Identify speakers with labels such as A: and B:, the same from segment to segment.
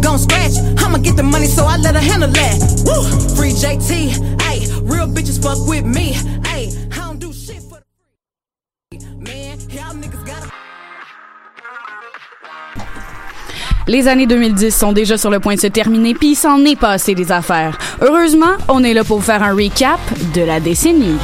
A: gon' scratch. I'ma get the money, so I let her handle that. Woo! Free JT, ayy. Real bitches fuck with me, ayy. I don't do shit for the free. Man, y'all niggas gotta.
B: Les années 2010 sont déjà sur le point de se terminer, puis il s'en est passé des affaires. Heureusement, on est là pour faire un recap de la décennie.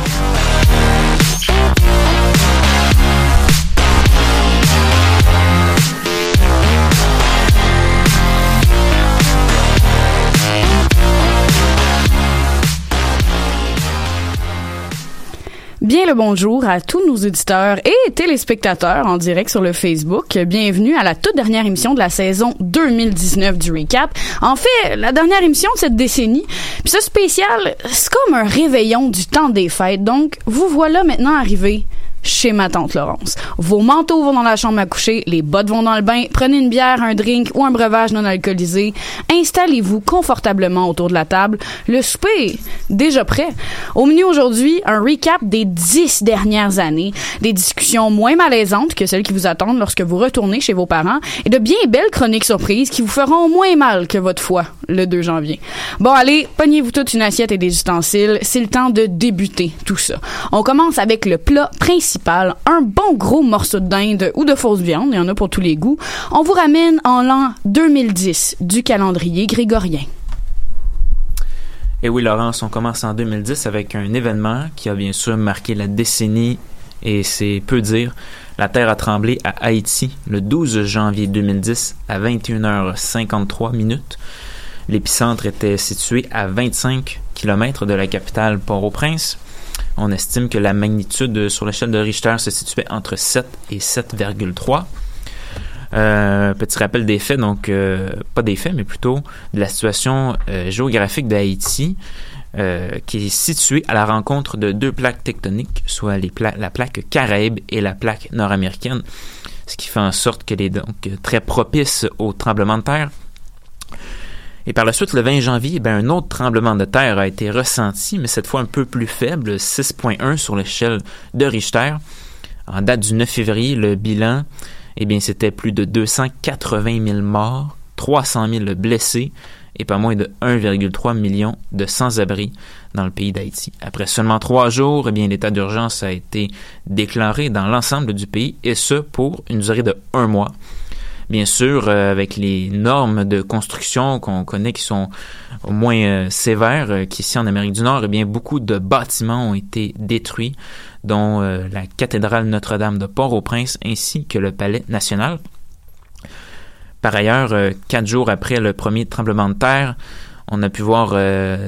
B: Bien le bonjour à tous nos auditeurs et téléspectateurs en direct sur le Facebook. Bienvenue à la toute dernière émission de la saison 2019 du Recap. En fait, la dernière émission de cette décennie. Puis ce spécial, c'est comme un réveillon du temps des fêtes. Donc, vous voilà maintenant arrivé chez ma tante Laurence. Vos manteaux vont dans la chambre à coucher, les bottes vont dans le bain, prenez une bière, un drink ou un breuvage non alcoolisé, installez-vous confortablement autour de la table. Le souper est déjà prêt. Au menu aujourd'hui, un recap des dix dernières années, des discussions moins malaisantes que celles qui vous attendent lorsque vous retournez chez vos parents et de bien belles chroniques surprises qui vous feront moins mal que votre foi le 2 janvier. Bon, allez, pognez-vous toute une assiette et des ustensiles. C'est le temps de débuter tout ça. On commence avec le plat principal un bon gros morceau de dinde ou de fausse viande, il y en a pour tous les goûts. On vous ramène en l'an 2010 du calendrier grégorien.
C: Et oui, Laurence, on commence en 2010 avec un événement qui a bien sûr marqué la décennie et c'est peu dire. La Terre a tremblé à Haïti le 12 janvier 2010 à 21h53 minutes. L'épicentre était situé à 25 km de la capitale Port-au-Prince. On estime que la magnitude sur l'échelle de Richter se situait entre 7 et 7,3. Euh, petit rappel des faits, donc euh, pas des faits, mais plutôt de la situation euh, géographique d'Haïti, qui est située à la rencontre de deux plaques tectoniques, soit la plaque Caraïbe et la plaque nord-américaine, ce qui fait en sorte qu'elle est donc très propice au tremblement de terre. Et par la suite, le 20 janvier, ben, un autre tremblement de terre a été ressenti, mais cette fois un peu plus faible, 6.1 sur l'échelle de Richter. En date du 9 février, le bilan, eh bien, c'était plus de 280 000 morts, 300 000 blessés et pas moins de 1,3 million de sans-abri dans le pays d'Haïti. Après seulement trois jours, eh bien, l'état d'urgence a été déclaré dans l'ensemble du pays et ce pour une durée de un mois bien sûr, euh, avec les normes de construction qu'on connaît qui sont au moins euh, sévères, euh, qu'ici en Amérique du Nord, eh bien, beaucoup de bâtiments ont été détruits, dont la cathédrale Notre-Dame de Port-au-Prince ainsi que le Palais national. Par ailleurs, quatre jours après le premier tremblement de terre, on a pu voir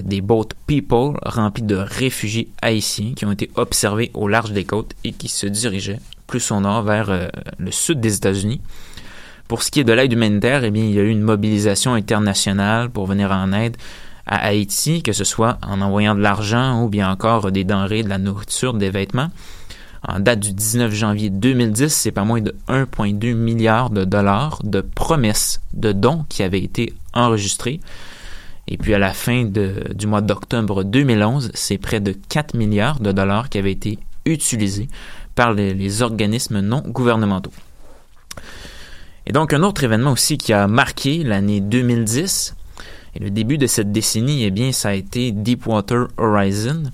C: des boat people remplis de réfugiés haïtiens qui ont été observés au large des côtes et qui se dirigeaient plus au nord vers le sud des États-Unis. Pour ce qui est de l'aide humanitaire, eh bien, il y a eu une mobilisation internationale pour venir en aide à Haïti, que ce soit en envoyant de l'argent ou bien encore des denrées, de la nourriture, des vêtements. En date du 19 janvier 2010, c'est pas moins de 1,2 milliard de dollars de promesses de dons qui avaient été enregistrés. Et puis à la fin du mois d'octobre 2011, c'est près de 4 milliards de dollars qui avaient été utilisés par les organismes non gouvernementaux. Et donc, un autre événement aussi qui a marqué l'année 2010 et le début de cette décennie, eh bien, ça a été Deepwater Horizon.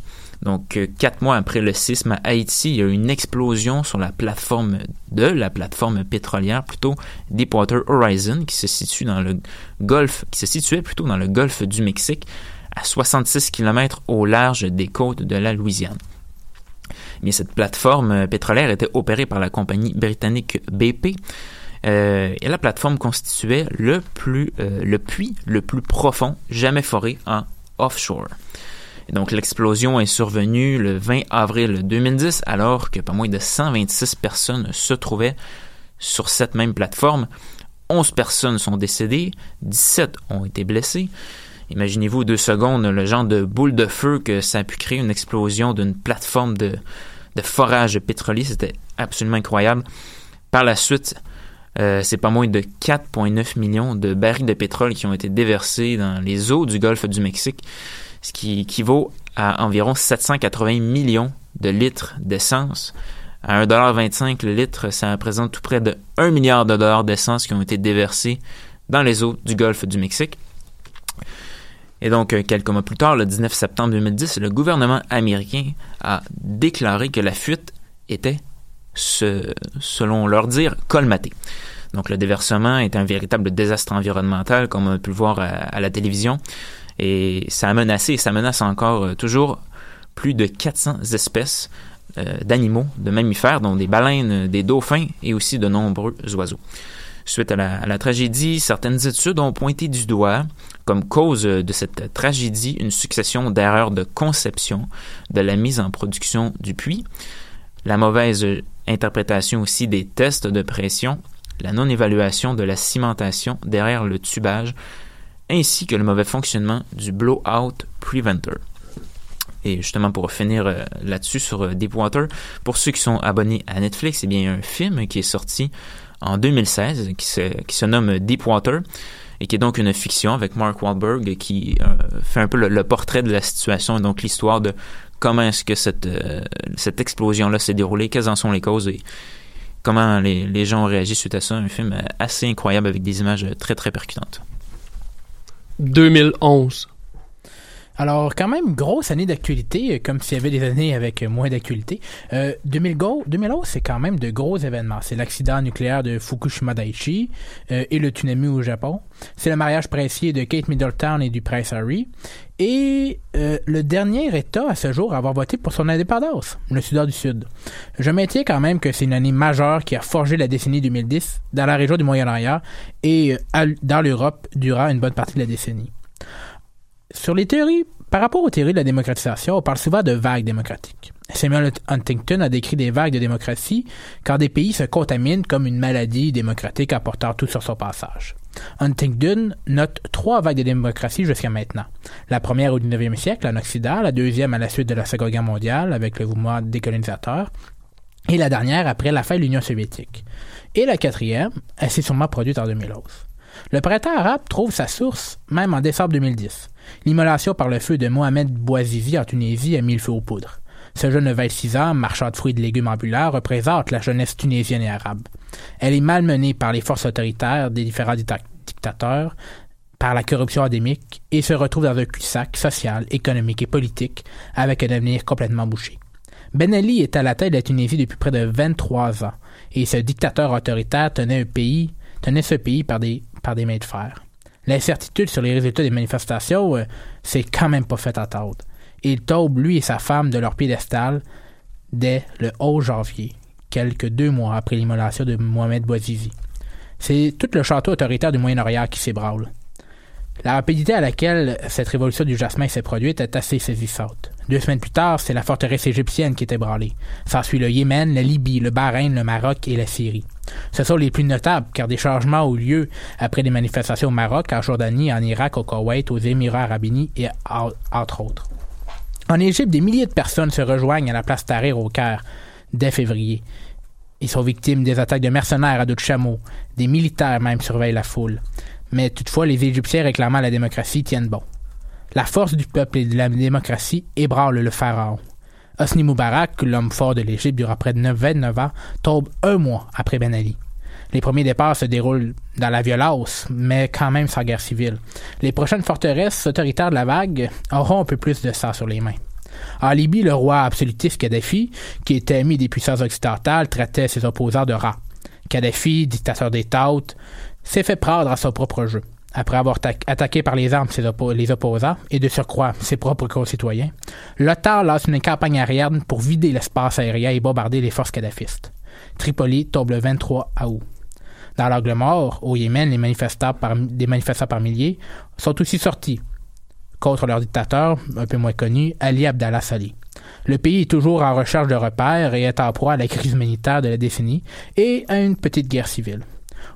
C: Donc, euh, quatre mois après le sisme à Haïti, il y a eu une explosion sur la plateforme de la plateforme pétrolière, plutôt Deepwater Horizon, qui se situe dans le golfe, qui se situait plutôt dans le golfe du Mexique, à 66 km au large des côtes de la Louisiane. Mais cette plateforme pétrolière était opérée par la compagnie britannique BP euh, et la plateforme constituait le, plus, euh, le puits le plus profond jamais foré en offshore. Donc l'explosion est survenue le 20 avril 2010 alors que pas moins de 126 personnes se trouvaient sur cette même plateforme. 11 personnes sont décédées, 17 ont été blessées. Imaginez-vous deux secondes le genre de boule de feu que ça a pu créer une explosion d'une plateforme de, de forage pétrolier. C'était absolument incroyable. Par la suite, euh, c'est pas moins de 4,9 millions de barils de pétrole qui ont été déversés dans les eaux du golfe du Mexique, ce qui équivaut à environ 780 millions de litres d'essence. À 1,25$ le litre, ça représente tout près de 1 milliard de dollars d'essence qui ont été déversés dans les eaux du golfe du Mexique. Et donc, euh, quelques mois plus tard, le 19 septembre 2010, le gouvernement américain a déclaré que la fuite était, selon leur dire, colmatée. Donc, le déversement est un véritable désastre environnemental, comme on a pu le voir à, la télévision. Et ça a menacé, et ça menace encore euh, toujours plus de 400 espèces euh, d'animaux, de mammifères, dont des baleines, des dauphins et aussi de nombreux oiseaux. Suite à la, tragédie, certaines études ont pointé du doigt comme cause de cette tragédie une succession d'erreurs de conception de la mise en production du puits, la mauvaise interprétation aussi des tests de pression, la non-évaluation de la cimentation derrière le tubage, ainsi que le mauvais fonctionnement du blowout preventer. Et justement, pour finir euh, là-dessus sur euh, Deepwater, pour ceux qui sont abonnés à Netflix, eh bien, un film qui est sorti en 2016 qui se, qui se nomme Deepwater et qui est donc une fiction avec Mark Wahlberg qui euh, fait un peu le, portrait de la situation et donc l'histoire de comment est-ce que cette, euh, cette explosion-là s'est déroulée, quelles en sont les causes et comment les, les gens ont réagi suite à ça. Un film assez incroyable avec des images très très percutantes.
D: 2011.
E: Alors, quand même, grosse année d'actualité, euh, comme s'il y avait des années avec euh, moins d'actualité. Euh, 2011, c'est quand même de gros événements. C'est l'accident nucléaire de Fukushima Daiichi euh, et le tsunami au Japon. C'est le mariage précieux de Kate Middleton et du prince Harry. Et le dernier État à ce jour à avoir voté pour son indépendance, le Soudan du Sud. Je maintiens quand même que c'est une année majeure qui a forgé la décennie 2010 dans la région du Moyen-Orient et dans l'Europe durant une bonne partie de la décennie. Sur les théories, par rapport aux théories de la démocratisation, on parle souvent de vagues démocratiques. Samuel Huntington a décrit des vagues de démocratie quand des pays se contaminent comme une maladie démocratique apportant tout sur son passage. Huntington note trois vagues de démocratie jusqu'à maintenant. La première au 19e siècle en Occident, la deuxième à la suite de la Seconde Guerre mondiale avec le mouvement décolonisateur, et la dernière après la fin de l'Union soviétique. Et la quatrième, elle s'est sûrement produite en 2011. Le printemps arabe trouve sa source même en décembre 2010. L'immolation par le feu de Mohamed Bouazizi en Tunisie a mis le feu aux poudres. Ce jeune de 26 ans, marchand de fruits et de légumes ambulants, représente la jeunesse tunisienne et arabe. Elle est malmenée par les forces autoritaires des différents dictateurs, par la corruption endémique et se retrouve dans un cul-de-sac social, économique et politique avec un avenir complètement bouché. Ben Ali est à la tête de la Tunisie depuis près de 23 ans et ce dictateur autoritaire tenait ce pays par des, par des mains de fer. L'incertitude sur les résultats des manifestations, euh, c'est quand même pas fait attendre. Il tombe, lui et sa femme, de leur piédestal dès le 11 janvier, quelques deux mois après l'immolation de Mohamed Bouazizi. C'est tout le château autoritaire du Moyen-Orient qui s'ébranle. La rapidité à laquelle cette révolution du jasmin s'est produite est assez saisissante. Deux semaines plus tard, c'est la forteresse égyptienne qui est ébranlée. S'ensuit le Yémen, la Libye, le Bahreïn, le Maroc et la Syrie. Ce sont les plus notables car des changements ont lieu après des manifestations au Maroc, en Jordanie, en Irak, au Koweït, aux Émirats arabes unis et entre autres. En Égypte, des milliers de personnes se rejoignent à la place Tahrir au Caire dès février. Ils sont victimes des attaques de mercenaires à dos chameaux. Des militaires même surveillent la foule. Mais toutefois, les Égyptiens réclamant la démocratie tiennent bon. La force du peuple et de la démocratie ébranle le pharaon. Hosni Moubarak, l'homme fort de l'Égypte durant près de 29 ans, tombe un mois après Ben Ali. Les premiers départs se déroulent dans la violence, mais quand même sans guerre civile. Les prochaines forteresses autoritaires de la vague auront un peu plus de sang sur les mains. En Libye, le roi absolutiste Kadhafi, qui était ami des puissances occidentales, traitait ses opposants de rats. Kadhafi, dictateur des Tautes, s'est fait prendre à son propre jeu après avoir attaqué par les armes ses les opposants et de surcroît ses propres concitoyens, l'OTAN lance une campagne aérienne pour vider l'espace aérien et bombarder les forces kadhafistes. Tripoli tombe le 23 août. Dans l'angle mort, au Yémen, les manifestants par, milliers sont aussi sortis contre leur dictateur, un peu moins connu, Ali Abdallah Saleh. Le pays est toujours en recherche de repères et est en proie à la crise humanitaire de la décennie et à une petite guerre civile.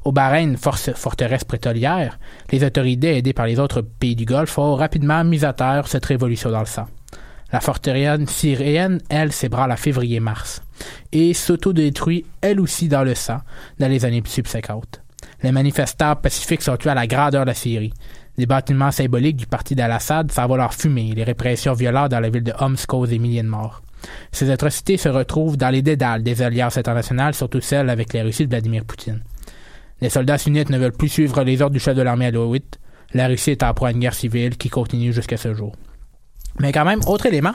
E: Au Bahreïn, force, forteresse prétolière, les autorités aidées par les autres pays du Golfe ont rapidement mis à terre cette révolution dans le sang. La forteresse syrienne, elle, s'ébranle à février-mars et s'autodétruit, elle aussi, dans le sang dans les années subséquentes. Les manifestants pacifiques sont tués à la grandeur de la Syrie. Les bâtiments symboliques du parti d'Al-Assad s'envolent leur fumée. Les répressions violentes dans la ville de Homs causent des milliers de morts. Ces atrocités se retrouvent dans les dédales des alliances internationales, surtout celles avec la Russie de Vladimir Poutine. Les soldats sunnites ne veulent plus suivre les ordres du chef de l'armée alawite. La Russie est en proie à une guerre civile qui continue jusqu'à ce jour. Mais quand même, autre élément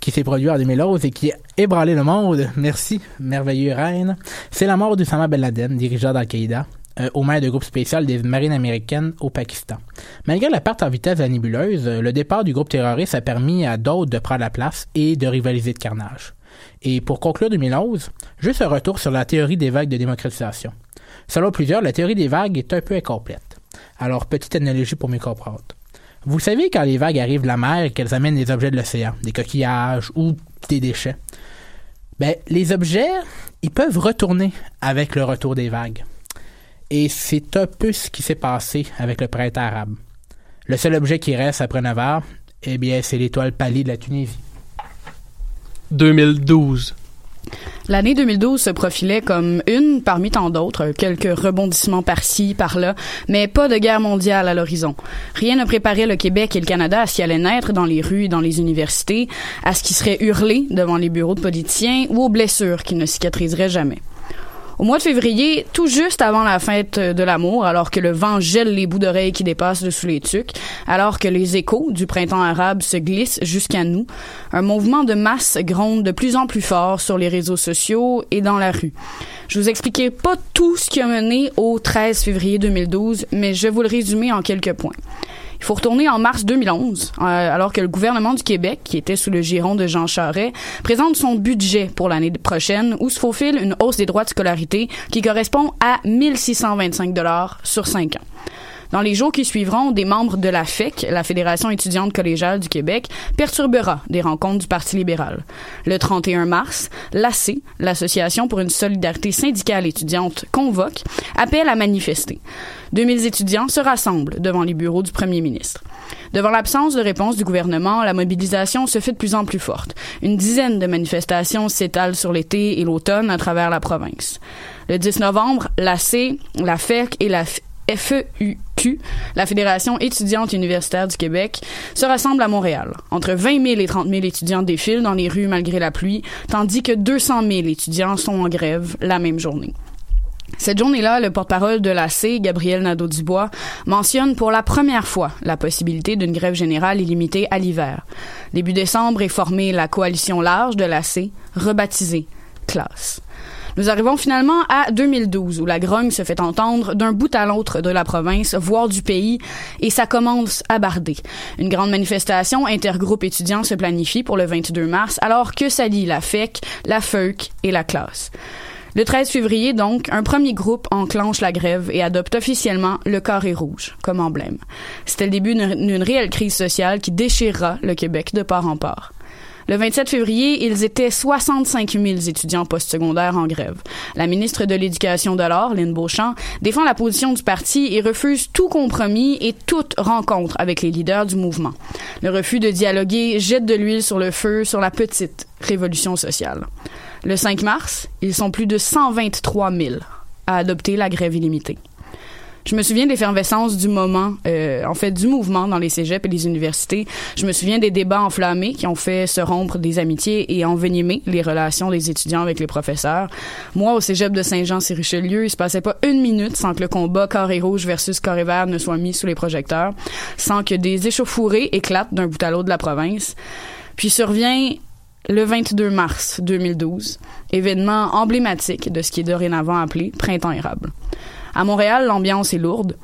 E: qui s'est produit en 2011 et qui a ébranlé le monde, merci, merveilleux reine, c'est la mort d'Oussama Ben Laden, dirigeant d'Al-Qaïda, euh, au maire de groupe spécial des marines américaines au Pakistan. Malgré la perte en vitesse de la nébuleuse, le départ du groupe terroriste a permis à d'autres de prendre la place et de rivaliser de carnage. Et pour conclure 2011, juste un retour sur la théorie des vagues de démocratisation. Selon plusieurs, la théorie des vagues est un peu incomplète. Alors, petite analogie pour mieux comprendre. Vous savez quand les vagues arrivent de la mer qu'elles amènent des objets de l'océan, des coquillages ou des déchets. Ben, les objets, ils peuvent retourner avec le retour des vagues. Et c'est un peu ce qui s'est passé avec le printemps arabe. Le seul objet qui reste après 9 heures, eh bien, c'est l'étoile pâlie de la Tunisie.
D: 2012.
B: L'année 2012 se profilait comme une parmi tant d'autres, quelques rebondissements par-ci, par-là, mais pas de guerre mondiale à l'horizon. Rien ne préparait le Québec et le Canada à ce qui allait naître dans les rues et dans les universités, à ce qui serait hurlé devant les bureaux de politiciens ou aux blessures qui ne cicatriseraient jamais. Au mois de février, tout juste avant la fête de l'amour, alors que le vent gèle les bouts d'oreilles qui dépassent dessous les tucs, alors que les échos du printemps arabe se glissent jusqu'à nous, un mouvement de masse gronde de plus en plus fort sur les réseaux sociaux et dans la rue. Je vous expliquerai pas tout ce qui a mené au 13 février 2012, mais je vais vous le résumer en quelques points. Faut retourner en mars 2011, euh, alors que le gouvernement du Québec, qui était sous le giron de Jean Charest, présente son budget pour l'année prochaine où se faufile une hausse des droits de scolarité qui correspond à 1625 dollars sur 5 ans. Dans les jours qui suivront, des membres de la FEC, la Fédération étudiante collégiale du Québec, perturbera des rencontres du Parti libéral. Le 31 mars, l'AC, l'Association pour une solidarité syndicale étudiante, convoque, appelle à manifester. 2000 étudiants se rassemblent devant les bureaux du premier ministre. Devant l'absence de réponse du gouvernement, la mobilisation se fait de plus en plus forte. Une dizaine de manifestations s'étalent sur l'été et l'automne à travers la province. Le 10 novembre, l'AC, la FEC et la FEUQ, la Fédération étudiante universitaire du Québec, se rassemble à Montréal. Entre 20 000 et 30 000 étudiants défilent dans les rues malgré la pluie, tandis que 200 000 étudiants sont en grève la même journée. Cette journée-là, le porte-parole de l'AC, Gabriel Nadeau-Dubois, mentionne pour la première fois la possibilité d'une grève générale illimitée à l'hiver. Début décembre est formée la coalition large de l'AC, rebaptisée Classe. Nous arrivons finalement à 2012, où la grogne se fait entendre d'un bout à l'autre de la province, voire du pays, et ça commence à barder. Une grande manifestation intergroupe étudiants se planifie pour le 22 mars, alors que s'allient la FEC, la FEUC et la classe. Le 13 février, donc, un premier groupe enclenche la grève et adopte officiellement le carré rouge comme emblème. C'était le début d'une réelle crise sociale qui déchirera le Québec de part en part. Le 27 février, ils étaient 65 000 étudiants postsecondaires en grève. La ministre de l'Éducation de l'Or, Lynn Beauchamp, défend la position du parti et refuse tout compromis et toute rencontre avec les leaders du mouvement. Le refus de dialoguer jette de l'huile sur le feu sur la petite révolution sociale. Le 5 mars, ils sont plus de 123 000 à adopter la grève illimitée. Je me souviens de l'effervescence du moment, euh, en fait, du mouvement dans les cégeps et les universités. Je me souviens des débats enflammés qui ont fait se rompre des amitiés et envenimer les relations des étudiants avec les professeurs. Moi, au cégep de Saint-Jean-sur-Richelieu, il se passait pas une minute sans que le combat carré rouge versus carré vert ne soit mis sous les projecteurs, sans que des échauffourées éclatent d'un bout à l'autre de la province. Puis survient le 22 mars 2012, événement emblématique de ce qui est dorénavant appelé Printemps érable. À Montréal, l'ambiance est lourde.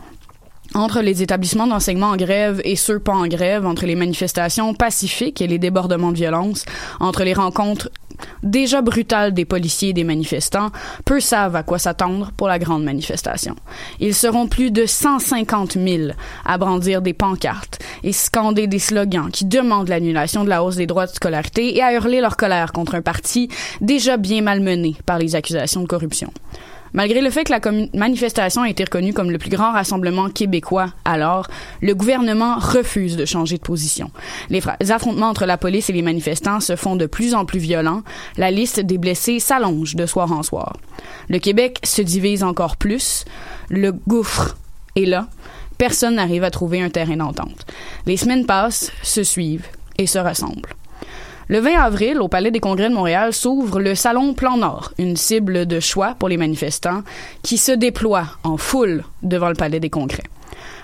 B: Entre les établissements d'enseignement en grève et ceux pas en grève, entre les manifestations pacifiques et les débordements de violence, entre les rencontres déjà brutales des policiers et des manifestants, peu savent à quoi s'attendre pour la grande manifestation. Ils seront plus de 150 000 à brandir des pancartes et scander des slogans qui demandent l'annulation de la hausse des droits de scolarité et à hurler leur colère contre un parti déjà bien malmené par les accusations de corruption. Malgré le fait que la manifestation a été reconnue comme le plus grand rassemblement québécois alors, le gouvernement refuse de changer de position. Les, affrontements entre la police et les manifestants se font de plus en plus violents. La liste des blessés s'allonge de soir en soir. Le Québec se divise encore plus. Le gouffre est là. Personne n'arrive à trouver un terrain d'entente. Les semaines passent, se suivent et se ressemblent. Le 20 avril, au Palais des Congrès de Montréal, s'ouvre le Salon Plan Nord, une cible de choix pour les manifestants, qui se déploie en foule devant le Palais des Congrès.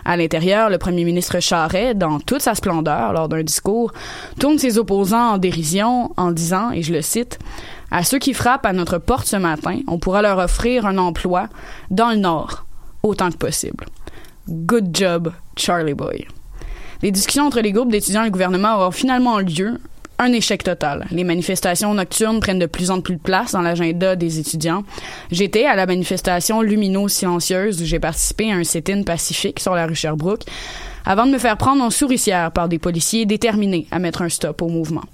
B: À l'intérieur, le premier ministre Charest, dans toute sa splendeur, lors d'un discours, tourne ses opposants en dérision en disant, et je le cite, À ceux qui frappent à notre porte ce matin, on pourra leur offrir un emploi dans le Nord, autant que possible. Good job, Charlie Boy. Les discussions entre les groupes d'étudiants et le gouvernement auront finalement lieu. Un échec total. Les manifestations nocturnes prennent de plus en plus de place dans l'agenda des étudiants. J'étais à la manifestation Lumino Silencieuse où j'ai participé à un sit-in pacifique sur la rue Sherbrooke avant de me faire prendre en souricière par des policiers déterminés à mettre un stop au mouvement.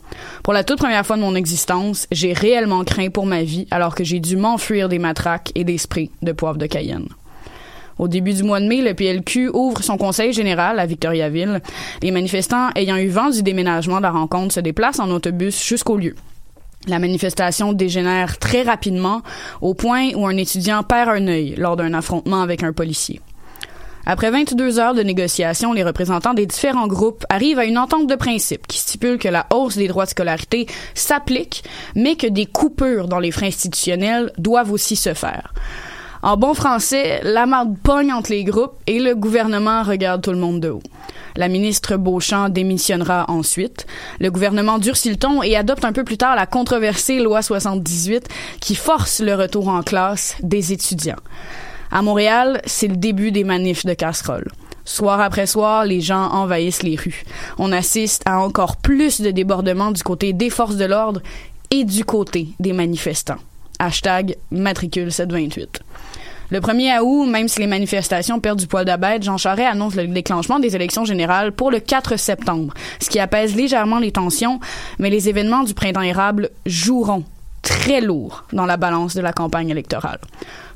B: Pour la toute première fois de mon existence, j'ai réellement craint pour ma vie alors que j'ai dû m'enfuir des matraques et des sprays de poivre de Cayenne. Au début du mois de mai, le PLQ ouvre son conseil général à Victoriaville. Les manifestants ayant eu vent du déménagement de la rencontre se déplacent en autobus jusqu'au lieu. La manifestation dégénère très rapidement au point où un étudiant perd un œil lors d'un affrontement avec un policier. Après 22 heures de négociations, les représentants des différents groupes arrivent à une entente de principe qui stipule que la hausse des droits de scolarité s'applique, mais que des coupures dans les frais institutionnels doivent aussi se faire. En bon français, la marde pogne entre les groupes et le gouvernement regarde tout le monde de haut. La ministre Beauchamp démissionnera ensuite. Le gouvernement durcit le ton et adopte un peu plus tard la controversée loi 78 qui force le retour en classe des étudiants. À Montréal, c'est le début des manifs de casserole. Soir après soir, les gens envahissent les rues. On assiste à encore plus de débordements du côté des forces de l'ordre et du côté des manifestants. Hashtag matricule 728. Le 1er août, même si les manifestations perdent du poil de Jean Charest annonce le déclenchement des élections générales pour le 4 septembre, ce qui apaise légèrement les tensions, mais les événements du printemps érable joueront très lourd dans la balance de la campagne électorale.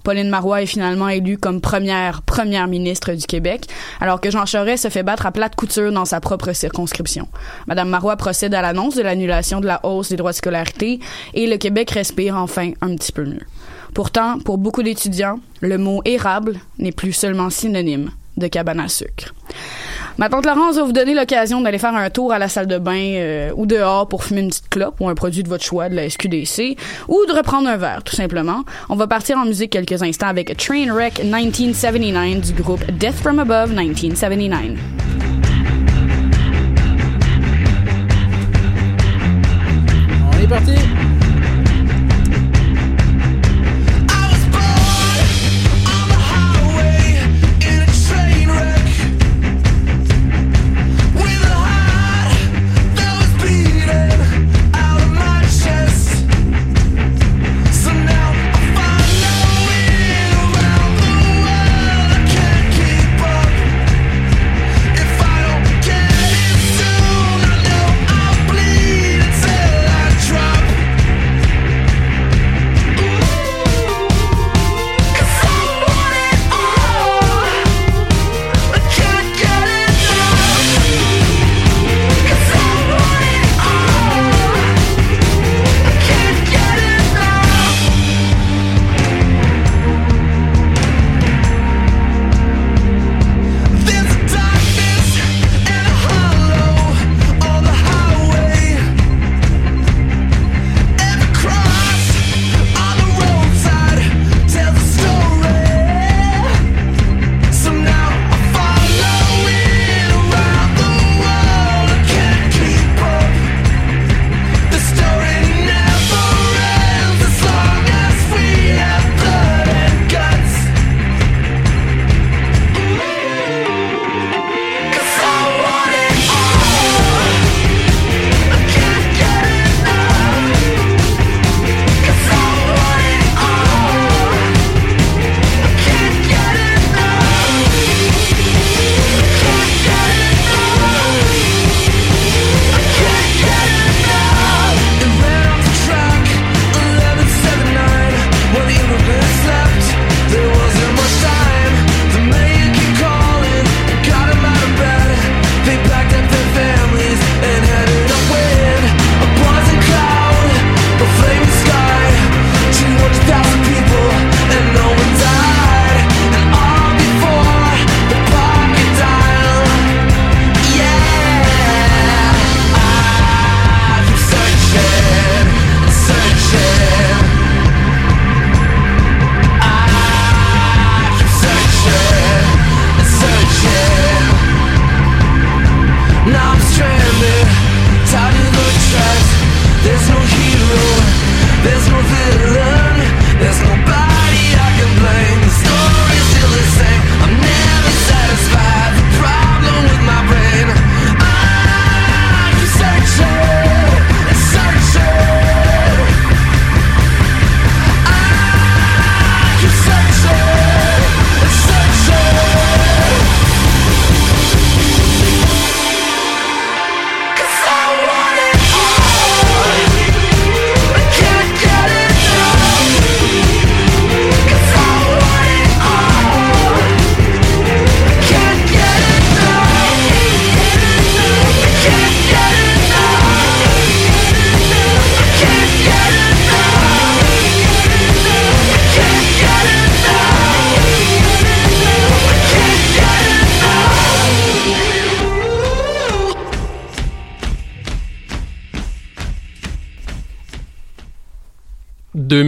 B: Pauline Marois est finalement élue comme première première ministre du Québec, alors que Jean Charest se fait battre à plate couture dans sa propre circonscription. Madame Marois procède à l'annonce de l'annulation de la hausse des droits de scolarité et le Québec respire enfin un petit peu mieux. Pourtant, pour beaucoup d'étudiants, le mot érable n'est plus seulement synonyme de cabane à sucre. Ma tante Laurence va vous donner l'occasion d'aller faire un tour à la salle de bain euh, ou dehors pour fumer une petite clope ou un produit de votre choix de la SQDC ou de reprendre un verre, tout simplement. On va partir en musique quelques instants avec Trainwreck 1979 du groupe Death from Above 1979.
E: On est parti!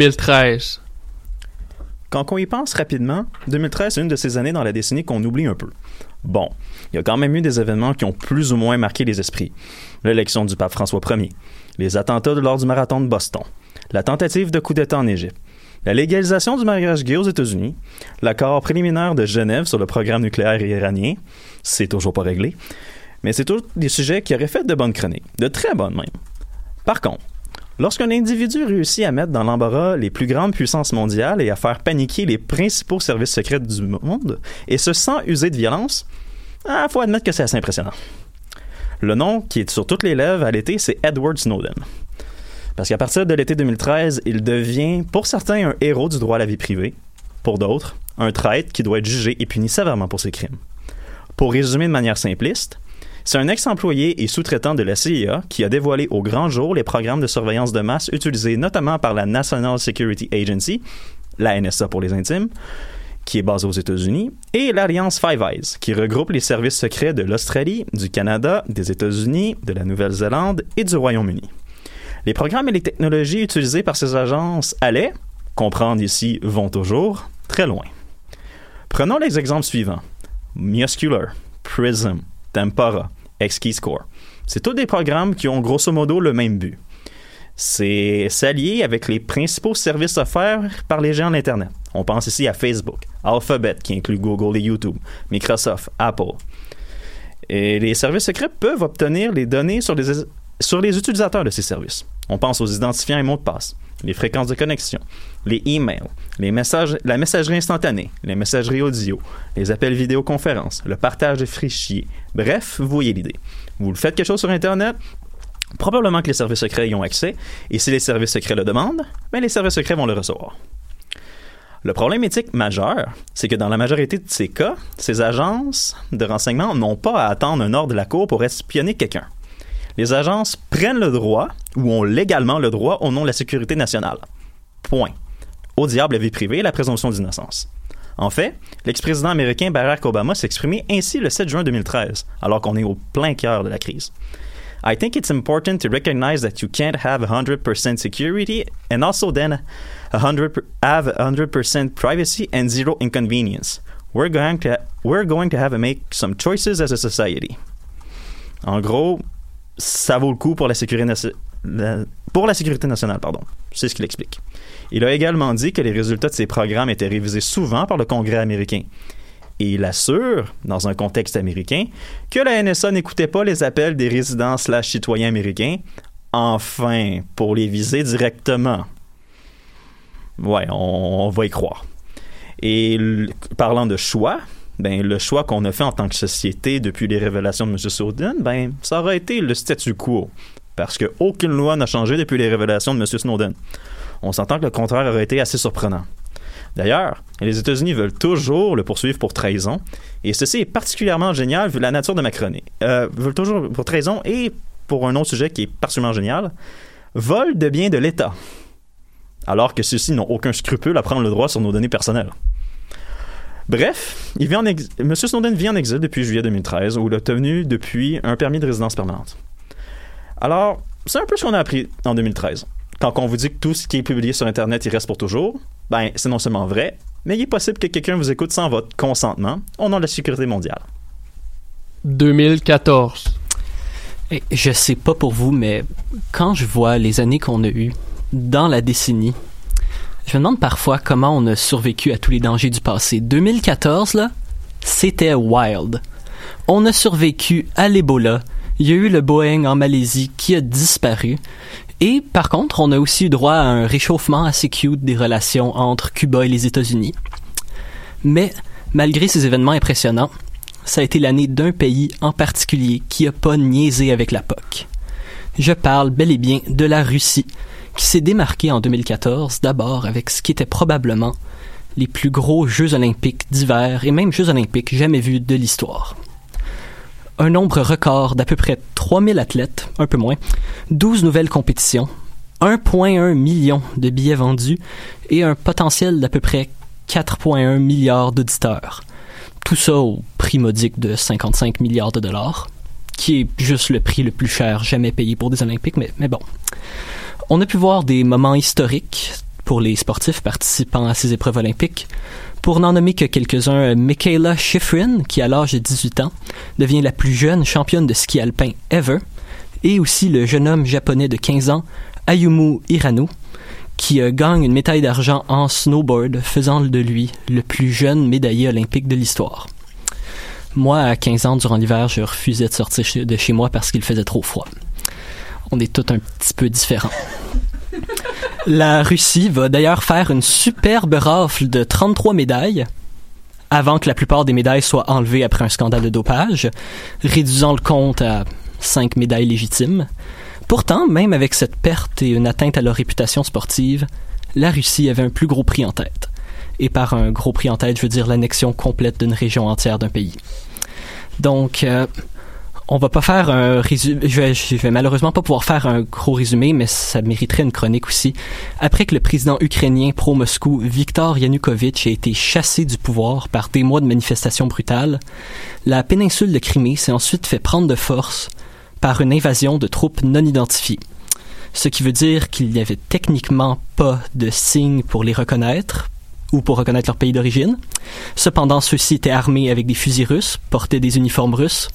D: 2013.
F: Quand on y pense rapidement, 2013 est une de ces années dans la décennie qu'on oublie un peu. Bon, il y a quand même eu des événements qui ont plus ou moins marqué les esprits. L'élection du pape François Ier, les attentats lors du marathon de Boston, la tentative de coup d'État en Égypte, la légalisation du mariage gay aux États-Unis, l'accord préliminaire de Genève sur le programme nucléaire iranien, c'est toujours pas réglé, mais c'est tous des sujets qui auraient fait de bonnes chroniques, de très bonnes même. Par contre, lorsqu'un individu réussit à mettre dans l'embarras les plus grandes puissances mondiales et à faire paniquer les principaux services secrets du monde, et ce sans user de violence, il ah, faut admettre que c'est assez impressionnant. Le nom qui est sur toutes les lèvres à l'été, c'est Edward Snowden. Parce qu'à partir de l'été 2013, il devient, pour certains, un héros du droit à la vie privée. Pour d'autres, un traître qui doit être jugé et puni sévèrement pour ses crimes. Pour résumer de manière simpliste, c'est un ex-employé et sous-traitant de la CIA qui a dévoilé au grand jour les programmes de surveillance de masse utilisés notamment par la National Security Agency, la NSA pour les intimes, qui est basée aux États-Unis, et l'Alliance Five Eyes, qui regroupe les services secrets de l'Australie, du Canada, des États-Unis, de la Nouvelle-Zélande et du Royaume-Uni. Les programmes et les technologies utilisées par ces agences allaient, comprendre ici vont toujours, très loin. Prenons les exemples suivants. Muscular, Prism, Tempora, XKeyscore. C'est tous des programmes qui ont grosso modo le même but. C'est s'allier avec les principaux services offerts par les géants d'Internet. On pense ici à Facebook, Alphabet, qui inclut Google et YouTube, Microsoft, Apple. Et les services secrets peuvent obtenir les données sur les utilisateurs de ces services. On pense aux identifiants et mots de passe, les fréquences de connexion, les emails, les messages, la messagerie instantanée, les messageries audio, les appels vidéoconférences, le partage de fichiers. Bref, vous voyez l'idée. Vous faites quelque chose sur Internet, probablement que les services secrets y ont accès, et si les services secrets le demandent, ben les services secrets vont le recevoir. Le problème éthique majeur, c'est que dans la majorité de ces cas, ces agences de renseignement n'ont pas à attendre un ordre de la Cour pour espionner quelqu'un les agences prennent le droit ou ont légalement le droit au nom de la sécurité nationale. Point. Au diable la vie privée et la présomption d'innocence. En fait, l'ex-président américain Barack Obama s'est exprimé ainsi le 7 juin 2013, alors qu'on est au plein cœur de la crise. I think it's important to recognize that you can't have 100% security and also then 100 have 100% privacy and zero inconvenience. We're going to we're going to have to make some choices as a society. En gros, ça vaut le coup pour la sécurité, pour la sécurité nationale. Pardon. C'est ce qu'il explique. Il a également dit que les résultats de ces programmes étaient révisés souvent par le Congrès américain. Et il assure, dans un contexte américain, que la NSA n'écoutait pas les appels des résidents slash citoyens américains, enfin, pour les viser directement. Ouais, on, on va y croire. Et parlant de choix, ben, le choix qu'on a fait en tant que société depuis les révélations de M. Snowden, ben, ça aurait été le statu quo. Parce qu'aucune loi n'a changé depuis les révélations de M. Snowden. On s'entend que le contraire aurait été assez surprenant. D'ailleurs, les États-Unis veulent toujours le poursuivre pour trahison, et ceci est particulièrement génial vu la nature de ma. Euh, veulent toujours pour trahison et pour un autre sujet qui est particulièrement génial, vol de biens de l'État. Alors que ceux-ci n'ont aucun scrupule à prendre le droit sur nos données personnelles. Bref, M. Snowden vit en exil depuis juillet 2013, où il a obtenu depuis un permis de résidence permanente. Alors, c'est un peu ce qu'on a appris en 2013. Quand on vous dit que tout ce qui est publié sur Internet, il reste pour toujours, ben, c'est non seulement vrai, mais il est possible que quelqu'un vous écoute sans votre consentement au nom de la sécurité mondiale.
D: 2014.
G: Et je sais pas pour vous, mais quand je vois les années qu'on a eues dans la décennie je me demande parfois comment on a survécu à tous les dangers du passé. 2014, là, c'était wild. On a survécu à l'Ebola. Il y a eu le Boeing en Malaisie qui a disparu. Et par contre, on a aussi eu droit à un réchauffement assez cute des relations entre Cuba et les États-Unis. Mais malgré ces événements impressionnants, ça a été l'année d'un pays en particulier qui a pas niaisé avec la POC. Je parle bel et bien de la Russie, qui s'est démarqué en 2014 d'abord avec ce qui était probablement les plus gros Jeux olympiques d'hiver et même Jeux olympiques jamais vus de l'histoire. Un nombre record d'à peu près 3000 athlètes, un peu moins, 12 nouvelles compétitions, 1,1 million de billets vendus et un potentiel d'à peu près 4,1 milliards d'auditeurs. Tout ça au prix modique de 55 milliards de dollars, qui est juste le prix le plus cher jamais payé pour des Olympiques, mais, mais bon. On a pu voir des moments historiques pour les sportifs participant à ces épreuves olympiques. Pour n'en nommer que quelques-uns, Michaela Schifrin, qui à l'âge de 18 ans devient la plus jeune championne de ski alpin ever, et aussi le jeune homme japonais de 15 ans, Ayumu Hirano, qui euh, gagne une médaille d'argent en snowboard, faisant de lui le plus jeune médaillé olympique de l'histoire. Moi, à 15 ans, durant l'hiver, je refusais de sortir de chez moi parce qu'il faisait trop froid. On est tous un petit peu différents. La Russie va d'ailleurs faire une superbe rafle de 33 médailles avant que la plupart des médailles soient enlevées après un scandale de dopage, réduisant le compte à 5 médailles légitimes. Pourtant, même avec cette perte et une atteinte à leur réputation sportive, la Russie avait un plus gros prix en tête. Et par un gros prix en tête, je veux dire l'annexion complète d'une région entière d'un pays. Donc, euh, on va pas faire un résumé. Je vais, vais malheureusement pas pouvoir faire un gros résumé, mais ça mériterait une chronique aussi. Après que le président ukrainien pro-Moscou, Viktor Yanukovych, a été chassé du pouvoir par des mois de manifestations brutales, la péninsule de Crimée s'est ensuite fait prendre de force par une invasion de troupes non identifiées. Ce qui veut dire qu'il n'y avait techniquement pas de signes pour les reconnaître ou pour reconnaître leur pays d'origine. Cependant, ceux-ci étaient armés avec des fusils russes, portaient des uniformes russes,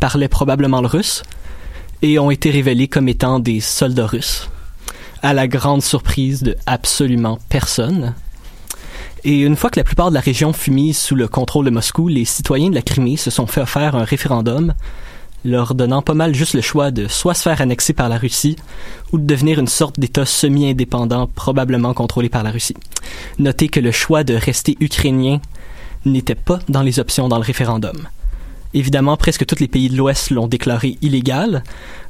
G: parlaient probablement le russe et ont été révélés comme étant des soldats russes, à la grande surprise de absolument personne. Et une fois que la plupart de la région fut mise sous le contrôle de Moscou, les citoyens de la Crimée se sont fait offrir un référendum leur donnant pas mal juste le choix de soit se faire annexer par la Russie ou de devenir une sorte d'État semi-indépendant probablement contrôlé par la Russie. Notez que le choix de rester ukrainien n'était pas dans les options dans le référendum. Évidemment, presque tous les pays de l'Ouest l'ont déclaré illégal,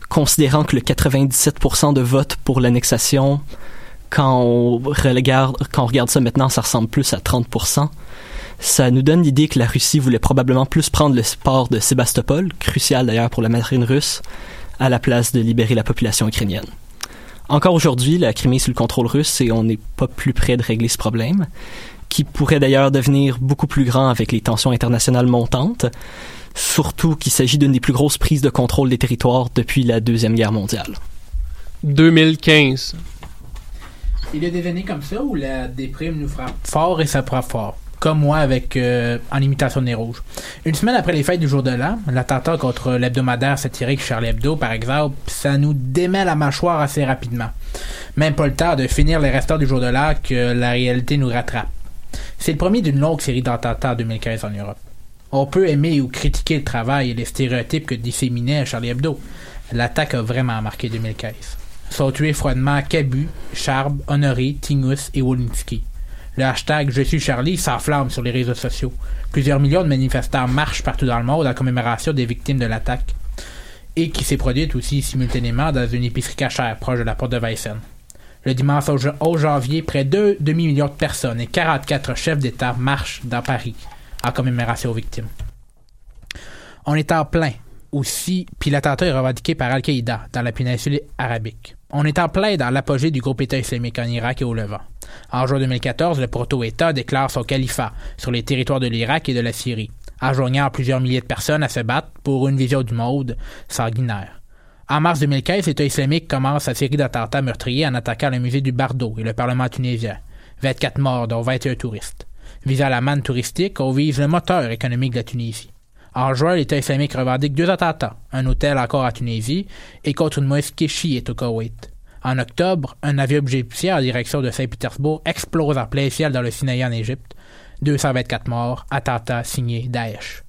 G: considérant que le 97% de vote pour l'annexation, quand on regarde, ça maintenant, ça ressemble plus à 30%. Ça nous donne l'idée que la Russie voulait probablement plus prendre le port de Sébastopol, crucial d'ailleurs pour la marine russe, à la place de libérer la population ukrainienne. Encore aujourd'hui, la Crimée est sous le contrôle russe et on n'est pas plus près de régler ce problème, qui pourrait d'ailleurs devenir beaucoup plus grand avec les tensions internationales montantes, surtout qu'il s'agit d'une des plus grosses prises de contrôle des territoires depuis la Deuxième Guerre mondiale.
D: 2015.
E: Il y a des années comme ça où la déprime nous frappe fort et ça frappe fort? Comme moi avec euh, En imitation des rouges. Une semaine après les fêtes du jour de l'an, l'attentat contre l'hebdomadaire satirique Charlie Hebdo, par exemple, ça nous démet la mâchoire assez rapidement. Même pas le temps de finir les restants du jour de l'an que la réalité nous rattrape. C'est le premier d'une longue série d'attentats en 2015 en Europe. On peut aimer ou critiquer le travail et les stéréotypes que disséminait Charlie Hebdo. L'attaque a vraiment marqué 2015. Sont tués froidement Cabu, Charb, Honoré, Tingus et Wolinski. Le hashtag Je suis Charlie s'enflamme sur les réseaux sociaux. Plusieurs millions de manifestants marchent partout dans le monde en commémoration des victimes de l'attaque. Et qui s'est produite aussi simultanément dans une épicerie cachère proche de la porte de Weissen. Le dimanche 11 janvier, près de demi-million de personnes et 44 chefs d'État marchent dans Paris en commémoration aux victimes. On est en plein aussi, puis l'attentat est revendiqué par Al-Qaïda dans la péninsule arabique. On est en plein dans l'apogée du groupe État islamique en Irak et au Levant. En juin 2014, le proto-État déclare son califat sur les territoires de l'Irak et de la Syrie, enjoignant plusieurs milliers de personnes à se battre pour une vision du monde sanguinaire. En mars 2015, l'État islamique commence sa série d'attentats meurtriers en attaquant le musée du Bardo et le Parlement tunisien. 24 morts, dont 21 touristes. Visant la manne touristique, on vise le moteur économique de la Tunisie. En juin, l'État islamique revendique deux attentats, un hôtel encore à Tunisie et contre une mosquée chiite au Koweït. En octobre, un avion égyptien en direction de Saint-Pétersbourg explose en plein ciel dans le Sinaï en Égypte. 224 morts, attentat signé Daesh.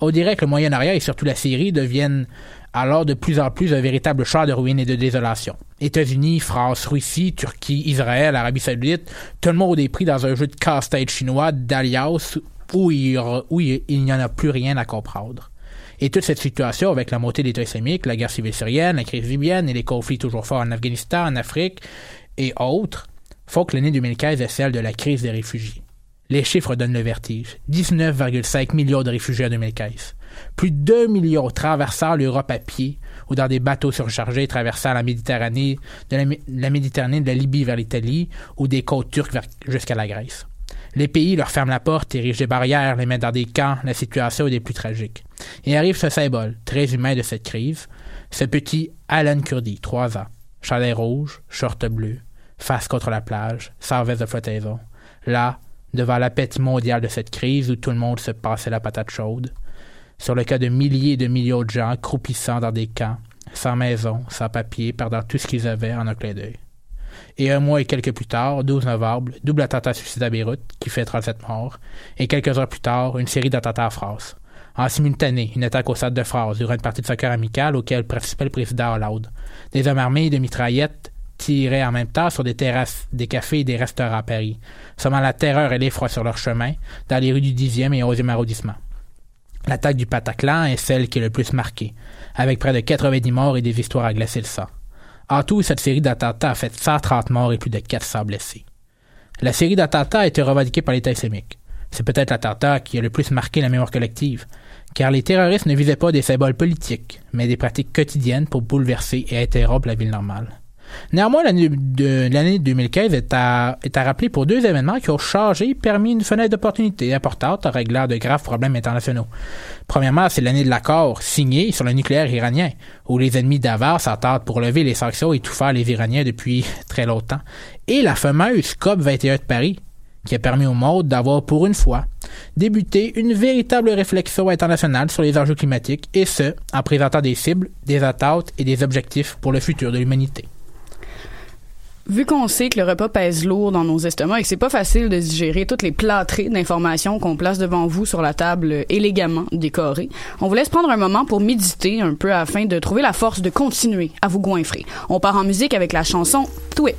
E: On dirait que le Moyen-Orient et surtout la Syrie deviennent alors de plus en plus un véritable champ de ruines et de désolation. États-Unis, France, Russie, Turquie, Israël, Arabie Saoudite, tout le monde est pris dans un jeu de casse-tête chinois d'alliance où il, n'y en a plus rien à comprendre. Et toute cette situation, avec la montée de l'État islamique, la guerre civile syrienne, la crise libyenne et les conflits toujours forts en Afghanistan, en Afrique et autres, font que l'année 2015 est celle de la crise des réfugiés. Les chiffres donnent le vertige. 19,5 millions de réfugiés en 2015. Plus de 2 millions traversant l'Europe à pied ou dans des bateaux surchargés traversant la Méditerranée, de la, la Méditerranée de la Libye vers l'Italie ou des côtes turques jusqu'à la Grèce. Les pays leur ferment la porte, érigent des barrières, les mettent dans des camps, la situation est des plus tragiques. Et arrive ce symbole, très humain de cette crise, ce petit Alan Kurdi, 3 ans, chalet rouge, short bleu, face contre la plage, sans veste de flottaison. Là, devant l'appétit mondial de cette crise où tout le monde se passait la patate chaude. Sur le cas de milliers et de millions de gens croupissant dans des camps, sans maison, sans papier, perdant tout ce qu'ils avaient en un clin d'œil. Et un mois et quelques plus tard, 12 novembre, double attentat suicide à Beyrouth, qui fait 37 morts, et quelques heures plus tard, une série d'attentats à France. En simultané, une attaque au stade de France durant une partie de soccer amical auquel participait le président Hollande. Des hommes armés de mitraillettes tiraient en même temps sur des terrasses, des cafés et des restaurants à Paris, semant la terreur et l'effroi sur leur chemin dans les rues du 10e et 11e arrondissement. L'attaque du Pataclan est celle qui est le plus marquée, avec près de 90 morts et des histoires à glacer le sang. En tout, cette série d'attentats a fait 130 morts et plus de 400 blessés. La série d'attentats a été revendiquée par l'État islamique. C'est peut-être l'attentat qui a le plus marqué la mémoire collective, car les terroristes ne visaient pas des symboles politiques, mais des pratiques quotidiennes pour bouleverser et interrompre la ville normale. Néanmoins, l'année de l'année 2015 est à, rappeler pour deux événements qui ont changé permis une fenêtre d'opportunité importante en réglant de graves problèmes internationaux. Premièrement, c'est l'année de l'accord signé sur le nucléaire iranien, où les ennemis d'Avar s'attendent pour lever les sanctions et tout faire les Iraniens depuis très longtemps. Et la fameuse COP 21 de Paris, qui a permis au monde d'avoir pour une fois débuté une véritable réflexion internationale sur les enjeux climatiques, et ce, en présentant des cibles, des attentes et des objectifs pour le futur de l'humanité.
B: Vu qu'on sait que le repas pèse lourd dans nos estomacs et que c'est pas facile de digérer toutes les plâtrées d'informations qu'on place devant vous sur la table élégamment décorée, on vous laisse prendre un moment pour méditer un peu afin de trouver la force de continuer à vous goinfrer. On part en musique avec la chanson Twip.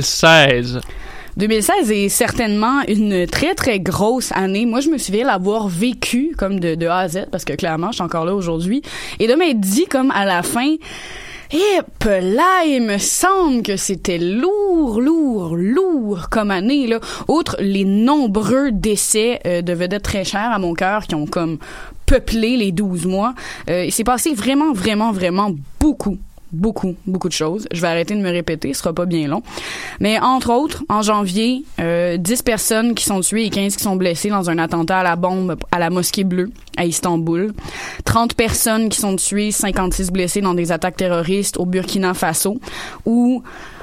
D: 2016.
B: 2016 est certainement une très très grosse année. Moi, je me souviens l'avoir vécu comme de, A à Z parce que clairement, je suis encore là aujourd'hui. Et de m'être dit comme à la fin, et là, il me semble que c'était lourd, lourd, lourd comme année là. Outre les nombreux décès euh, de vedettes très chères à mon cœur qui ont comme peuplé les 12 mois, euh, il s'est passé vraiment, vraiment, vraiment beaucoup, beaucoup, beaucoup de choses. Je vais arrêter de me répéter, ce sera pas bien long. Mais entre autres, en janvier, euh, 10 personnes qui sont tuées et 15 qui sont blessées dans un attentat à la bombe à la Mosquée Bleue à Istanbul. 30 personnes qui sont tuées, 56 blessées dans des attaques terroristes au Burkina Faso où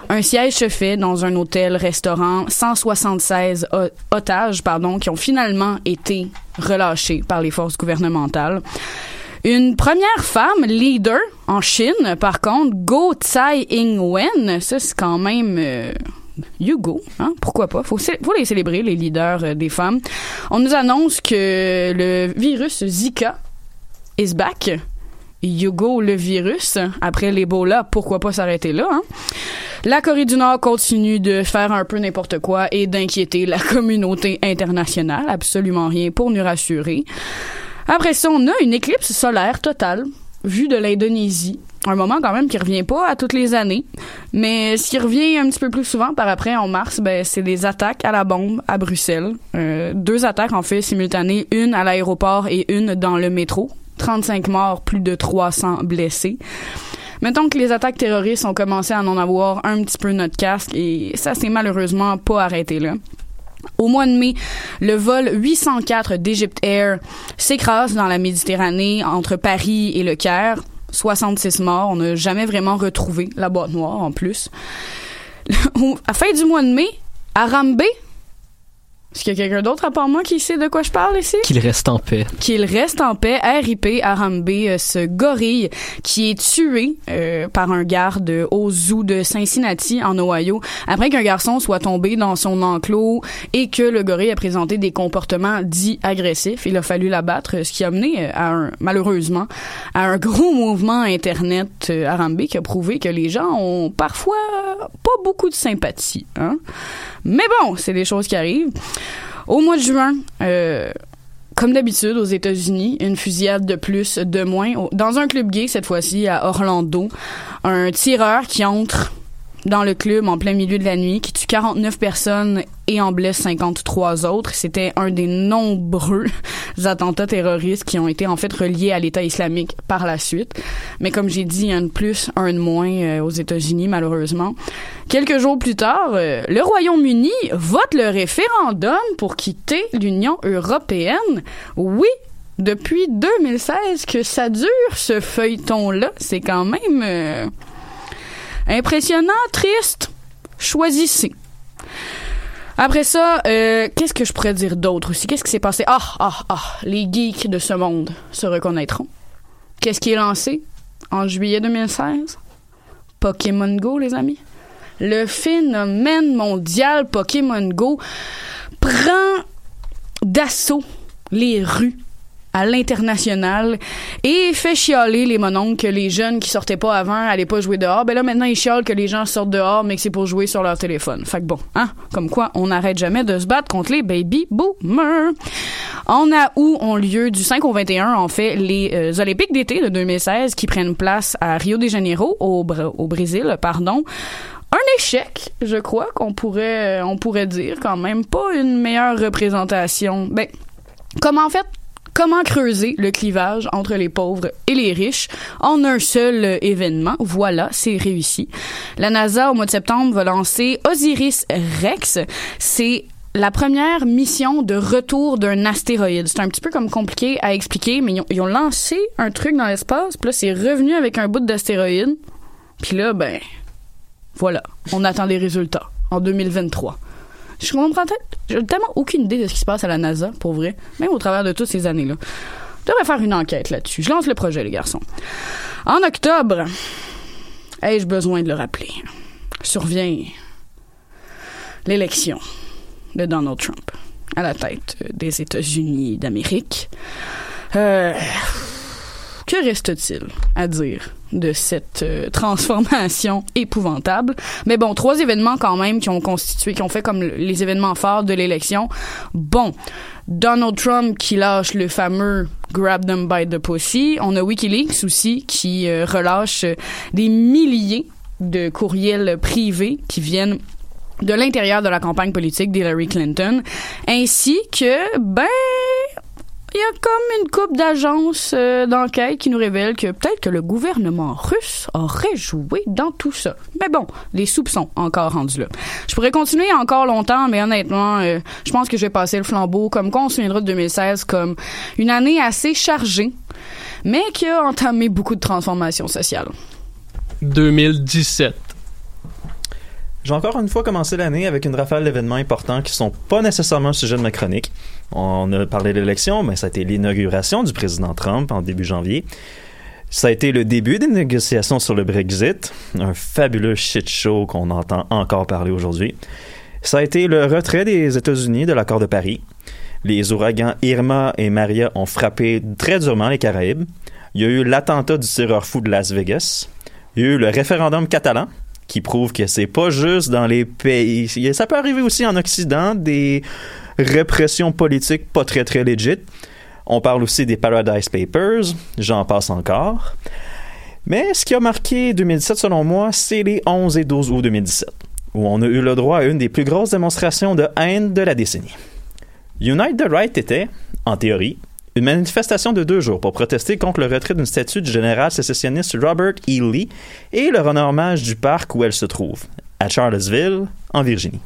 B: un siège se fait dans un hôtel-restaurant, 176 o- otages pardon, qui ont finalement été relâchés par les forces gouvernementales. Une première femme leader en Chine, par contre, Go Tsai Ing-wen, ça c'est quand même euh, Hugo, hein? pourquoi pas? Faut, faut les célébrer, les leaders euh, des femmes. On nous annonce que le virus Zika is back. Hugo le virus, après l'Ebola, pourquoi pas s'arrêter là? Hein? La Corée du Nord continue de faire un peu n'importe quoi et d'inquiéter la communauté internationale. Absolument rien pour nous rassurer. Après ça, on a une éclipse solaire totale, vue de l'Indonésie. Un moment quand même qui revient pas à toutes les années. Mais ce qui revient un petit peu plus souvent par après, en mars, ben, c'est les attaques à la bombe à Bruxelles. Euh, deux attaques, en fait, simultanées. Une à l'aéroport et une dans le métro. 35 morts, plus de 300 blessés. Mettons que les attaques terroristes ont commencé à en avoir un petit peu notre casque et ça s'est malheureusement pas arrêté là. Au mois de mai, le vol 804 d'Egypt Air s'écrase dans la Méditerranée entre Paris et le Caire. 66 morts. On n'a jamais vraiment retrouvé la boîte noire en plus. à fin du mois de mai, à Rambé, est-ce qu'il y a quelqu'un d'autre à part moi qui sait de quoi je parle ici?
G: Qu'il reste en paix.
B: qu'il reste en paix, RIP Arambe, euh, ce gorille qui est tué euh, par un garde au zoo de Cincinnati en Ohio après qu'un garçon soit tombé dans son enclos et que le gorille a présenté des comportements dits agressifs. Il a fallu l'abattre, ce qui a mené euh, à un, malheureusement à un gros mouvement internet Arambe qui a prouvé que les gens ont parfois pas beaucoup de sympathie. Hein? Mais bon, c'est des choses qui arrivent. Au mois de juin, euh, comme d'habitude aux États-Unis, une fusillade de plus, de moins. Dans un club gay, cette fois-ci à Orlando, un tireur qui entre dans le club en plein milieu de la nuit, qui tue 49 personnes et en blesse 53 autres. C'était un des nombreux attentats terroristes qui ont été en fait reliés à l'État islamique par la suite. Mais comme j'ai dit, un de plus, un de moins euh, aux États-Unis, malheureusement. Quelques jours plus tard, euh, le Royaume-Uni vote le référendum pour quitter l'Union européenne. Oui, depuis 2016 que ça dure, ce feuilleton-là. C'est quand même euh, impressionnant, triste. Choisissez. Après ça, euh, qu'est-ce que je pourrais dire d'autre aussi? Qu'est-ce qui s'est passé? Ah, ah, ah, les geeks de ce monde se reconnaîtront. Qu'est-ce qui est lancé en juillet 2016? Pokémon Go, les amis. Le phénomène mondial Pokémon Go prend d'assaut les rues à l'international et fait chialer les mononcles que les jeunes qui sortaient pas avant allaient pas jouer dehors. Ben là, maintenant, ils chialent que les gens sortent dehors, mais que c'est pour jouer sur leur téléphone. Fait que bon, hein, comme quoi, on n'arrête jamais de se battre contre les baby boomers. En août ont lieu du 5 au 21, en fait, les euh, Olympiques d'été de 2016 qui prennent place à Rio de Janeiro, au, au Brésil, pardon. Un échec, je crois qu'on pourrait, on pourrait dire quand même, pas une meilleure représentation. Ben, comment en fait, comment creuser le clivage entre les pauvres et les riches? En un seul euh, événement. Voilà, c'est réussi. La NASA, au mois de septembre, va lancer Osiris Rex. C'est la première mission de retour d'un astéroïde. C'est un petit peu comme compliqué à expliquer, mais ils ont, lancé un truc dans l'espace, puis là, c'est revenu avec un bout d'astéroïde. Puis là, ben, voilà, on attend des résultats en 2023. Je comprends. J'ai tellement aucune idée de ce qui se passe à la NASA, pour vrai, même au travers de toutes ces années-là. Je devrais faire une enquête là-dessus. Je lance le projet, les garçons. En octobre, ai-je besoin de le rappeler, survient l'élection de Donald Trump à la tête des États-Unis d'Amérique. Euh, que reste-t-il à dire de cette euh, transformation épouvantable? Mais bon, trois événements quand même qui ont constitué, qui ont fait comme les événements forts de l'élection. Bon, Donald Trump qui lâche le fameux Grab them by the pussy. On a Wikileaks aussi qui euh, relâche des milliers de courriels privés qui viennent de l'intérieur de la campagne politique d'Hillary Clinton, ainsi que, ben, il y a comme une coupe d'agences euh, d'enquête qui nous révèle que peut-être que le gouvernement russe aurait joué dans tout ça. Mais bon, les soupçons encore rendus là. Je pourrais continuer encore longtemps, mais honnêtement, euh, je pense que je vais passer le flambeau, comme qu'on se souviendra de 2016 comme une année assez chargée, mais qui a entamé beaucoup de transformations sociales.
D: 2017.
F: J'ai encore une fois commencé l'année avec une rafale d'événements importants qui sont pas nécessairement le sujet de ma chronique. On a parlé de l'élection, mais ça a été l'inauguration du président Trump en début janvier. Ça a été le début des négociations sur le Brexit, un fabuleux shit show qu'on entend encore parler aujourd'hui. Ça a été le retrait des États-Unis de l'accord de Paris. Les ouragans Irma et Maria ont frappé très durement les Caraïbes. Il y a eu l'attentat du tireur fou de Las Vegas. Il y a eu le référendum catalan, qui prouve que c'est pas juste dans les pays. Ça peut arriver aussi en Occident, des répressions politiques pas très très legit. On parle aussi des Paradise Papers, j'en passe encore. Mais ce qui a marqué 2017 selon moi, c'est les 11 et 12 août 2017, où on a eu le droit à une des plus grosses démonstrations de haine de la décennie. Unite the Right était, en théorie, une manifestation de deux jours pour protester contre le retrait d'une statue du général sécessionniste Robert E. Lee et le rendre hommage du parc où elle se trouve, à Charlottesville, en Virginie.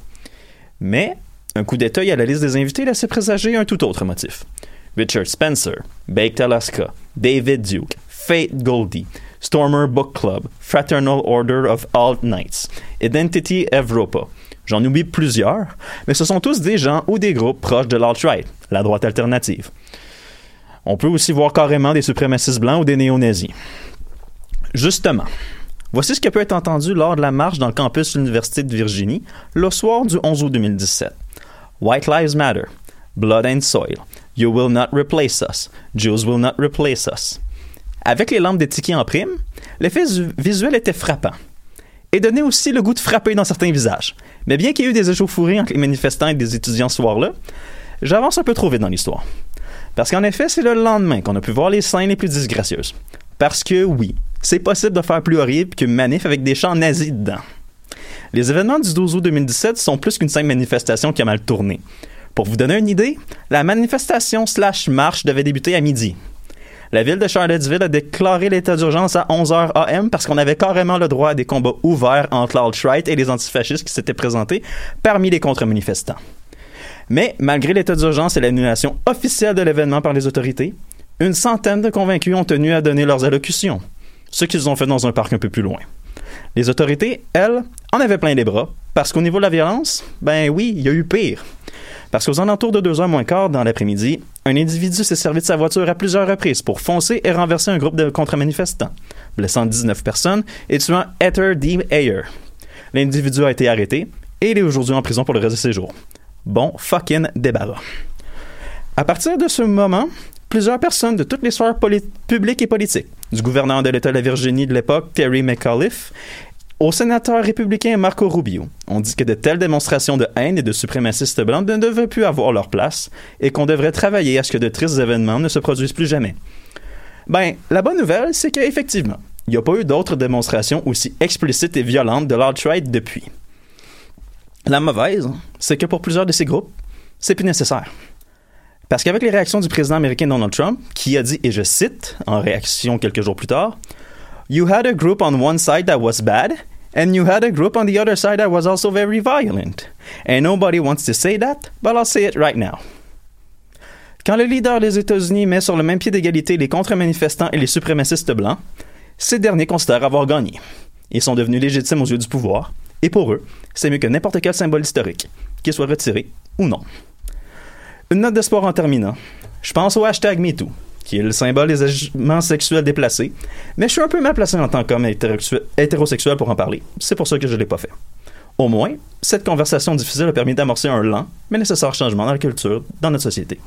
F: Mais un coup d'œil à la liste des invités laissait présager un tout autre motif. Richard Spencer, Baked Alaska, David Duke, Fate Goldie, Stormer Book Club, Fraternal Order of All Knights, Identity Evropa. J'en oublie plusieurs, mais ce sont tous des gens ou des groupes proches de l'alt-right, la droite alternative. On peut aussi voir carrément des suprémacistes blancs ou des néo-nazis. Justement, voici ce qui peut être entendu lors de la marche dans le campus de l'Université de Virginie le soir du 11 août 2017. White Lives Matter. Blood and Soil. You will not replace us. Jews will not replace us. Avec les lampes des tickets en prime, l'effet visuel était frappant et donnait aussi le goût de frapper dans certains visages. Mais bien qu'il y ait eu des échauffourées entre les manifestants et des étudiants ce soir-là, j'avance un peu trop vite dans l'histoire. Parce qu'en effet, c'est le lendemain qu'on a pu voir les scènes les plus disgracieuses. Parce que oui, c'est possible de faire plus horrible qu'une manif avec des chants nazis dedans. Les événements du 12 août 2017 sont plus qu'une simple manifestation qui a mal tourné. Pour vous donner une idée, la manifestation slash marche devait débuter à midi. La ville de Charlottesville a déclaré l'état d'urgence à 11h AM parce qu'on avait carrément le droit à des combats ouverts entre l'alt-right et les antifascistes qui s'étaient présentés parmi les contre-manifestants. Mais malgré l'état d'urgence et l'annulation officielle de l'événement par les autorités, une centaine de convaincus ont tenu à donner leurs allocutions, ce qu'ils ont fait dans un parc un peu plus loin. Les autorités, elles, en avaient plein les bras, parce qu'au niveau de la violence, ben oui, il y a eu pire. Parce qu'aux alentours de deux heures moins quart dans l'après-midi, un individu s'est servi de sa voiture à plusieurs reprises pour foncer et renverser un groupe de contre-manifestants, blessant 19 personnes et tuant Heather D. Ayer. L'individu a été arrêté et il est aujourd'hui en prison pour le reste de ses jours. Bon fucking débarras. À partir de ce moment, plusieurs personnes de toutes les sphères publiques et politiques, du gouverneur de l'État de la Virginie de l'époque, Terry McAuliffe, au sénateur républicain Marco Rubio, ont dit que de telles démonstrations de haine et de suprémacistes blancs ne devaient plus avoir leur place et qu'on devrait travailler à ce que de tristes événements ne se produisent plus jamais. Ben, la bonne nouvelle, c'est qu'effectivement, il n'y a pas eu d'autres démonstrations aussi explicites et violentes de l'alt-right depuis. La mauvaise, c'est que pour plusieurs de ces groupes, c'est plus nécessaire. Parce qu'avec les réactions du président américain Donald Trump, qui a dit, et je cite, en réaction quelques jours plus tard, You had a group on one side that was bad, and you had a group on the other side that was also very violent. And nobody wants to say that, but I'll say it right now. Quand le leader des États-Unis met sur le même pied d'égalité les contre-manifestants et les suprémacistes blancs, ces derniers considèrent avoir gagné. Ils sont devenus légitimes aux yeux du pouvoir, et pour eux, c'est mieux que n'importe quel symbole historique, qu'il soit retiré ou non. Une note d'espoir en terminant. Je pense au hashtag MeToo, qui est le symbole des agissements sexuels déplacés, mais je suis un peu mal placé en tant qu'homme hétérosexuel pour en parler. C'est pour ça que je ne l'ai pas fait. Au moins, cette conversation difficile a permis d'amorcer un lent, mais nécessaire changement dans la culture, dans notre société.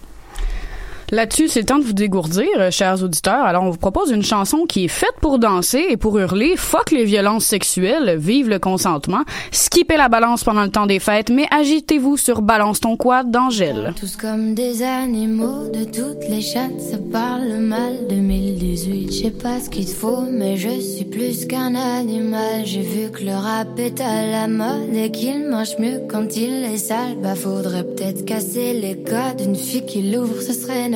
B: Là-dessus, c'est le temps de vous dégourdir, euh, chers auditeurs. Alors, on vous propose une chanson qui est faite pour danser et pour hurler « Fuck les violences sexuelles, vive le consentement, skippez la balance pendant le temps des fêtes, mais agitez-vous sur Balance ton quad d'Angèle. »
H: Tous comme des animaux de toutes les chattes, ça parle mal 2018. Je sais pas ce qu'il te faut, mais je suis plus qu'un animal. J'ai vu que le rap est à la mode et qu'il mange mieux quand il est sale. Faudrait peut-être casser les codes d'une fille qui l'ouvre, ce serait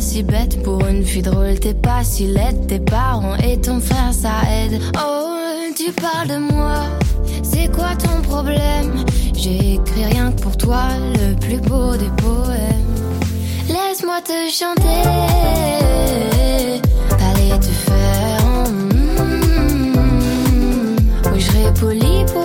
H: si bête. Pour une fille drôle, t'es pas si laide. Tes parents et ton frère, ça aide. Oh, tu parles de moi. C'est quoi ton problème? J'ai écrit rien que pour toi, le plus beau des poèmes. Laisse-moi te chanter. Allez te faire. mm, Oui, je serai poli pour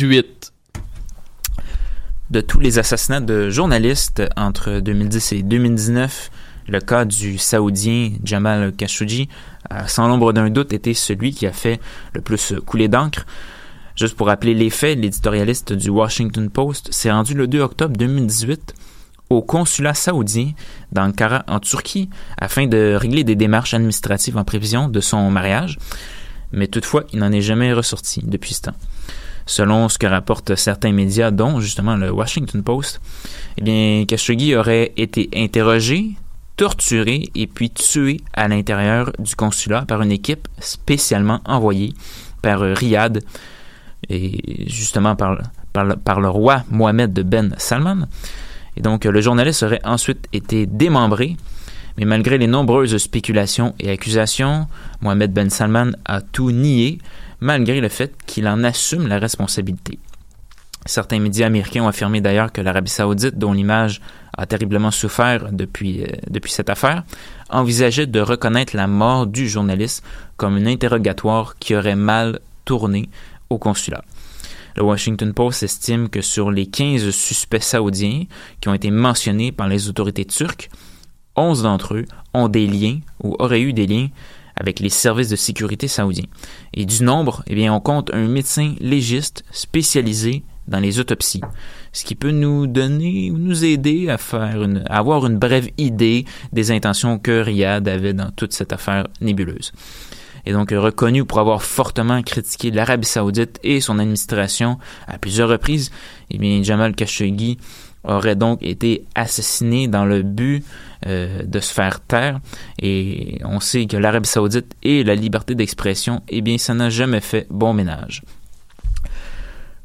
D: 2018.
C: de tous les assassinats de journalistes entre 2010 et 2019, le cas du Saoudien Jamal Khashoggi a sans l'ombre d'un doute été celui qui a fait le plus couler d'encre. Juste pour rappeler les faits, l'éditorialiste du Washington Post s'est rendu le 2 octobre 2018 au consulat saoudien d'Ankara en Turquie afin de régler des démarches administratives en prévision de son mariage. Mais toutefois, il n'en est jamais ressorti depuis ce temps. Selon ce que rapportent certains médias, dont justement le Washington Post, eh Khashoggi aurait été interrogé, torturé et puis tué à l'intérieur du consulat par une équipe spécialement envoyée par Riyad et justement par, le- roi Mohamed Ben Salman. Et donc, le journaliste aurait ensuite été démembré, mais malgré les nombreuses spéculations et accusations, Mohamed Ben Salman a tout nié, malgré le fait qu'il en assume la responsabilité. Certains médias américains ont affirmé d'ailleurs que l'Arabie saoudite, dont l'image a terriblement souffert depuis, euh, depuis cette affaire, envisageait de reconnaître la mort du journaliste comme un interrogatoire qui aurait mal tourné au consulat. Le Washington Post estime que sur les 15 suspects saoudiens qui ont été mentionnés par les autorités turques, 11 d'entre eux ont des liens ou auraient eu des liens avec les services de sécurité saoudiens. Et du nombre, eh bien, on compte un médecin légiste spécialisé dans les autopsies, ce qui peut nous donner ou nous aider à faire une, à avoir une brève idée des intentions que Riyad avait dans toute cette affaire nébuleuse. est donc reconnu pour avoir fortement critiqué l'Arabie saoudite et son administration à plusieurs reprises. Eh bien, Jamal Khashoggi aurait donc été assassiné dans le but euh, de se faire taire. Et on sait que l'Arabie saoudite et la liberté d'expression, eh bien, ça n'a jamais fait bon ménage.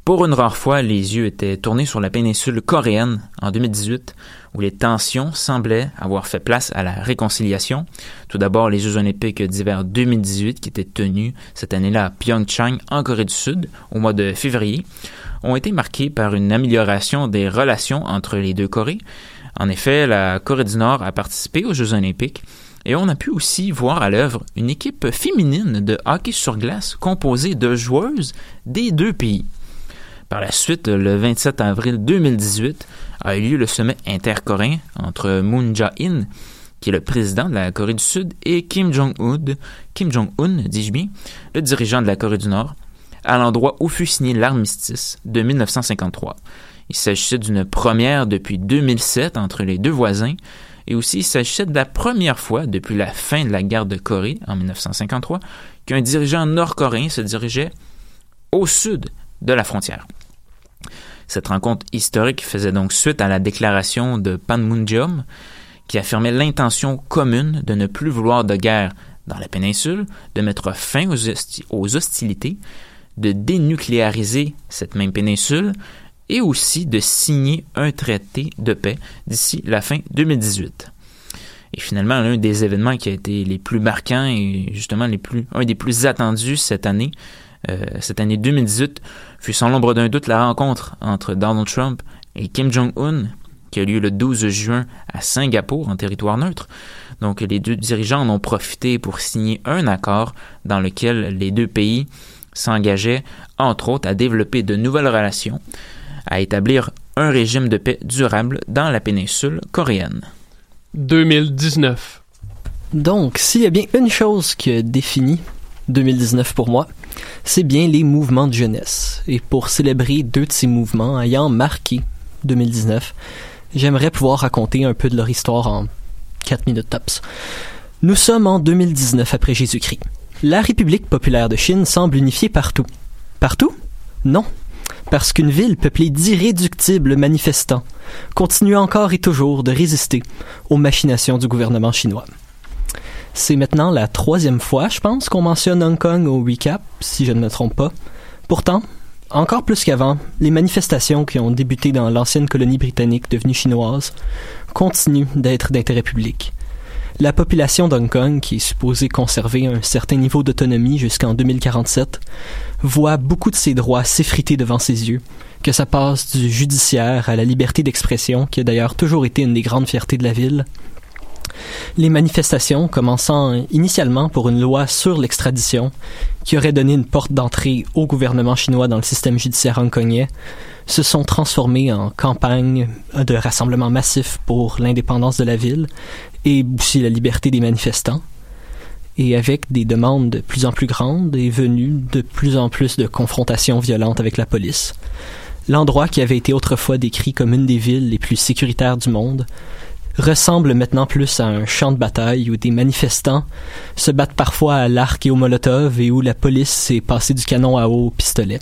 C: Pour une rare fois, les yeux étaient tournés sur la péninsule coréenne en 2018, où les tensions semblaient avoir fait place à la réconciliation. Tout d'abord, les Jeux olympiques d'hiver 2018, qui étaient tenus cette année-là à Pyeongchang, en Corée du Sud, au mois de février, ont été marqués par une amélioration des relations entre les deux Corées. En effet, la Corée du Nord a participé aux Jeux olympiques et on a pu aussi voir à l'œuvre une équipe féminine de hockey sur glace composée de joueuses des deux pays. Par la suite, le 27 avril 2018 a eu lieu le sommet intercoréen entre Moon Jae-in, qui est le président de la Corée du Sud, et Kim Jong-un, Kim Jong-un, dis-je bien, le dirigeant de la Corée du Nord, à l'endroit où fut signé l'armistice de 1953. Il s'agissait d'une première depuis 2007 entre les deux voisins, et aussi il s'agissait de la première fois depuis la fin de la guerre de Corée en 1953 qu'un dirigeant nord-coréen se dirigeait au sud de la frontière. Cette rencontre historique faisait donc suite à la déclaration de Panmunjom, qui affirmait l'intention commune de ne plus vouloir de guerre dans la péninsule, de mettre fin aux, hostilités, de dénucléariser cette même péninsule et aussi de signer un traité de paix d'ici la fin 2018. Et finalement, l'un des événements qui a été les plus marquants et justement les plus, un des plus attendus cette année, euh, cette année 2018 fut sans l'ombre d'un doute la rencontre entre Donald Trump et Kim Jong-un qui a lieu le 12 juin à Singapour, en territoire neutre. Donc les deux dirigeants en ont profité pour signer un accord dans lequel les deux pays s'engageaient, entre autres, à développer de nouvelles relations, à établir un régime de paix durable dans la péninsule coréenne.
D: 2019.
G: Donc, s'il y a bien une chose qui a défini 2019 pour moi, c'est bien les mouvements de jeunesse. Et pour célébrer deux de ces mouvements ayant marqué 2019, j'aimerais pouvoir raconter un peu de leur histoire en 4 minutes tops. Nous sommes en 2019 après Jésus-Christ. La République populaire de Chine semble unifiée partout. Partout? Non. Parce qu'une ville peuplée d'irréductibles manifestants continue encore et toujours de résister aux machinations du gouvernement chinois. C'est maintenant la troisième fois, je pense, qu'on mentionne Hong Kong au recap, si je ne me trompe pas. Pourtant, encore plus qu'avant, les manifestations qui ont débuté dans l'ancienne colonie britannique devenue chinoise continuent d'être d'intérêt public. La population d'Hong Kong, qui est supposée conserver un certain niveau d'autonomie jusqu'en 2047, voit beaucoup de ses droits s'effriter devant ses yeux, que ça passe du judiciaire à la liberté d'expression, qui a d'ailleurs toujours été une des grandes fiertés de la ville, les manifestations, commençant initialement pour une loi sur l'extradition, qui aurait donné une porte d'entrée au gouvernement chinois dans le système judiciaire hongkongais, se sont transformées en campagnes de rassemblements massifs pour l'indépendance de la ville et aussi la liberté des manifestants. Et avec des demandes de plus en plus grandes et venues de plus en plus de confrontations violentes avec la police. L'endroit qui avait été autrefois décrit comme une des villes les plus sécuritaires du monde ressemble maintenant plus à un champ de bataille où des manifestants se battent parfois à l'arc et au molotov et où la police s'est passée du canon à eau au pistolet.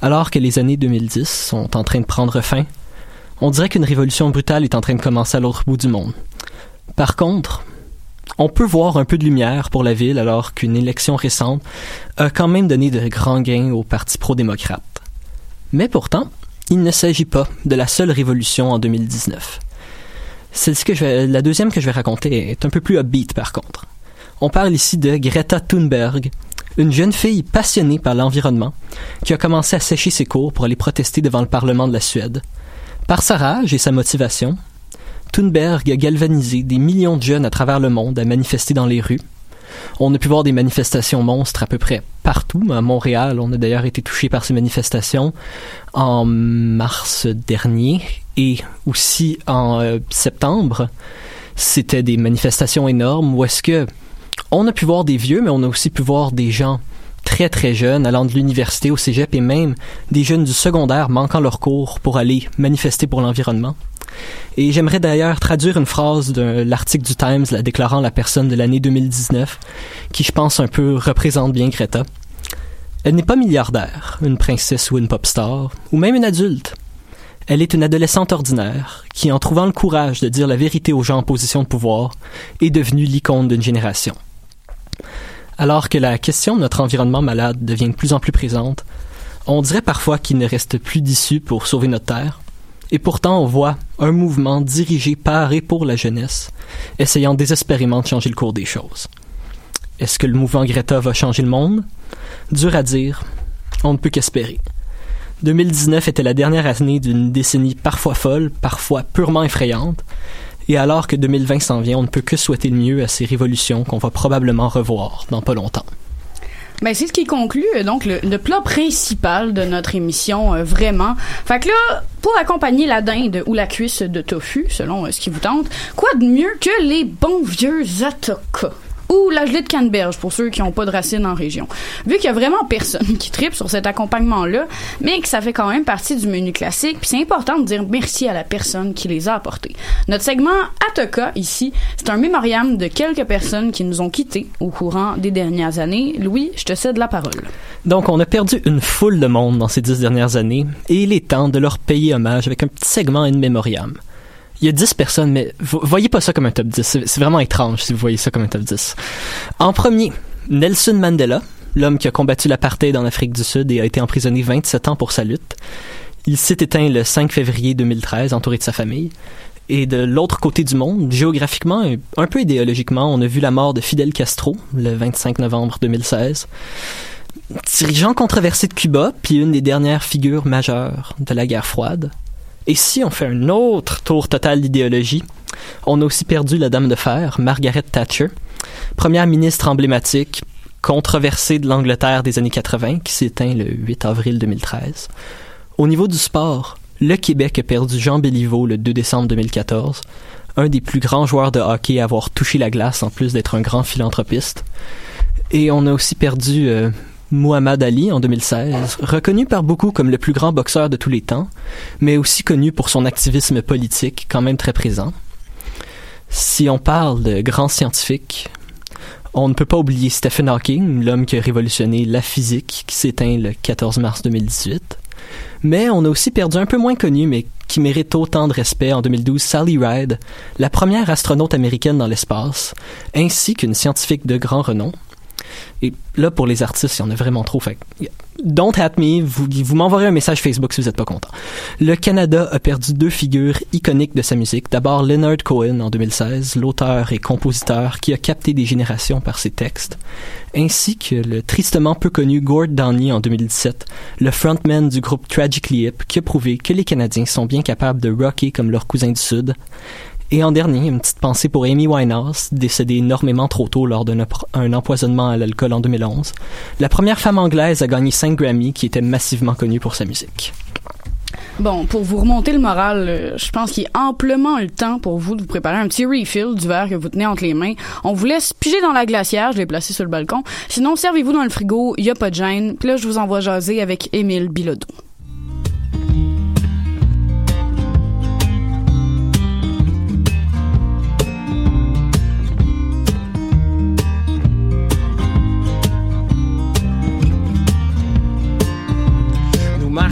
G: Alors que les années 2010 sont en train de prendre fin, on dirait qu'une révolution brutale est en train de commencer à l'autre bout du monde. Par contre, on peut voir un peu de lumière pour la ville alors qu'une élection récente a quand même donné de grands gains au Parti pro-démocrate. Mais pourtant, il ne s'agit pas de la seule révolution en 2019. Celle que je la deuxième que je vais raconter est un peu plus upbeat par contre. On parle ici de Greta Thunberg, une jeune fille passionnée par l'environnement qui a commencé à sécher ses cours pour aller protester devant le Parlement de la Suède. Par sa rage et sa motivation, Thunberg a galvanisé des millions de jeunes à travers le monde à manifester dans les rues. On a pu voir des manifestations monstres à peu près partout. À Montréal, on a d'ailleurs été touché par ces manifestations en mars dernier et aussi en euh, septembre, c'était des manifestations énormes où est-ce que on a pu voir des vieux, mais on a aussi pu voir des gens très très jeunes allant de l'université au cégep et même des jeunes du secondaire manquant leur cours pour aller manifester pour l'environnement. Et j'aimerais d'ailleurs traduire une phrase de l'article du Times la déclarant la personne de l'année 2019, qui je pense un peu représente bien Greta. Elle n'est pas milliardaire, une princesse ou une pop star, ou même une adulte. Elle est une adolescente ordinaire qui, en trouvant le courage de dire la vérité aux gens en position de pouvoir, est devenue l'icône d'une génération. Alors que la question de notre environnement malade devient de plus en plus présente, on dirait parfois qu'il ne reste plus d'issue pour sauver notre Terre, et pourtant on voit un mouvement dirigé par et pour la jeunesse, essayant désespérément de changer le cours des choses. Est-ce que le mouvement Greta va changer le monde? Dur à dire, on ne peut qu'espérer. 2019 était la dernière année d'une décennie parfois folle, parfois purement effrayante, et alors que 2020 s'en vient, on ne peut que souhaiter le mieux à ces révolutions qu'on va probablement revoir dans pas longtemps.
B: Ben, c'est ce qui conclut euh, donc le, le plat principal de notre émission, euh, vraiment. Fait que là, pour accompagner la dinde ou la cuisse de tofu, selon euh, ce qui vous tente, quoi de mieux que les bons vieux atoka? Ou la gelée de canneberge pour ceux qui n'ont pas de racines en région. Vu qu'il y a vraiment personne qui tripe sur cet accompagnement-là, mais que ça fait quand même partie du menu classique, c'est important de dire merci à la personne qui les a apportés. Notre segment Atoka, ici, c'est un mémoriam de quelques personnes qui nous ont quittés au courant des dernières années. Louis, je te cède la parole.
G: Donc, on a perdu une foule de monde dans ces dix dernières années, et il est temps de leur payer hommage avec un petit segment in memoriam il y a 10 personnes, mais voyez pas ça comme un top 10. C'est vraiment étrange si vous voyez ça comme un top 10. En premier, Nelson Mandela, l'homme qui a combattu l'apartheid en Afrique du Sud et a été emprisonné 27 ans pour sa lutte. Il s'est éteint le 5 février 2013, entouré de sa famille. Et de l'autre côté du monde, géographiquement et un peu idéologiquement, on a vu la mort de Fidel Castro le 25 novembre 2016. Dirigeant controversé de Cuba, puis une des dernières figures majeures de la guerre froide. Et si on fait un autre tour total d'idéologie, on a aussi perdu la Dame de Fer, Margaret Thatcher, première ministre emblématique, controversée de l'Angleterre des années 80, qui s'éteint le 8 avril 2013. Au niveau du sport, le Québec a perdu Jean Béliveau le 2 décembre 2014, un des plus grands joueurs de hockey à avoir touché la glace en plus d'être un grand philanthropiste. Et on a aussi perdu euh, Muhammad Ali en 2016, reconnu par beaucoup comme le plus grand boxeur de tous les temps, mais aussi connu pour son activisme politique quand même très présent. Si on parle de grands scientifiques, on ne peut pas oublier Stephen Hawking, l'homme qui a révolutionné la physique, qui s'éteint le 14 mars 2018. Mais on a aussi perdu un peu moins connu, mais qui mérite autant de respect en 2012, Sally Ride, la première astronaute américaine dans l'espace, ainsi qu'une scientifique de grand renom, et là, pour les artistes, il y en a vraiment trop. Don't hate me, vous, vous m'envoierez un message Facebook si vous n'êtes pas content. Le Canada a perdu deux figures iconiques de sa musique. D'abord Leonard Cohen en 2016, l'auteur et compositeur qui a capté des générations par ses textes, ainsi que le tristement peu connu Gord Downie en 2017, le frontman du groupe Tragically Hip qui a prouvé que les Canadiens sont bien capables de rocker comme leurs cousins du Sud, et en dernier, une petite pensée pour Amy Winehouse, décédée énormément trop tôt lors d'un empoisonnement à l'alcool en 2011. La première femme anglaise à gagner 5 Grammy qui était massivement connue pour sa musique.
B: Bon, pour vous remonter le moral, euh, je pense qu'il y a amplement le temps pour vous de vous préparer un petit refill du verre que vous tenez entre les mains. On vous laisse piger dans la glacière, je l'ai placé sur le balcon. Sinon, servez-vous dans le frigo, y a pas de gêne. Puis là, je vous envoie jaser avec Émile Bilodeau.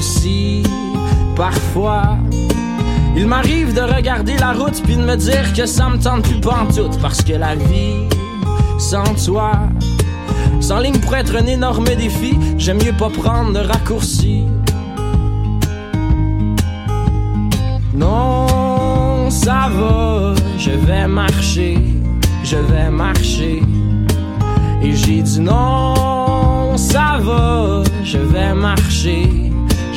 I: Si, parfois, il m'arrive de regarder la route puis de me dire que ça me tente plus pantoute parce que la vie, sans toi, sans ligne pour être un énorme défi, j'aime mieux pas prendre de raccourcis. Non, ça va, je vais marcher, je vais marcher. Et j'ai dit non, ça va, je vais marcher,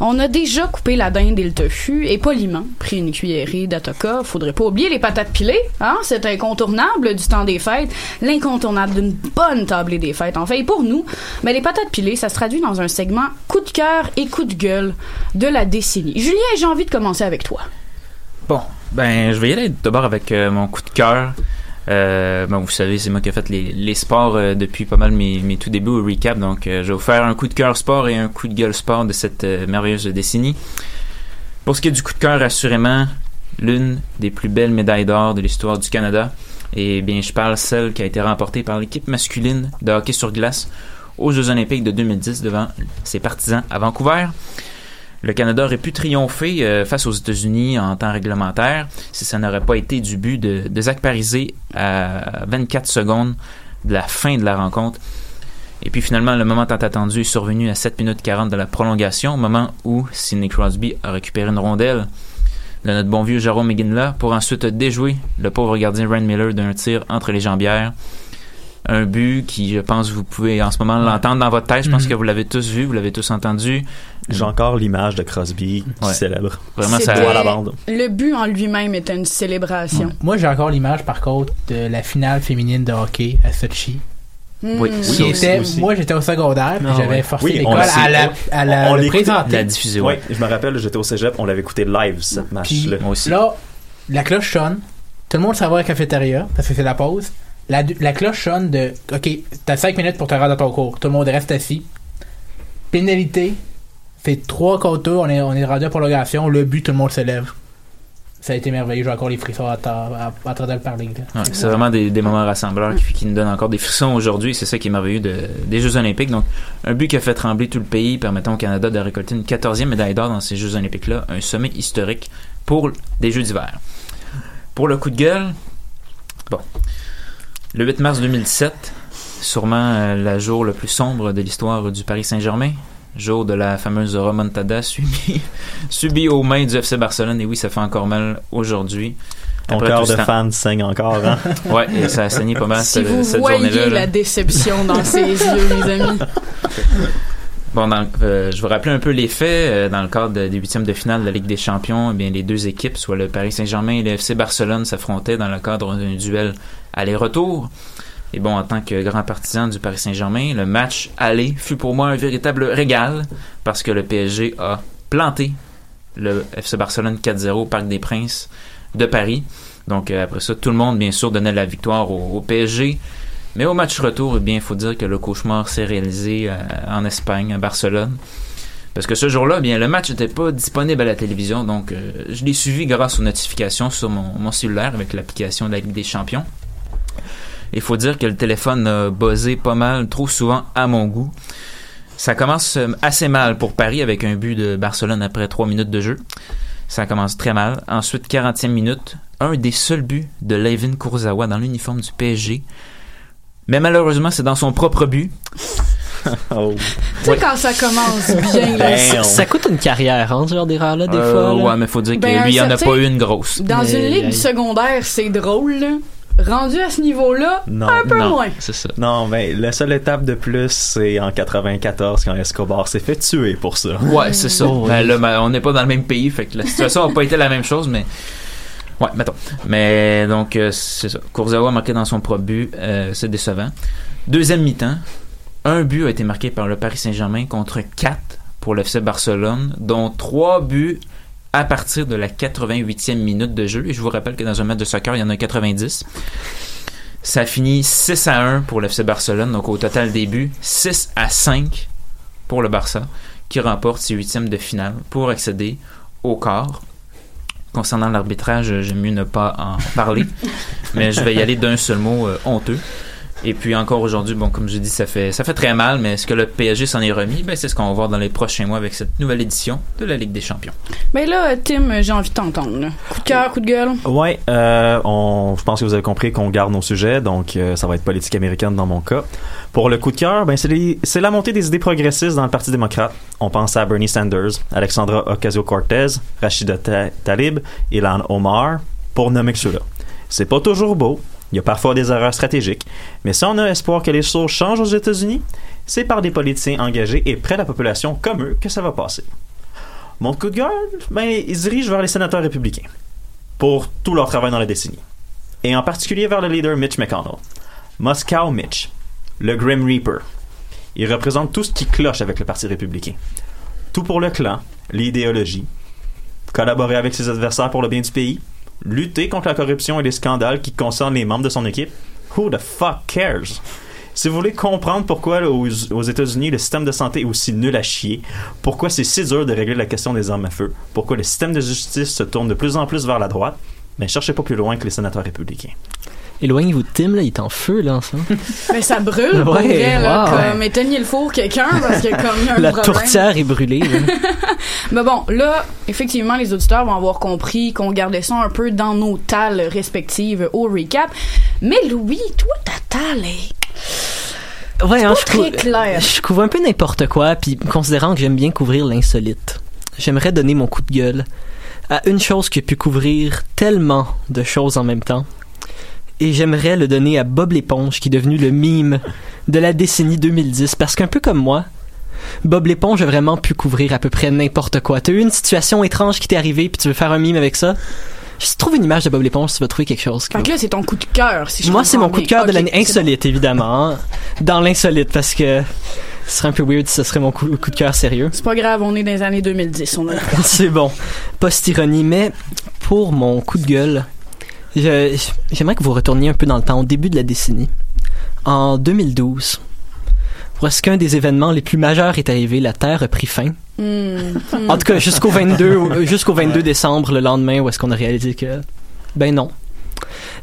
B: On a déjà coupé la dinde et le tofu et poliment pris une cuillerée d'atoka. Faudrait pas oublier les patates pilées, hein? C'est incontournable du temps des fêtes, l'incontournable d'une bonne tablée des fêtes. En fait, et pour nous, mais les patates pilées, ça se traduit dans un segment coup de cœur et coup de gueule de la décennie. Julien, j'ai envie de commencer avec toi.
C: Bon, ben, je vais y aller d'abord avec euh, mon coup de cœur. Euh, ben, vous savez, c'est moi qui ai fait les, les sports euh, depuis pas mal mes, mes tout débuts au recap. Donc, euh, je vais vous faire un coup de cœur sport et un coup de gueule sport de cette euh, merveilleuse décennie. Pour ce qui est du coup de cœur, assurément, l'une des plus belles médailles d'or de l'histoire du Canada. Et bien, je parle celle qui a été remportée par l'équipe masculine de hockey sur glace aux Jeux Olympiques de 2010 devant ses partisans à Vancouver. Le Canada aurait pu triompher euh, face aux États-Unis en temps réglementaire si ça n'aurait pas été du but de, de Zach Parisé à 24 secondes de la fin de la rencontre. Et puis finalement, le moment tant attendu est survenu à 7 minutes 40 de la prolongation, au moment où Sidney Crosby a récupéré une rondelle de notre bon vieux Jérôme McGinley pour ensuite déjouer le pauvre gardien Ryan Miller d'un tir entre les jambières. Un but qui, je pense, vous pouvez en ce moment l'entendre dans votre tête. Je pense
E: Mhm.
C: que vous l'avez tous vu, vous l'avez tous entendu.
F: J'ai encore l'image de Crosby qui
C: Ouais.
F: célèbre.
C: Vraiment, ça.
F: La bande.
B: Le but en lui-même était une célébration.
E: Moi, j'ai encore l'image, par contre, de la finale féminine de hockey à Sochi.
B: Hmm.
C: Oui,
E: Qui
C: oui,
E: était-
F: aussi.
E: moi, j'étais au secondaire,
G: Ah
E: j'avais
G: ouais.
E: forcé
F: Oui, on
E: l'école à la, à la
F: On
E: le
F: l'écoute,
E: présenter.
C: La diffuser,
F: Oui,
C: ouais.
F: je me rappelle, j'étais au cégep, on l'avait écouté live, cette match-là.
C: Moi aussi.
E: Là, la cloche sonne. Tout le monde s'en va à la cafétéria, parce que c'est la pause. La, la cloche sonne de OK, t'as 5 minutes pour te rendre à ton cours. Tout le monde reste assis. Pénalité. C'est trois quotas, on est, on est rendu à prolongation. Le but, tout le monde se lève. Ça a été merveilleux. J'ai encore les frissons à, à, à, à train de le parler.
C: Ouais, c'est vraiment des, des moments rassembleurs qui, qui nous donnent encore des frissons aujourd'hui. C'est ça qui est merveilleux de- des Jeux Olympiques. Donc, un but qui a fait trembler tout le pays, permettant au Canada de récolter une 14e médaille d'or dans ces Jeux Olympiques-là. Un sommet historique pour des Jeux d'hiver. Pour le coup de gueule, bon. Le 8 mars 2017, sûrement euh, le jour le plus sombre de l'histoire du Paris Saint-Germain. Jour de la fameuse remontada subie, subie aux mains du FC Barcelone. Et oui, ça fait encore mal aujourd'hui.
F: Ton cœur de
C: temps.
F: fan saigne encore, hein?
C: Ouais, et ça a saigné pas mal
B: Si
C: cette,
B: vous
C: cette
B: voyez
C: journée-là. là.
B: la déception dans ses yeux, mes amis.
C: Bon, dans- euh, je vais rappeler un peu les faits. Euh, dans le cadre de- des huitièmes de finale de la Ligue des Champions, eh bien, les deux équipes, soit le Paris Saint-Germain et le FC Barcelone, s'affrontaient dans le cadre d'un duel aller-retour. Et bon, en tant que grand partisan du Paris Saint-Germain, le match aller fut pour moi un véritable régal parce que le PSG a planté le FC Barcelone 4-0 au Parc des Princes de Paris. Donc euh, après ça, tout le monde, bien sûr, donnait la victoire au, PSG. Mais au match retour, eh bien, il faut dire que le cauchemar s'est réalisé euh, en Espagne, à Barcelone. Parce que ce jour-là, bien, le match n'était pas disponible à la télévision, donc euh, je l'ai suivi grâce aux notifications sur mon, mon cellulaire avec l'application de la Ligue des Champions. Il faut dire que le téléphone a buzzé pas mal, trop souvent à mon goût. Ça commence euh, assez mal pour Paris avec un but de Barcelone après 3 minutes de jeu. Ça commence très mal. Ensuite, 40e minute, un des seuls buts de Levin Kurzawa dans l'uniforme du PSG. Mais malheureusement, c'est dans son propre but.
F: Oh.
B: Tu sais, quand ça commence bien, là.
G: Ça coûte une carrière, hein, ce genre d'erreur-là, des
C: Euh,
G: fois. là.
C: ouais, mais faut dire que
B: Ben,
C: lui, il en a
B: certain-
C: pas eu une grosse.
B: dans
G: Mais-
B: une ligue
G: aïe.
B: secondaire, c'est drôle, là. Rendu à ce niveau-là,
F: Non.
B: un peu
C: non,
B: moins.
C: c'est ça.
F: Non, ben, la seule étape de plus, c'est en 94 quand Escobar s'est fait tuer pour ça.
C: Ouais, c'est ça. Ben, là, ben, on n'est pas dans le même pays, fait que la situation n'a pas été la même chose, mais. Ouais, mettons. Mais donc, euh, c'est ça. Kurzawa a marqué dans son propre but. euh, c'est décevant. Deuxième mi-temps, un but a été marqué par le Paris Saint-Germain contre 4 pour l'FC Barcelone, dont trois buts à partir de la 88e minute de jeu. Et je vous rappelle que dans un match de soccer, il y en a 90. Ça finit 6 à 1 pour l'FC Barcelone, donc au total des buts, 6 à 5 pour le Barça, qui remporte ses huitièmes de finale pour accéder au quart. Concernant l'arbitrage, j'aime mieux ne pas en parler, mais je vais y aller d'un seul mot, euh, honteux. Et puis encore aujourd'hui, bon, comme je dis, ça fait, ça fait très mal, mais est-ce que le PSG s'en est remis? Ben, c'est ce qu'on va voir dans les prochains mois avec cette nouvelle édition de la Ligue des Champions.
B: Mais là, Tim, j'ai envie de t'entendre. là. Coup de cœur, coup de gueule?
F: Ouais, euh, on, je pense que vous avez compris qu'on garde nos sujets, donc euh, ça va être politique américaine dans mon cas. Pour le coup de cœur, ben c'est les- c'est la montée des idées progressistes dans le Parti démocrate. On pense à Bernie Sanders, Alexandra Ocasio-Cortez, Rachida Ta- Talib, Ilan Omar, pour nommer que ceux-là. C'est pas toujours beau, il y a parfois des erreurs stratégiques, mais si on a espoir que les choses changent aux États-Unis, c'est par des politiciens engagés et près de la population comme eux que ça va passer. Mon coup de gueule, ben, il dirige vers les sénateurs républicains pour tout leur travail dans la décennie. Et en particulier vers le leader Mitch McConnell. Moscow Mitch, le Grim Reaper. Il représente tout ce qui cloche avec le Parti républicain. Tout pour le clan, l'idéologie, collaborer avec ses adversaires pour le bien du pays, lutter contre la corruption et les scandales qui concernent les membres de son équipe? Who the fuck cares? Si vous voulez comprendre pourquoi aux, États-Unis le système de santé est aussi nul à chier, pourquoi c'est si dur de régler la question des armes à feu, pourquoi le système de justice se tourne de plus en plus vers la droite, mais cherchez pas plus loin que les sénateurs républicains.
G: Éloignez-vous de Tim, là, il est en feu, là, en ce moment.
B: Mais ça brûle,
G: Ouais,
B: vrai, là.
G: wow.
B: Comme éteignez le four, quelqu'un, parce que comme y a un
G: La
B: problème.
G: tourtière est brûlée.
B: Mais bon, là, effectivement, les auditeurs vont avoir compris qu'on gardait ça un peu dans nos tales respectives au recap. Mais Louis, toi, ta talle est
G: Ouais, hein,
B: pas
G: je,
B: très clair.
G: je couvre un peu n'importe quoi, puis considérant que j'aime bien couvrir l'insolite, j'aimerais donner mon coup de gueule à une chose qui a pu couvrir tellement de choses en même temps. Et j'aimerais le donner à Bob l'éponge, qui est devenu le mime de la décennie 2010, parce qu'un peu comme moi, Bob l'éponge a vraiment pu couvrir à peu près n'importe quoi. T'as eu une situation étrange qui t'est arrivée, puis tu veux faire un mime avec ça? Juste trouve une image de Bob l'éponge, tu vas trouver quelque chose.
B: Fait que là, c'est ton coup de cœur, si je
G: moi, c'est mon coup de cœur de l'année
B: bon.
G: insolite, évidemment. hein. Dans l'insolite, parce que ce serait un peu weird si ce serait mon coup, coup de cœur sérieux.
B: C'est pas grave, on est dans les années 2010. On a...
G: c'est bon. Post-ironie, mais pour mon coup de gueule, je- j'aimerais que vous retourniez un peu dans le temps, au début de la décennie. En 2012, lorsqu'un des événements les plus majeurs est arrivé, la Terre a pris fin.
B: Hmm.
G: En tout cas, jusqu'au 22, au- jusqu'au 22 décembre, le lendemain, où est-ce qu'on a réalisé que, ben non.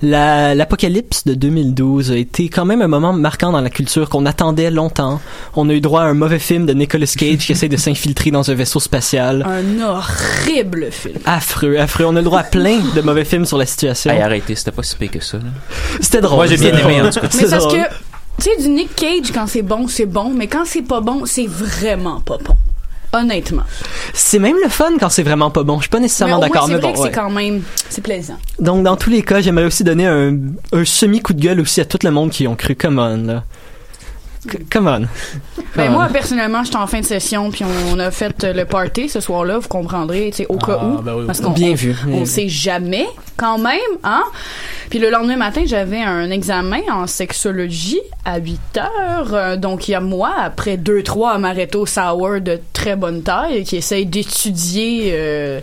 G: La- L'apocalypse de 2012 a été quand même un moment marquant dans la culture qu'on attendait longtemps. On a eu droit à un mauvais film de Nicolas Cage qui essaie de s'infiltrer dans un vaisseau spatial.
B: Un horrible film.
G: Affreux, affreux. On a le droit à plein de mauvais films sur la situation.
C: Hey, arrêtez, c'était pas si pire que ça. là.
G: C'était drôle.
C: Moi, j'ai bien aimé, en tout cas.
B: Mais
G: C'est
B: parce
G: drôle.
B: que, tu sais, du Nick Cage, quand c'est bon, c'est bon, mais quand c'est pas bon, c'est vraiment pas bon. Honnêtement.
G: C'est même le fun quand c'est vraiment pas bon. Je suis pas nécessairement
B: mais
G: d'accord,
B: c'est
G: mais
B: vrai
G: bon. ouais.
B: c'est quand même, c'est plaisant.
G: Donc, dans tous les cas, j'aimerais aussi donner un, un semi-coup de gueule aussi à tout le monde qui ont cru, come on, là. Come on.
B: Ben, moi,
G: on.
B: personnellement, j'étais en fin de session, puis on a fait euh, le party ce soir-là, vous comprendrez, tu sais, au cas
E: Ah,
B: où.
E: ben oui,
B: parce qu'on
G: Bien vu.
B: on sait jamais, quand même, hein? Puis le lendemain matin, j'avais un examen en sexologie à 8 heures. Euh, donc, il y a moi, après deux, trois amaretto sour de très bonne taille, qui essaye d'étudier euh,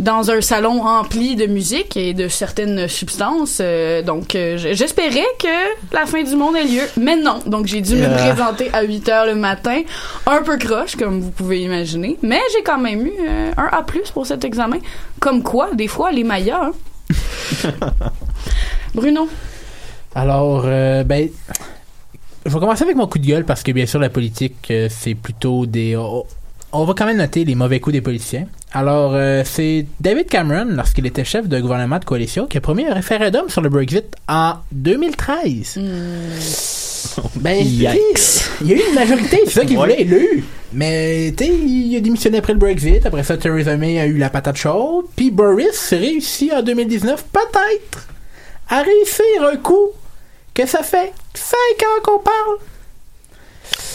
B: dans un salon rempli de musique et de certaines substances. Euh, donc, j'espérais que la fin du monde ait lieu. Mais non. Donc, j'ai dû me présenter à 8 heures le matin. Un peu croche, comme vous pouvez imaginer. Mais j'ai quand même eu un A+, pour cet examen. Comme quoi, des fois, les Mayas, hein. Bruno?
E: Alors, euh, ben, je vais commencer avec mon coup de gueule parce que bien sûr la politique, euh, c'est plutôt des. On, on va quand même noter les mauvais coups des politiciens. Alors, euh, c'est David Cameron, lorsqu'il était chef de gouvernement de coalition, qui a promis un référendum sur le Brexit en 2013. Ben,
G: Yikes.
E: Il y a eu une majorité, c'est ça qu'il
F: Ouais.
E: voulait, il l'a eu. Mais, tu sais, il a démissionné après le Brexit. Après ça, Theresa May a eu la patate chaude. Puis Boris réussit en 2019, peut-être, à réussir un coup que ça fait 5 ans qu'on parle.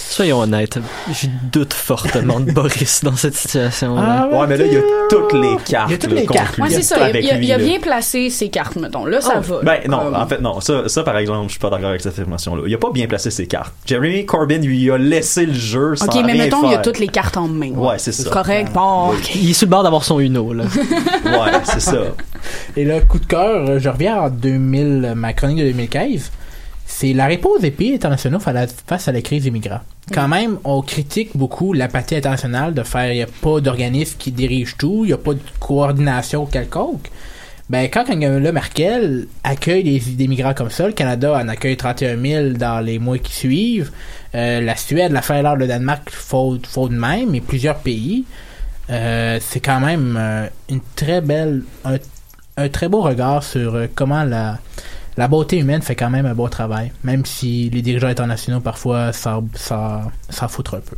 G: Soyons honnêtes, je doute fortement de Boris dans cette situation-là.
F: Ouais, mais là, il y a toutes les cartes.
E: Il y a toutes les cartes.
B: Ouais, c'est ça. Il,
F: avec
B: il a-
F: lui,
B: il a
F: là.
B: bien placé ses cartes, mettons. Là, ça
E: Oh,
B: va.
F: Ben non,
B: Comme-
F: en fait non. Ça, ça par exemple, je suis pas d'accord avec cette affirmation-là. Il a pas bien placé ses cartes. Jeremy Corbyn lui a laissé le jeu sans
B: Ok, mais
F: rien
B: mettons, il y a
F: faire.
B: toutes les cartes en main.
F: Ouais, c'est ça.
B: Correct. Bon.
G: Il est sur le bord d'avoir son Uno, là.
F: Ouais, c'est ça.
E: Et là, coup de cœur, je reviens en 2000, ma chronique de 2015. C'est la réponse des pays internationaux fa- face à la crise des migrants. Quand même, on critique beaucoup l'apathie internationale de faire, il n'y a pas d'organisme qui dirige tout, il n'y a pas de coordination quelconque. Ben, quand Angela Merkel accueille des, migrants comme ça, le Canada en accueille 31 000 dans les mois qui suivent, euh, la Suède, la Finlande, le Danemark font, de même, et plusieurs pays, euh, c'est quand même euh, une très belle, un, un très beau regard sur comment la, la beauté humaine fait quand même un beau travail, même si les dirigeants internationaux parfois s'en- s'en foutent un peu.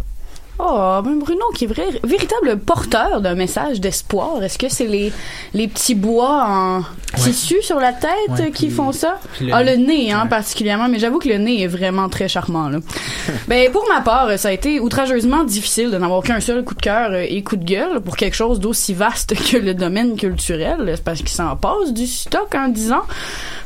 B: Oh, ben Bruno, qui est vrai, véritable porteur d'un message d'espoir. Est-ce que c'est les, les petits bois en tissu sur la tête
E: Ouais,
B: qui
E: puis-
B: font ça?
E: le
B: ah, le
E: nez.
B: hein,
E: Ouais.
B: particulièrement. Mais j'avoue que le nez est vraiment très charmant, là. ben, pour ma part, ça a été outrageusement difficile de n'avoir qu'un seul coup de cœur euh, et coup de gueule pour quelque chose d'aussi vaste que le domaine culturel. C'est parce qu'il s'en passe du stock en disant.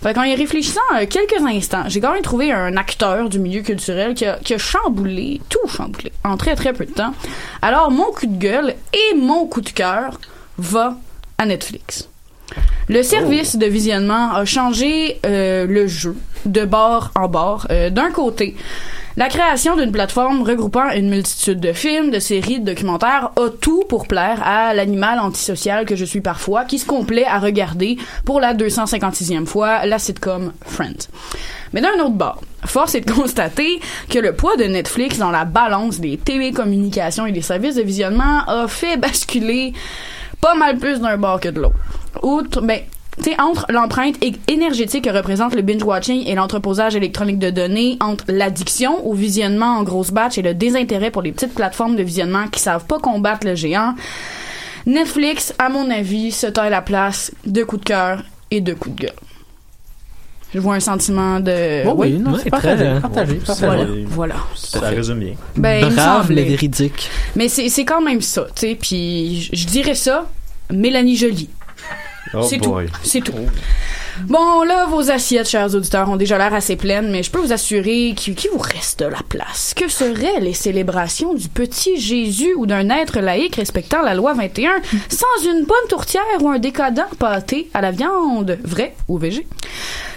B: Fait qu'en y réfléchissant euh, quelques instants, j'ai quand même trouvé un acteur du milieu culturel qui a, qui a chamboulé, tout chamboulé, en très très peu de temps. Alors, mon coup de gueule et mon coup de cœur va à Netflix. Le service de visionnement a changé euh, le jeu de bord en bord. Euh, D'un côté, la création d'une plateforme regroupant une multitude de films, de séries, de documentaires a tout pour plaire à l'animal antisocial que je suis parfois, qui se complaît à regarder pour la 256e fois la sitcom Friends. Mais d'un autre bord, force est de constater que le poids de Netflix dans la balance des télécommunications et des services de visionnement a fait basculer pas mal plus d'un bord que de l'autre. Outre, ben, tu sais, entre l'empreinte énergétique que représente le binge-watching et l'entreposage électronique de données, entre l'addiction au visionnement en grosse batch et le désintérêt pour les petites plateformes de visionnement qui savent pas combattre le géant, Netflix, à mon avis, se taille la place de coups de cœur et de coups de gueule. Je vois un sentiment de...
E: Bon, oui, non,
G: ouais,
E: c'est partagé,
G: très-
E: partagé, partagé.
B: Voilà, voilà.
F: Ça résume bien.
B: Ben,
G: Brave le véridique.
B: Mais c'est c'est quand même ça, tu sais. Puis je- dirais ça, Mélanie Jolie.
F: Oh
B: c'est tout.
F: boy.
B: C'est tout. Bon, là, vos assiettes, chers auditeurs, ont déjà l'air assez pleines, mais je peux vous assurer qu'il qu'il vous reste de la place. Que seraient les célébrations du petit Jésus ou d'un être laïque respectant la loi 21 sans une bonne tourtière ou un décadent pâté à la viande, vrai ou végé?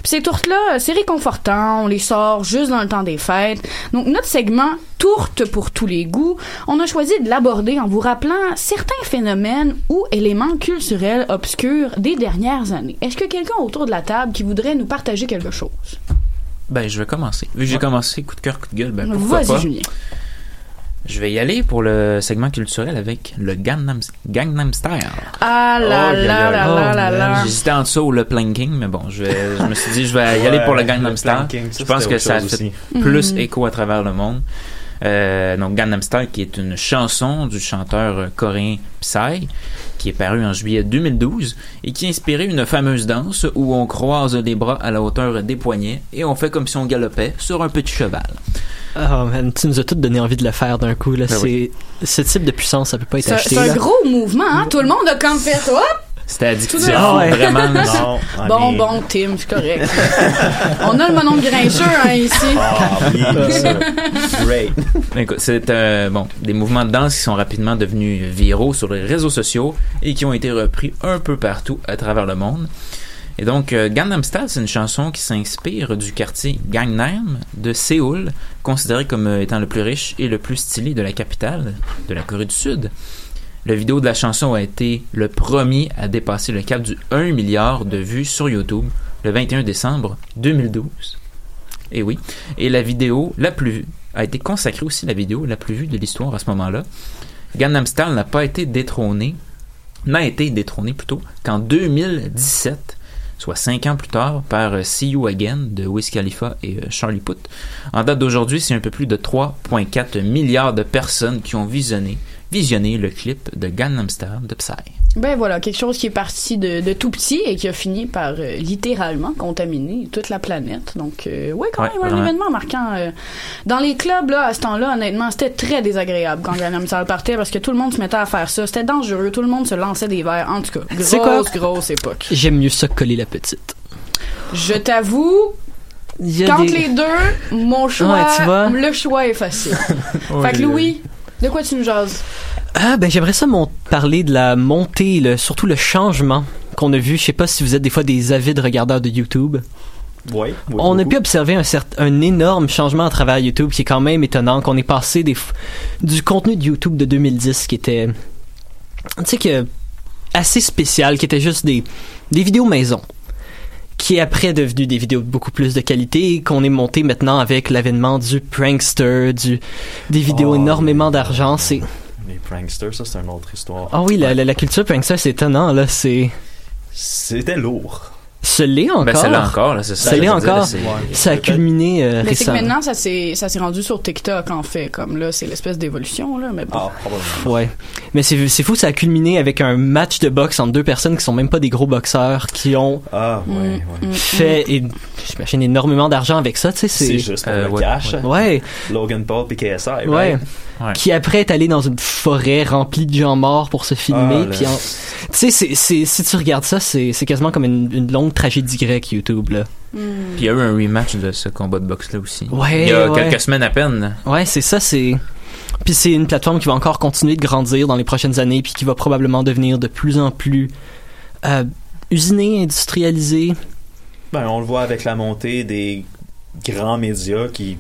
B: Puis ces tourtes-là, c'est réconfortant, on les sort juste dans le temps des fêtes. Donc notre segment Tourte pour tous les goûts, on a choisi de l'aborder en vous rappelant certains phénomènes ou éléments culturels obscurs des dernières années. Est-ce que quelqu'un autour de la table qui voudrait nous partager quelque chose?
C: Ben, je vais commencer. Vu que j'ai commencé coup de cœur, coup de gueule, ben pourquoi
B: Vas-y. Julien.
C: Je vais y aller pour le segment culturel avec le Gangnam, Gangnam Style.
B: Ah là
F: Oh,
B: là là là là là.
C: J'hésitais en dessous ou le planking, mais bon, je, vais, je me suis dit, je vais y aller pour le Gangnam
F: le
C: Style. je pense que ça
F: chose
C: fait
F: aussi.
C: plus
B: Mhm.
C: écho à travers le monde. Euh, donc Gangnam Style, qui est une chanson du chanteur euh, coréen Psy, qui est paru en juillet 2012 et qui a inspiré une fameuse danse où on croise les bras à la hauteur des poignets et on fait comme si on galopait sur un petit cheval.
G: Oh man, tu nous as toutes donné envie de le faire d'un coup. Là.
C: Ben
G: c'est, Ce type de puissance, ça peut pas être
B: C'est
G: acheté.
B: c'est un
G: là.
B: gros mouvement, hein? Tout le monde a comme fait hop!
C: C'était addictif,
G: Ah ouais.
C: vraiment.
F: Non,
B: Bon, bon, Tim, c'est correct. On a le monon grincheux, hein, ici.
F: Ah oui, ça. Great.
C: Écoute, C'est euh, bon, des mouvements de danse qui sont rapidement devenus viraux sur les réseaux sociaux et qui ont été repris un peu partout à travers le monde. Et donc, euh, Gangnam Style, c'est une chanson qui s'inspire du quartier Gangnam de Séoul, considéré comme euh, étant le plus riche et le plus stylé de la capitale de la Corée du Sud. Le vidéo de la chanson a été le premier à dépasser le cap du 1 milliard de vues sur YouTube le 21 décembre 2012. Et oui. Et la vidéo la plus vue a été consacrée aussi la vidéo la plus vue de l'histoire à ce moment-là. Gangnam Style n'a pas été détrôné, n'a été détrôné plutôt qu'en 2017, soit cinq ans plus tard, par euh, See You Again de Wiz Khalifa et euh, Charlie Puth. En date d'aujourd'hui, c'est un peu plus de 3,4 milliards de personnes qui ont visionné, visionné le clip de Gangnam Style de Psy.
B: Ben voilà, quelque chose qui est parti de, de tout petit et qui a fini par euh, littéralement contaminer toute la planète. Donc, euh, ouais, quand
C: Ouais,
B: même un événement marquant. euh. Dans les clubs, là, à ce temps-là, honnêtement, c'était très désagréable quand Gangnam Style partait parce que tout le monde se mettait à faire ça. C'était dangereux, tout le monde se lançait des verres. En tout cas,
G: C'est quoi?
B: grosse, grosse époque.
G: J'aime mieux ça que coller la petite.
B: Je t'avoue, quand
G: des-
B: les deux, mon choix,
G: Ouais,
B: le choix est facile. fait que Louis, de quoi tu nous jases?
G: Ah, ben j'aimerais ça mon- parler de la montée, le, surtout le changement qu'on a vu. Je sais pas si vous êtes des fois des avides regardeurs de YouTube.
F: Oui, oui,
G: on a pu observer un, cert- un énorme changement à travers YouTube qui est quand même étonnant, qu'on est passé des, f- du contenu de YouTube de 2010 qui était, tu sais, que, assez spécial, qui était juste des, des vidéos maison, qui est après devenu des vidéos de beaucoup plus de qualité, qu'on est monté maintenant avec l'avènement du prankster, du, des vidéos
F: Oh,
G: énormément d'argent, c'est,
F: Les pranksters, ça, c'est une autre histoire.
G: ah oui, la, la, la culture prankster, c'est étonnant, là, c'est,
F: C'était lourd.
G: Ce l'est encore.
C: Ben, c'est là encore, là, c'est ça.
G: Ça l'est
C: dire,
G: encore.
C: c'est-
G: Ça a culminé euh,
B: Mais c'est que
G: récemment.
B: maintenant, ça s'est, ça s'est rendu sur TikTok, en fait. Comme là, c'est l'espèce d'évolution, là. Mais bon.
F: Ah, probablement.
G: Ouais. Mais c'est, c'est fou, ça a culminé avec un match de boxe entre deux personnes qui sont même pas des gros boxeurs, qui ont
F: Ah, ouais, ouais.
B: Mm, mm.
G: fait, et, j'imagine, énormément d'argent avec ça, tu sais,
F: C'est
G: c'est...
F: juste pour
C: Euh,
F: le
C: ouais,
F: cash.
C: ouais.
F: Logan Paul et KSI,
G: ouais.
F: right?
C: Ouais.
G: Qui après est allé dans une forêt remplie de gens morts pour se filmer,
F: Ah,
G: puis en- tu sais, c'est, c'est, si tu regardes ça, c'est, c'est quasiment comme une, une longue tragédie grecque, YouTube, là.
B: Mm.
C: Puis il y a eu un rematch de ce combat de boxe là aussi.
G: Ouais,
C: il y a
G: ouais.
C: quelques semaines à peine.
G: Ouais, c'est ça, c'est... Puis c'est une plateforme qui va encore continuer de grandir dans les prochaines années, puis qui va probablement devenir de plus en plus euh, usinée, industrialisée.
F: Ben, on le voit avec la montée des grands médias qui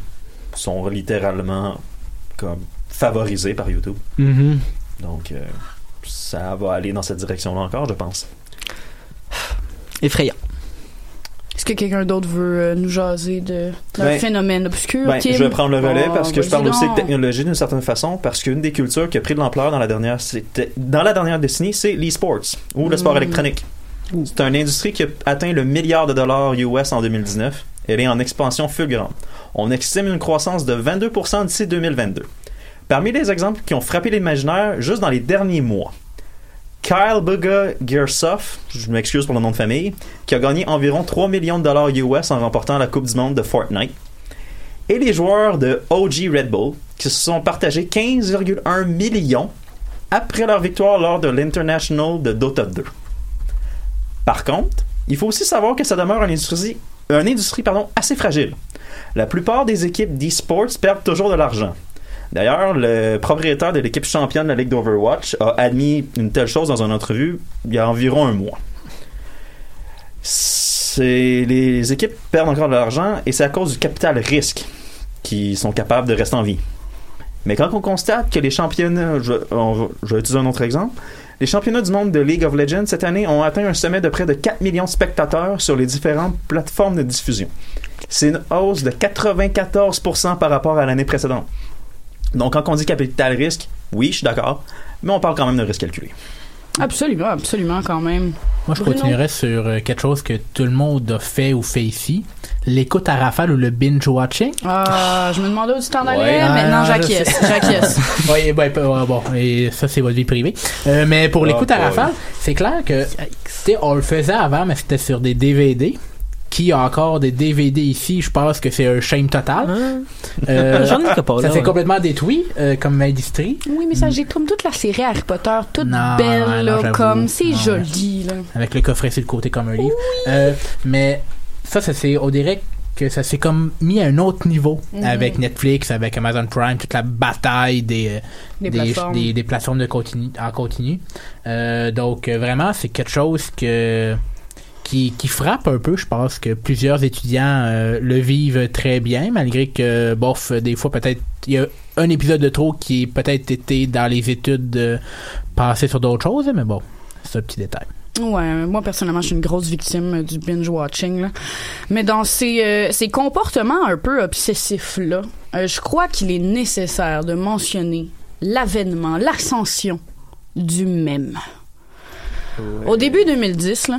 F: sont littéralement comme favorisés par YouTube.
G: Mhm.
F: Donc, euh, ça va aller dans cette direction-là encore, je pense.
G: Effrayant.
B: Est-ce que quelqu'un d'autre veut euh, nous jaser de, d'un
F: Ben,
B: phénomène obscur?
F: Ben,
B: Kim?
F: je vais prendre le relais
B: Oh,
F: parce que je parle aussi de technologie d'une certaine façon parce qu'une des cultures qui a pris de l'ampleur dans la dernière c'était- dans la dernière décennie, c'est l'e-sports ou le sport
B: Mm.
F: électronique. C'est une industrie qui a atteint le milliard de dollars US en 2019. Elle est en expansion fulgurante. On estime une croissance de 22% d'ici 2022. Parmi les exemples qui ont frappé l'imaginaire juste dans les derniers mois, Kyle Buga Gearsoft, je m'excuse pour le nom de famille, qui a gagné environ 3 millions de dollars US en remportant la Coupe du Monde de Fortnite. Et les joueurs de OG Red Bull, qui se sont partagés 15,1 millions après leur victoire lors de l'International de Dota 2. Par contre, il faut aussi savoir que ça demeure une industrie, assez fragile. La plupart des équipes d'e-sports perdent toujours de l'argent. D'ailleurs, le propriétaire de l'équipe championne de la Ligue d'Overwatch a admis une telle chose dans une entrevue il y a environ un mois. Les équipes perdent encore de l'argent et c'est à cause du capital risque qui sont capables de rester en vie. Mais quand on constate que les championnats, un autre exemple, les championnats du monde de League of Legends cette année ont atteint un sommet de près de 4 millions de spectateurs sur les différentes plateformes de diffusion. C'est une hausse de 94% par rapport à l'année précédente. Donc quand on dit capital risque, oui, je suis d'accord, mais on parle quand même de risque calculé.
B: Absolument, absolument, quand même.
E: Moi, je
B: Bruno?
E: continuerais sur euh, quelque chose que tout le monde a fait ou fait ici. L'écoute à rafale ou le binge-watching?
B: Ah, je me demandais où tu t'en allais.
F: Ouais.
B: Maintenant,
E: Ah,
B: j'acquiesce. J'acquiesce.
E: oui, ben, ouais, bon, et ça, c'est votre vie privée. Euh, mais pour
F: Ah,
E: l'écoute à rafale, c'est clair que, tu sais, on le faisait avant, mais c'était sur des DVD qui a encore des DVD ici, je pense que c'est un shame total. Euh,
G: J'en ai pas,
E: ça s'est
G: ouais.
E: complètement détruit euh, comme industrie.
B: Oui, mais ça, j'ai comme toute la série Harry Potter, toute
E: Non,
B: belle,
E: non,
B: là, comme, c'est joli, là.
E: avec le coffret sur le côté comme un livre. Euh, mais ça, ça c'est, on dirait que ça s'est comme mis à un autre niveau
B: Mhm.
E: avec Netflix, avec Amazon Prime, toute la bataille des euh,
B: Des
E: des,
B: plateformes.
E: des- des plateformes de continu, en continu. Euh, donc euh, vraiment, c'est quelque chose que qui, qui frappe un peu. Je pense que plusieurs étudiants euh, le vivent très bien, malgré que, bof, des fois peut-être il y a un épisode de trop qui est peut-être été dans les études euh, passées sur d'autres choses, mais bon, c'est un petit détail.
B: Ouais, moi personnellement, je suis une grosse victime euh, du binge watching là. Mais dans ces euh, ces comportements un peu obsessifs là, euh, je crois qu'il est nécessaire de mentionner l'avènement, l'ascension du mème. Au début 2010 là,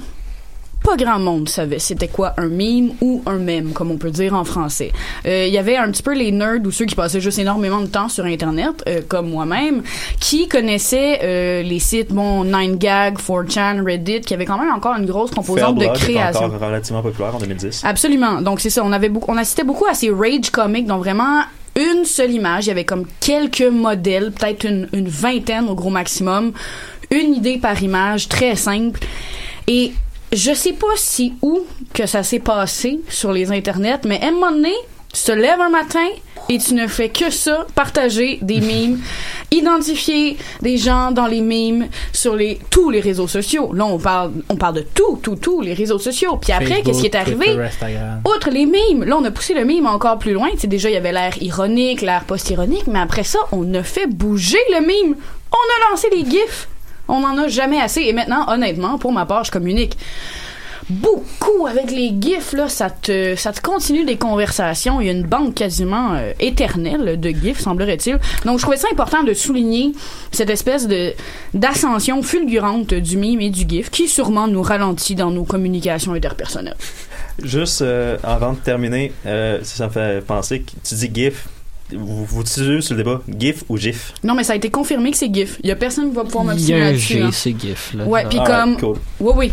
B: pas grand monde savait c'était quoi un meme ou un mème, comme on peut dire en français. Euh, Il y avait un petit peu les nerds ou ceux qui passaient juste énormément de temps sur Internet, euh, comme moi-même, qui connaissaient euh, les sites, bon, 9gag, 4chan, Reddit, qui avaient quand même encore une grosse composante de
F: Fairblog
B: création.
F: encore relativement populaire en 2010.
B: Absolument. Donc c'est ça. On avait beaucoup, on assistait beaucoup à ces rage comics, dont vraiment une seule image. Il y avait comme quelques modèles, peut-être une, une vingtaine au gros maximum, une idée par image, très simple. Et je sais pas si où que ça s'est passé sur les internets, mais à un moment donné, tu te lèves un matin et tu ne fais que ça, partager des mimes, identifier des gens dans les mimes sur les tous les réseaux sociaux. Là, on parle on parle de tout, tout, tout les réseaux sociaux. Puis après, qu'est-ce qui est arrivé?
E: Twitter.
B: Outre les mimes, là on a poussé le mime encore plus loin. Tu sais, déjà il y avait l'air ironique, l'air post-ironique, mais après ça, on a fait bouger le mime. On a lancé les gifs. On en a jamais assez. Et maintenant, honnêtement, pour ma part, je communique beaucoup avec les gifs là. Ça te, ça te continue des conversations. Il y a une banque quasiment euh, éternelle de gifs, semblerait-il. Donc je trouvais ça important de souligner cette espèce de d'ascension fulgurante du mime et du gif qui sûrement nous ralentit dans nos communications interpersonnelles.
F: Juste euh, avant de terminer, euh, ça me fait penser que tu dis GIF. Vous, vous utilisez sur le débat GIF ou GIF?
B: Non, mais ça a été confirmé que c'est GIF. Il y a personne qui va pouvoir
G: Il y
B: m'obstiner
G: a un
B: là-dessus.
G: G, c'est GIF. Là.
B: Ouais, puis
F: Ah,
B: comme.
F: cool.
B: Oui, oui.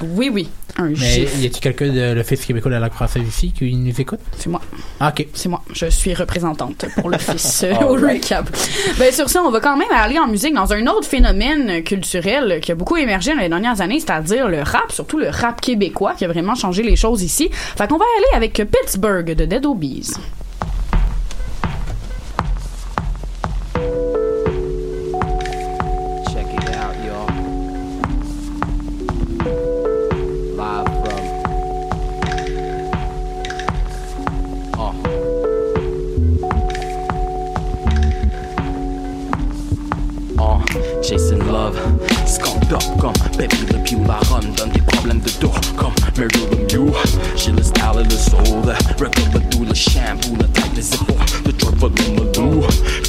B: Oui, oui. Un
E: Mais
B: GIF.
E: y a-t-il quelqu'un de l'Office québécois de la langue française ici qui nous écoute?
B: C'est moi.
E: Ah, ok.
B: C'est moi. Je suis représentante pour l'office euh, au recap. Ben, sur ça, on va quand même aller en musique dans un autre phénomène culturel qui a beaucoup émergé dans les dernières années, c'est-à-dire le rap, surtout le rap québécois qui a vraiment changé les choses ici. Fait qu'on va aller avec Pittsburgh de Dead Obies.
J: Up comme Baby Le Pew, la run donne des problèmes de dos comme Mary le Mew. J'ai le style et le soul, le record Badou, le shampoo, le taille des épaules, le drop de Malou.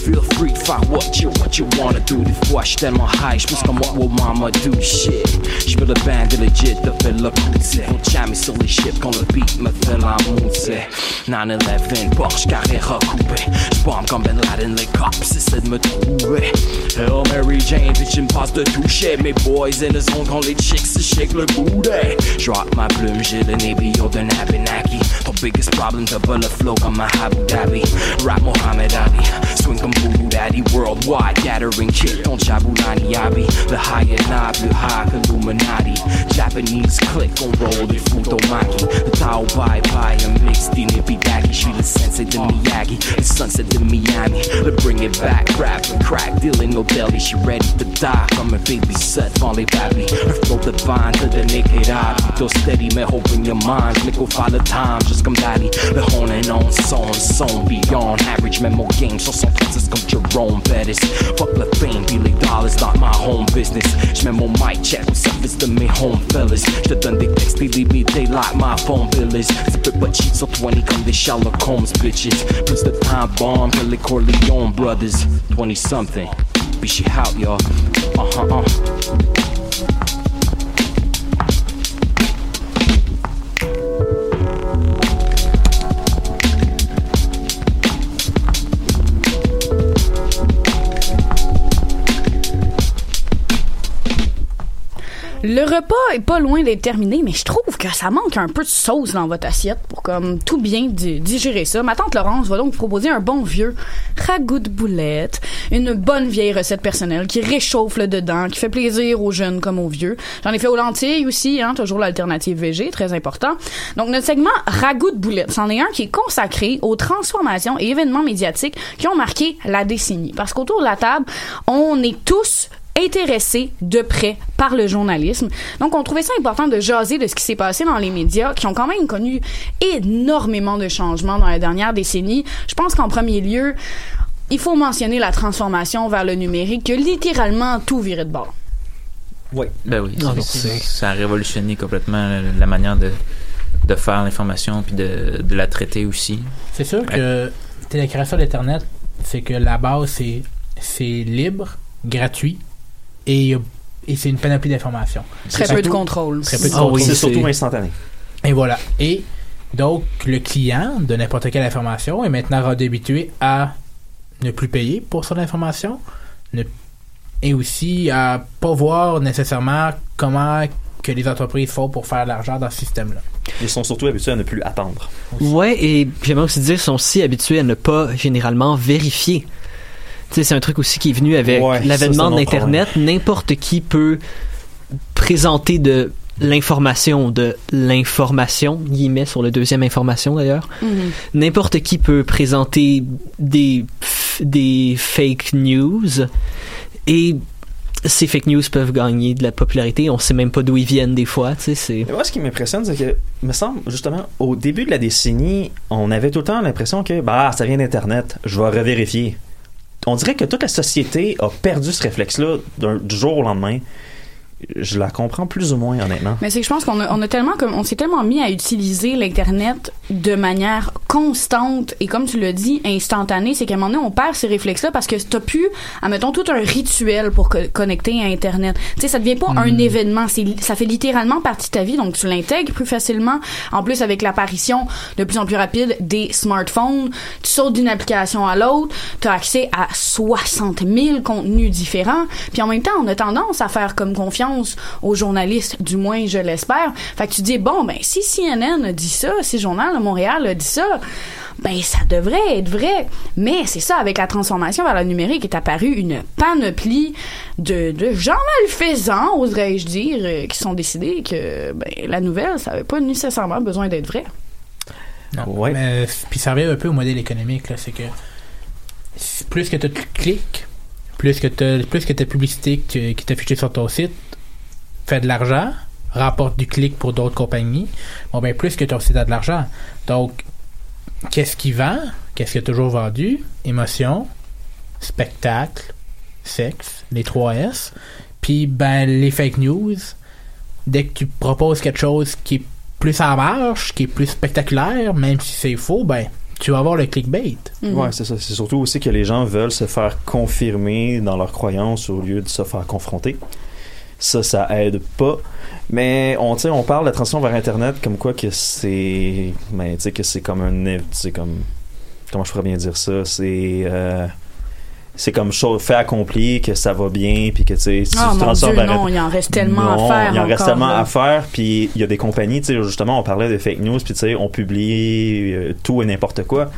J: Feel free to find what you, what you wanna do. Des fois, j'suis tellement high, j'pense comme what will mama do shit. J'fais le band de legit, de fait le c'est Faut jammer sur les chips quand le beat me fait la c'est 9-11, Porsche Carrera coupé. J'bombe comme Ben Laden, les cops essaient de me trouver. Hell Mary Jane, bitch, me passe de toucher. Mes boys in the zone quand les chicks se shake le booty. Drop ma plume, j'ai le nébio d'un Abenaki. Ton biggest problem, double le flow comme un Abu Dhabi. Rap Mohammed Ali, swing comme Voodoo Daddy. Worldwide gathering kick, ton Jabulani Abi. Le high and knob, le high Illuminati. Japanese click, on roll des Futomaki. Le Tao Bye Bye, un mix d'Inibidaki. J'suis le sensei de Miyagi, le sunset de Miami. Le bring it back, rap and crack, dealing no belly. She ready to die, comme un baby set devant les babys. Un flow divine to the naked eye. Plutôt steady, mais open your mind. Click au file the time, just comme Daddy. Le hone and on, son, son, beyond average. Memo game, 76 comme Jerome Bettis. Fuck the fame, be les dollars, not my home business. J'mets mon mic check au service de mes home fellas. J'te donne des textes illimités like my phone bill is. C'est peu pas cheat sur 20 comme des Sherlock Holmes bitches. Plus de time bomb que les Corleone brothers. 20 something. Be shit out, y'all. Uh huh, uh.
B: Le repas est pas loin d'être terminé, mais je trouve que ça manque un peu de sauce dans votre assiette pour comme tout bien di- digérer ça. Ma tante Laurence va donc proposer un bon vieux ragoût de boulettes, une bonne vieille recette personnelle qui réchauffe le dedans, qui fait plaisir aux jeunes comme aux vieux. J'en ai fait aux lentilles aussi, hein, toujours l'alternative VG, très important. Donc notre segment ragoût de boulettes, c'en est un qui est consacré aux transformations et événements médiatiques qui ont marqué la décennie. Parce qu'autour de la table, on est tous intéressés de près par le journalisme. Donc, on trouvait ça important de jaser de ce qui s'est passé dans les médias, qui ont quand même connu énormément de changements dans la dernière décennie. Je pense qu'en premier lieu, il faut mentionner la transformation vers le numérique, qui a littéralement tout viré de bord.
F: Oui.
C: Ben oui, c'est-
G: non,
C: ça a révolutionné complètement la, la manière de, de faire l'information puis de, de la traiter aussi.
E: C'est sûr que t'sais, la création d'Internet, c'est que la base, c'est libre, gratuit, et, a- et c'est une panoplie d'informations.
B: Très peu de contrôle.
E: Très peu de
G: Ah
E: contrôle.
G: oui,
F: c'est surtout instantané.
E: Et voilà. Et donc, le client de n'importe quelle information est maintenant habitué à ne plus payer pour son information ne- et aussi à pas voir nécessairement comment que les entreprises font pour faire de l'argent dans ce système-là.
F: Ils sont surtout habitués à ne plus attendre.
G: Ouais, et j'aimerais aussi dire, ils sont aussi habitués à ne pas généralement vérifier. C'est un truc aussi qui est venu avec
F: Ouais,
G: l'avènement d'Internet. N'importe qui peut présenter de l'information, de l'information, guillemets sur le deuxième information d'ailleurs.
B: Mhm.
G: N'importe qui peut présenter des, des fake news et ces fake news peuvent gagner de la popularité. On sait même pas d'où ils viennent des fois, tu sais, c'est...
F: Et moi, ce qui m'impressionne, c'est que, me semble, justement, au début de la décennie, on avait tout le temps l'impression que, bah, ça vient d'Internet, je vais revérifier. On dirait que toute la société a perdu ce réflexe-là du jour au lendemain. Je la comprends plus ou moins, honnêtement.
B: Mais c'est que je pense qu'on a, on a tellement comme on s'est tellement mis à utiliser l'internet de manière constante et comme tu l'as dit instantanée, c'est qu'à un moment donné on perd ces réflexes là parce que t'as plus, admettons tout un rituel pour co- connecter à internet. Tu sais ça devient pas un événement, c'est ça fait littéralement partie de ta vie donc tu l'intègres plus facilement. En plus avec l'apparition de plus en plus rapide des smartphones, tu sautes d'une application à l'autre, tu as accès à 60 000 contenus différents, puis en même temps on a tendance à faire comme confiance aux journalistes, du moins je l'espère. Fait que tu dis bon ben si CNN a dit ça, si Journal de Montréal a dit ça, ben ça devrait être vrai. Mais c'est ça, avec la transformation vers le numérique est apparue une panoplie de, de gens malfaisants, oserais-je dire, euh, qui sont décidés que ben, la nouvelle, ça n'avait pas nécessairement besoin d'être vrai.
E: Non.
F: Ouais.
E: Mais, puis ça revient un peu au modèle économique, là. C'est que plus que tu cliques, plus que tu plus que ta publicité que- qui est affichée sur ton site fait de l'argent, rapporte du clic pour d'autres compagnies, bon ben plus que ton site a de l'argent. Donc, qu'est-ce qui vend? Qu'est-ce qui a toujours vendu? Émotion, spectacle, sexe, les 3 S. Puis ben les fake news, dès que tu proposes quelque chose qui est plus en marche, qui est plus spectaculaire, même si c'est faux, ben tu vas avoir le clickbait.
B: Mhm.
F: Ouais, c'est ça. C'est surtout aussi que les gens veulent se faire confirmer dans leurs croyances au lieu de se faire confronter. Ça, ça aide pas. Mais on, on parle de la transition vers Internet comme quoi que c'est, ben, tu sais, que c'est comme un, c'est comme, comment je pourrais bien dire ça, c'est, euh, c'est comme chose fait accompli, que ça va bien, puis que tu sais, si tu
B: mon dieu,
F: vers
B: non, il en reste tellement
F: non,
B: à faire
F: Il a
B: encore,
F: tellement
B: là.
F: à faire. Puis il y a des compagnies, tu sais, justement, on parlait de fake news, puis tu sais, on publie euh, tout et n'importe quoi.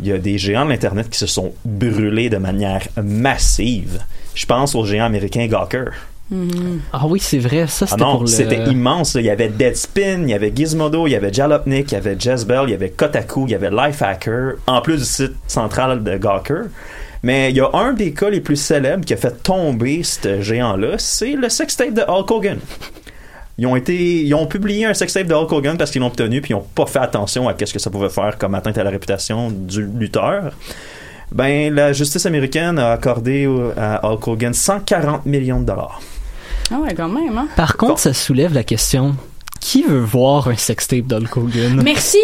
F: Il y a des géants de l'Internet qui se sont brûlés de manière massive. Je pense au géant américain Gawker.
B: Mhm.
G: Ah oui, c'est vrai, ça
F: Ah
G: c'était
F: non,
G: pour le...
F: c'était immense. là. Il y avait Deadspin, il y avait Gizmodo, il y avait Jalopnik, il y avait Jezebel, il y avait Kotaku, il y avait Lifehacker, en plus du site central de Gawker. Mais il y a un des cas les plus célèbres qui a fait tomber ce géant-là, c'est le sextape de Hulk Hogan. Ils ont été, ils ont publié un sextape de Hulk Hogan parce qu'ils l'ont obtenu puis ils n'ont pas fait attention à ce que ça pouvait faire comme atteinte à la réputation du lutteur. Ben, la justice américaine a accordé à Hulk Hogan 140 millions de dollars.
B: Ah ouais, quand même, hein.
G: Par contre, ça soulève la question qui veut voir un sextape d'Hulk Hogan?
B: Merci!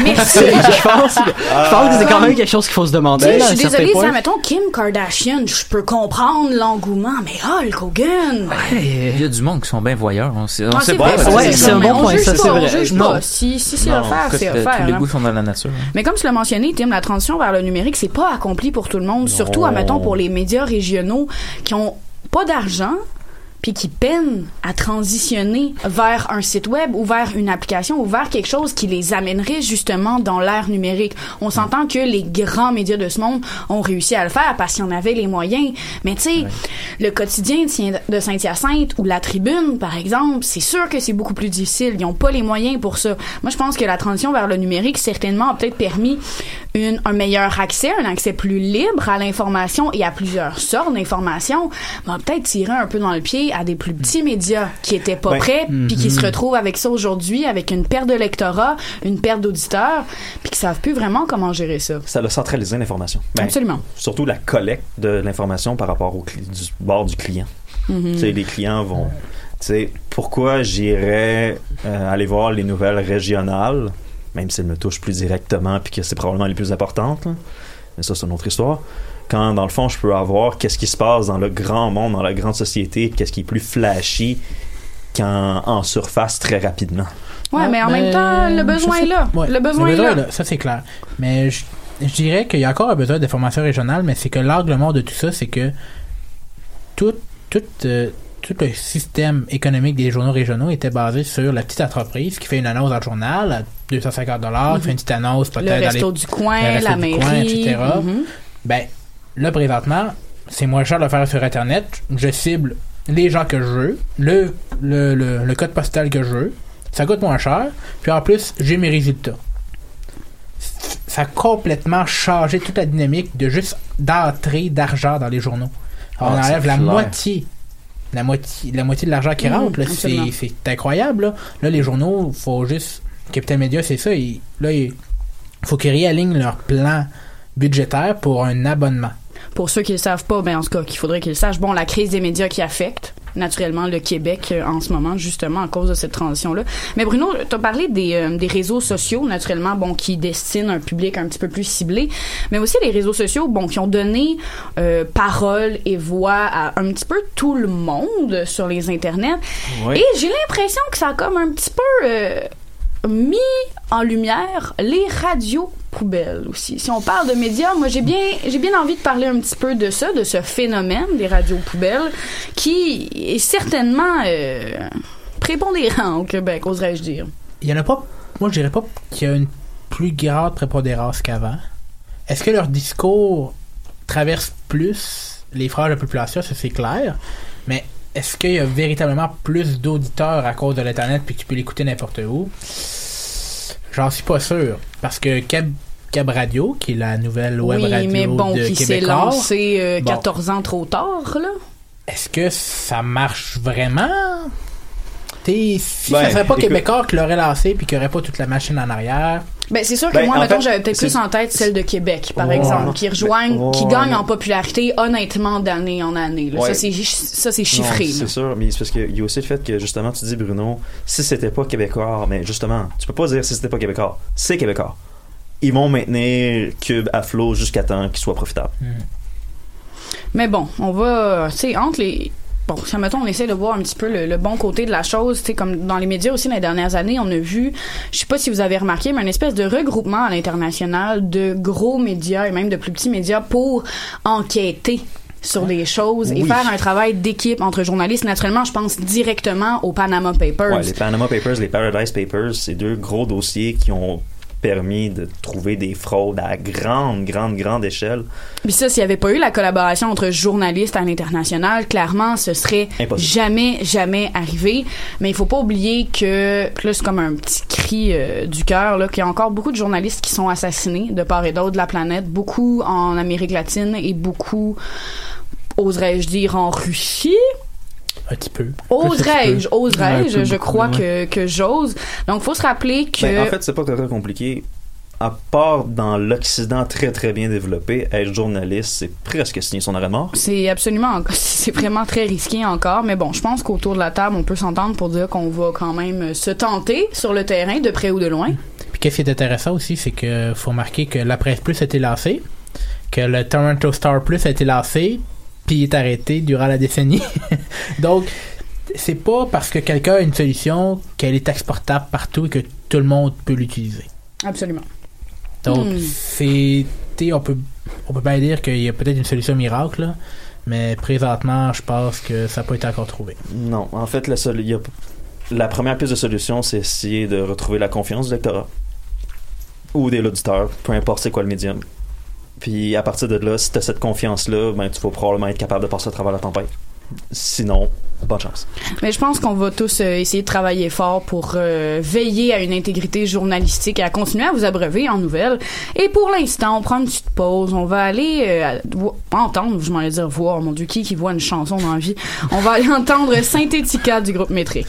B: Merci!
G: je pense, que- je pense que c'est quand même quelque chose qu'il faut se demander. là,
B: je
G: à
B: suis désolée, ça, mettons Kim Kardashian, je peux comprendre l'engouement, mais Hulk Hogan!
C: Il y a du monde qui sont bien voyeurs. On sait, on
B: Ah,
C: sait
B: c'est
C: pas.
G: ouais, un
B: mais
G: bon
B: on
G: point,
B: juge
G: ça,
B: pas,
G: c'est
B: on
G: vrai.
B: juge
G: Non.
B: pas. Si, si c'est offert, c'est
C: euh,
B: offert.
C: Tous les goûts sont dans la nature. hein.
B: Mais comme tu l'as mentionné, Tim, la transition vers le numérique, c'est pas accompli pour tout le monde, surtout, admettons, pour les médias régionaux qui ont pas d'argent, puis qui peinent à transitionner vers un site web ou vers une application ou vers quelque chose qui les amènerait justement dans l'ère numérique. On s'entend que les grands médias de ce monde ont réussi à le faire parce qu'ils en avaient les moyens. Mais tu sais, le quotidien de Saint-Hyacinthe ou la Tribune, par exemple, c'est sûr que c'est beaucoup plus difficile. Ils n'ont pas les moyens pour ça. Moi, je pense que la transition vers le numérique, certainement, a peut-être permis une, un meilleur accès, un accès plus libre à l'information et à plusieurs sortes d'informations, va peut-être tirer un peu dans le pied à des plus petits médias qui étaient pas
F: Ben,
B: prêts, puis qui
F: mhm.
B: se retrouvent avec ça aujourd'hui, avec une perte de lectorat, une perte d'auditeurs, puis qui savent plus vraiment comment gérer ça.
F: Ça a centralisé l'information. Ben,
B: Absolument.
F: Surtout la collecte de l'information par rapport au du bord du client.
B: Mhm.
F: Tu sais, les clients vont. Pourquoi j'irais euh, aller voir les nouvelles régionales, même si elles me touchent plus directement puis que c'est probablement les plus importantes, là. mais ça, c'est une autre histoire. Quand, dans le fond, je peux avoir qu'est-ce qui se passe dans le grand monde, dans la grande société, qu'est-ce qui est plus flashy qu'en en surface très rapidement.
B: Ouais, mais en
E: Ben,
B: même temps, le besoin est là.
E: ouais,
B: le besoin est là.
E: Ça, c'est clair. Mais je, je dirais qu'il y a encore un besoin d'information régionale, mais c'est que l'angle mort de tout ça, c'est que tout, tout, euh, tout le système économique des journaux régionaux était basé sur la petite entreprise qui fait une annonce dans le journal à 250 dollars, qui fait une petite annonce peut-être
B: Mhm. Le
E: dans les-
B: du coin,
E: le resto
B: la
E: du
B: mairie.
E: coin, etc.
B: Mhm.
E: Ben, là, présentement, c'est moins cher de le faire sur Internet. Je cible les gens que je veux, le, le, le, le code postal que je veux. Ça coûte moins cher. Puis en plus, j'ai mes résultats. Ça a complètement changé toute la dynamique de juste d'entrée d'argent dans les journaux. On
F: Ah,
E: enlève la
F: clair.
E: moitié. La moitié, la moitié de l'argent qui rentre. C'est c'est incroyable. Là. Là, les journaux, faut juste. Capital Media, c'est ça. il- là, il faut qu'ils réalignent leur plan budgétaire pour un abonnement.
B: Pour ceux qui le savent pas, ben en tout cas, qu'il faudrait qu'ils le sachent. Bon, la crise des médias qui affecte naturellement le Québec euh, en ce moment, justement à cause de cette transition-là. Mais Bruno, tu as parlé des, euh, des réseaux sociaux, naturellement, bon, qui destinent un public un petit peu plus ciblé, mais aussi les réseaux sociaux, bon, qui ont donné euh, parole et voix à un petit peu tout le monde sur les internets.
F: Oui.
B: Et j'ai l'impression que ça a comme un petit peu euh, mis en lumière les radios poubelles aussi. Si on parle de médias, moi j'ai bien j'ai bien envie de parler un petit peu de ça, de ce phénomène des radios poubelles qui est certainement euh, prépondérant au Québec, oserais-je dire.
E: Il y en a pas. Moi, je dirais pas qu'il y a une plus grande prépondérance qu'avant. Est-ce que leur discours traverse plus les phrases de la population? Ça, c'est clair. Mais est-ce qu'il y a véritablement plus d'auditeurs à cause de l'Internet puis que tu peux l'écouter n'importe où? J'en suis pas sûr. Parce que Cab, Cab Radio, qui est la nouvelle web
B: oui,
E: radio
B: mais bon,
E: de
B: qui s'est
E: Québécois,
B: lancé euh,
E: Bon.
B: 14 ans trop tard, là.
E: est-ce que ça marche vraiment? T'sais, si
F: Ben,
E: ça serait pas
F: écoute-
E: Québécois qui l'aurait lancé puis qu'il n'y aurait pas toute la machine en arrière,
B: Ben, c'est sûr que
F: Ben,
B: moi, mettons, j'avais peut-être plus en tête celle de Québec, par exemple, qui rejoignent, qui gagnent en popularité, honnêtement, d'année en année. là.
F: Ouais.
B: Ça, c'est, ça, c'est chiffré.
F: C'est sûr, mais c'est parce qu'il y a aussi le fait que justement, tu dis Bruno, si c'était pas québécois, mais justement, tu peux pas dire si c'était pas québécois, c'est québécois. Ils vont maintenir Cube à flot jusqu'à temps qu'il soit profitable.
B: Mais bon, on va, tu sais, entre les. Bon, ça mettons, on essaie de voir un petit peu le, le bon côté de la chose. Tu sais, comme dans les médias aussi, dans les dernières années, on a vu, je sais pas si vous avez remarqué, mais une espèce de regroupement à l'international de gros médias et même de plus petits médias pour enquêter sur des choses et faire un travail d'équipe entre journalistes. Naturellement, je pense directement aux Panama Papers.
F: Ouais, les Panama Papers, les Paradise Papers, c'est deux gros dossiers qui ont permis de trouver des fraudes à grande, grande, grande échelle.
B: Puis ça, s'il n'y avait pas eu la collaboration entre journalistes à l'international, clairement, ce serait
F: Impossible.
B: jamais, jamais arrivé. Mais il faut pas oublier que, c'est comme un petit cri euh, du cœur, qu'il y a encore beaucoup de journalistes qui sont assassinés de part et d'autre de la planète, beaucoup en Amérique latine et beaucoup, oserais-je dire, en Russie.
E: Un petit peu.
B: Oserais-je, oserais-je, je
E: beaucoup,
B: crois
E: ouais.
B: que, que j'ose. Donc, faut se rappeler que...
F: Ben, en fait, c'est pas très compliqué. À part dans l'Occident très très bien développé, être journaliste, c'est presque signer son arrêt de mort.
B: C'est absolument, c'est vraiment très risqué encore, mais bon, je pense qu'autour de la table, on peut s'entendre pour dire qu'on va quand même se tenter sur le terrain, de près ou de loin.
E: Puis qu'est-ce qui est intéressant aussi, c'est que faut remarquer que la Presse Plus a été lancée, que le Toronto Star Plus a été lancé, puis il est arrêté durant la décennie. Donc, c'est pas parce que quelqu'un a une solution qu'elle est exportable partout et que tout le monde peut l'utiliser.
B: Absolument.
E: Donc,
B: Hmm.
E: c'est. On peut, on peut pas dire qu'il y a peut-être une solution miracle, là, Mais présentement, je pense que ça n'a pas été encore trouvé.
F: Non, en fait, la, sol- y a- la première piste de solution, c'est essayer de retrouver la confiance du lectorat ou des auditeurs, peu importe c'est quoi le médium. Puis à partir de là, si tu as cette confiance-là, ben, tu vas probablement être capable de passer à travers la tempête. Sinon, bonne chance.
K: Mais je pense qu'on va tous euh, essayer de travailler fort pour euh, veiller à une intégrité journalistique et à continuer à vous abreuver en nouvelles. Et pour l'instant, on prend une petite pause. On va aller euh, entendre, je m'en allais dire voir, mon Dieu, qui qui voit une chanson dans la vie. On va aller entendre Synthética du groupe Métrique.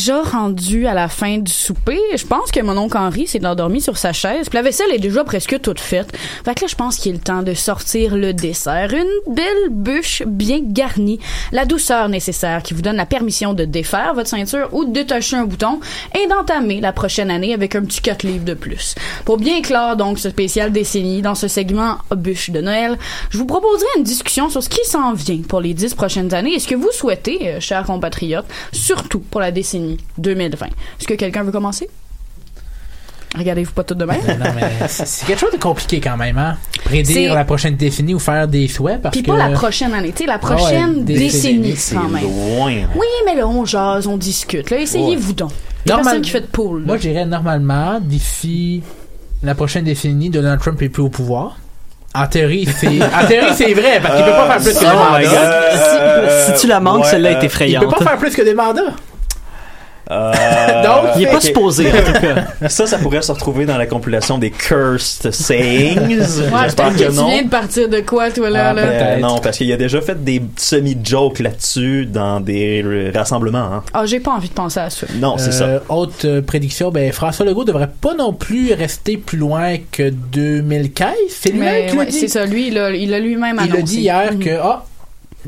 K: Déjà rendu à la fin du souper. Je pense que mon oncle Henri s'est endormi sur sa chaise. Puis la vaisselle est déjà presque toute faite. Fait que là, je pense qu'il est temps de sortir le dessert. Une belle bûche bien garnie. La douceur nécessaire qui vous donne la permission de défaire votre ceinture ou de détacher un bouton et d'entamer la prochaine année avec un petit 4 livres de plus. Pour bien clore donc ce spécial décennie dans ce segment bûche de Noël, je vous proposerai une discussion sur ce qui s'en vient pour les 10 prochaines années et ce que vous souhaitez, euh, chers compatriotes, surtout pour la décennie 2020. Est-ce que quelqu'un veut commencer?
B: Regardez-vous pas tout de même.
E: Non, mais c'est quelque chose de compliqué quand même, hein? Prédire la prochaine décennie ou faire des souhaits parce
B: Puis
E: que.
B: pas la prochaine année, tu sais, la
E: Ah ouais,
B: prochaine
E: des
B: décennie,
F: C'est
B: quand même.
F: loin.
B: Oui, mais là, on jase, on discute. Là, essayez-vous donc. Il y a
E: Normal-
B: personne qui fait de poule.
E: Moi, je dirais normalement, d'ici la prochaine décennie, Donald Trump est plus au pouvoir. En théorie, c'est, en théorie, c'est vrai, parce qu'il peut pas faire plus que des
F: Oh my
E: mandats.
F: Euh,
G: si tu la manques, celle-là est
F: euh,
E: Il peut
G: effrayante.
E: pas faire plus que des mandats.
F: Euh,
E: Donc,
G: Il est pas supposé, en tout cas.
F: Ça, ça pourrait se retrouver dans la compilation des cursed sayings.
B: Ouais,
F: J'espère
B: que
F: que
B: tu
F: non.
B: viens de partir de quoi, toi, là?
E: Ah,
B: là?
E: Peut-être.
F: non, parce qu'il a déjà fait des semi-jokes là-dessus dans des rassemblements. hein.
B: Ah, j'ai pas envie de penser à ça.
F: Non, c'est ça.
E: Euh, Autre euh, prédiction, ben, François Legault devrait pas non plus rester plus loin que 2015. C'est lui-même
B: ouais, c'est ça, lui, il a, il a lui-même annoncé.
E: Il a dit hier
B: Mhm.
E: que ah,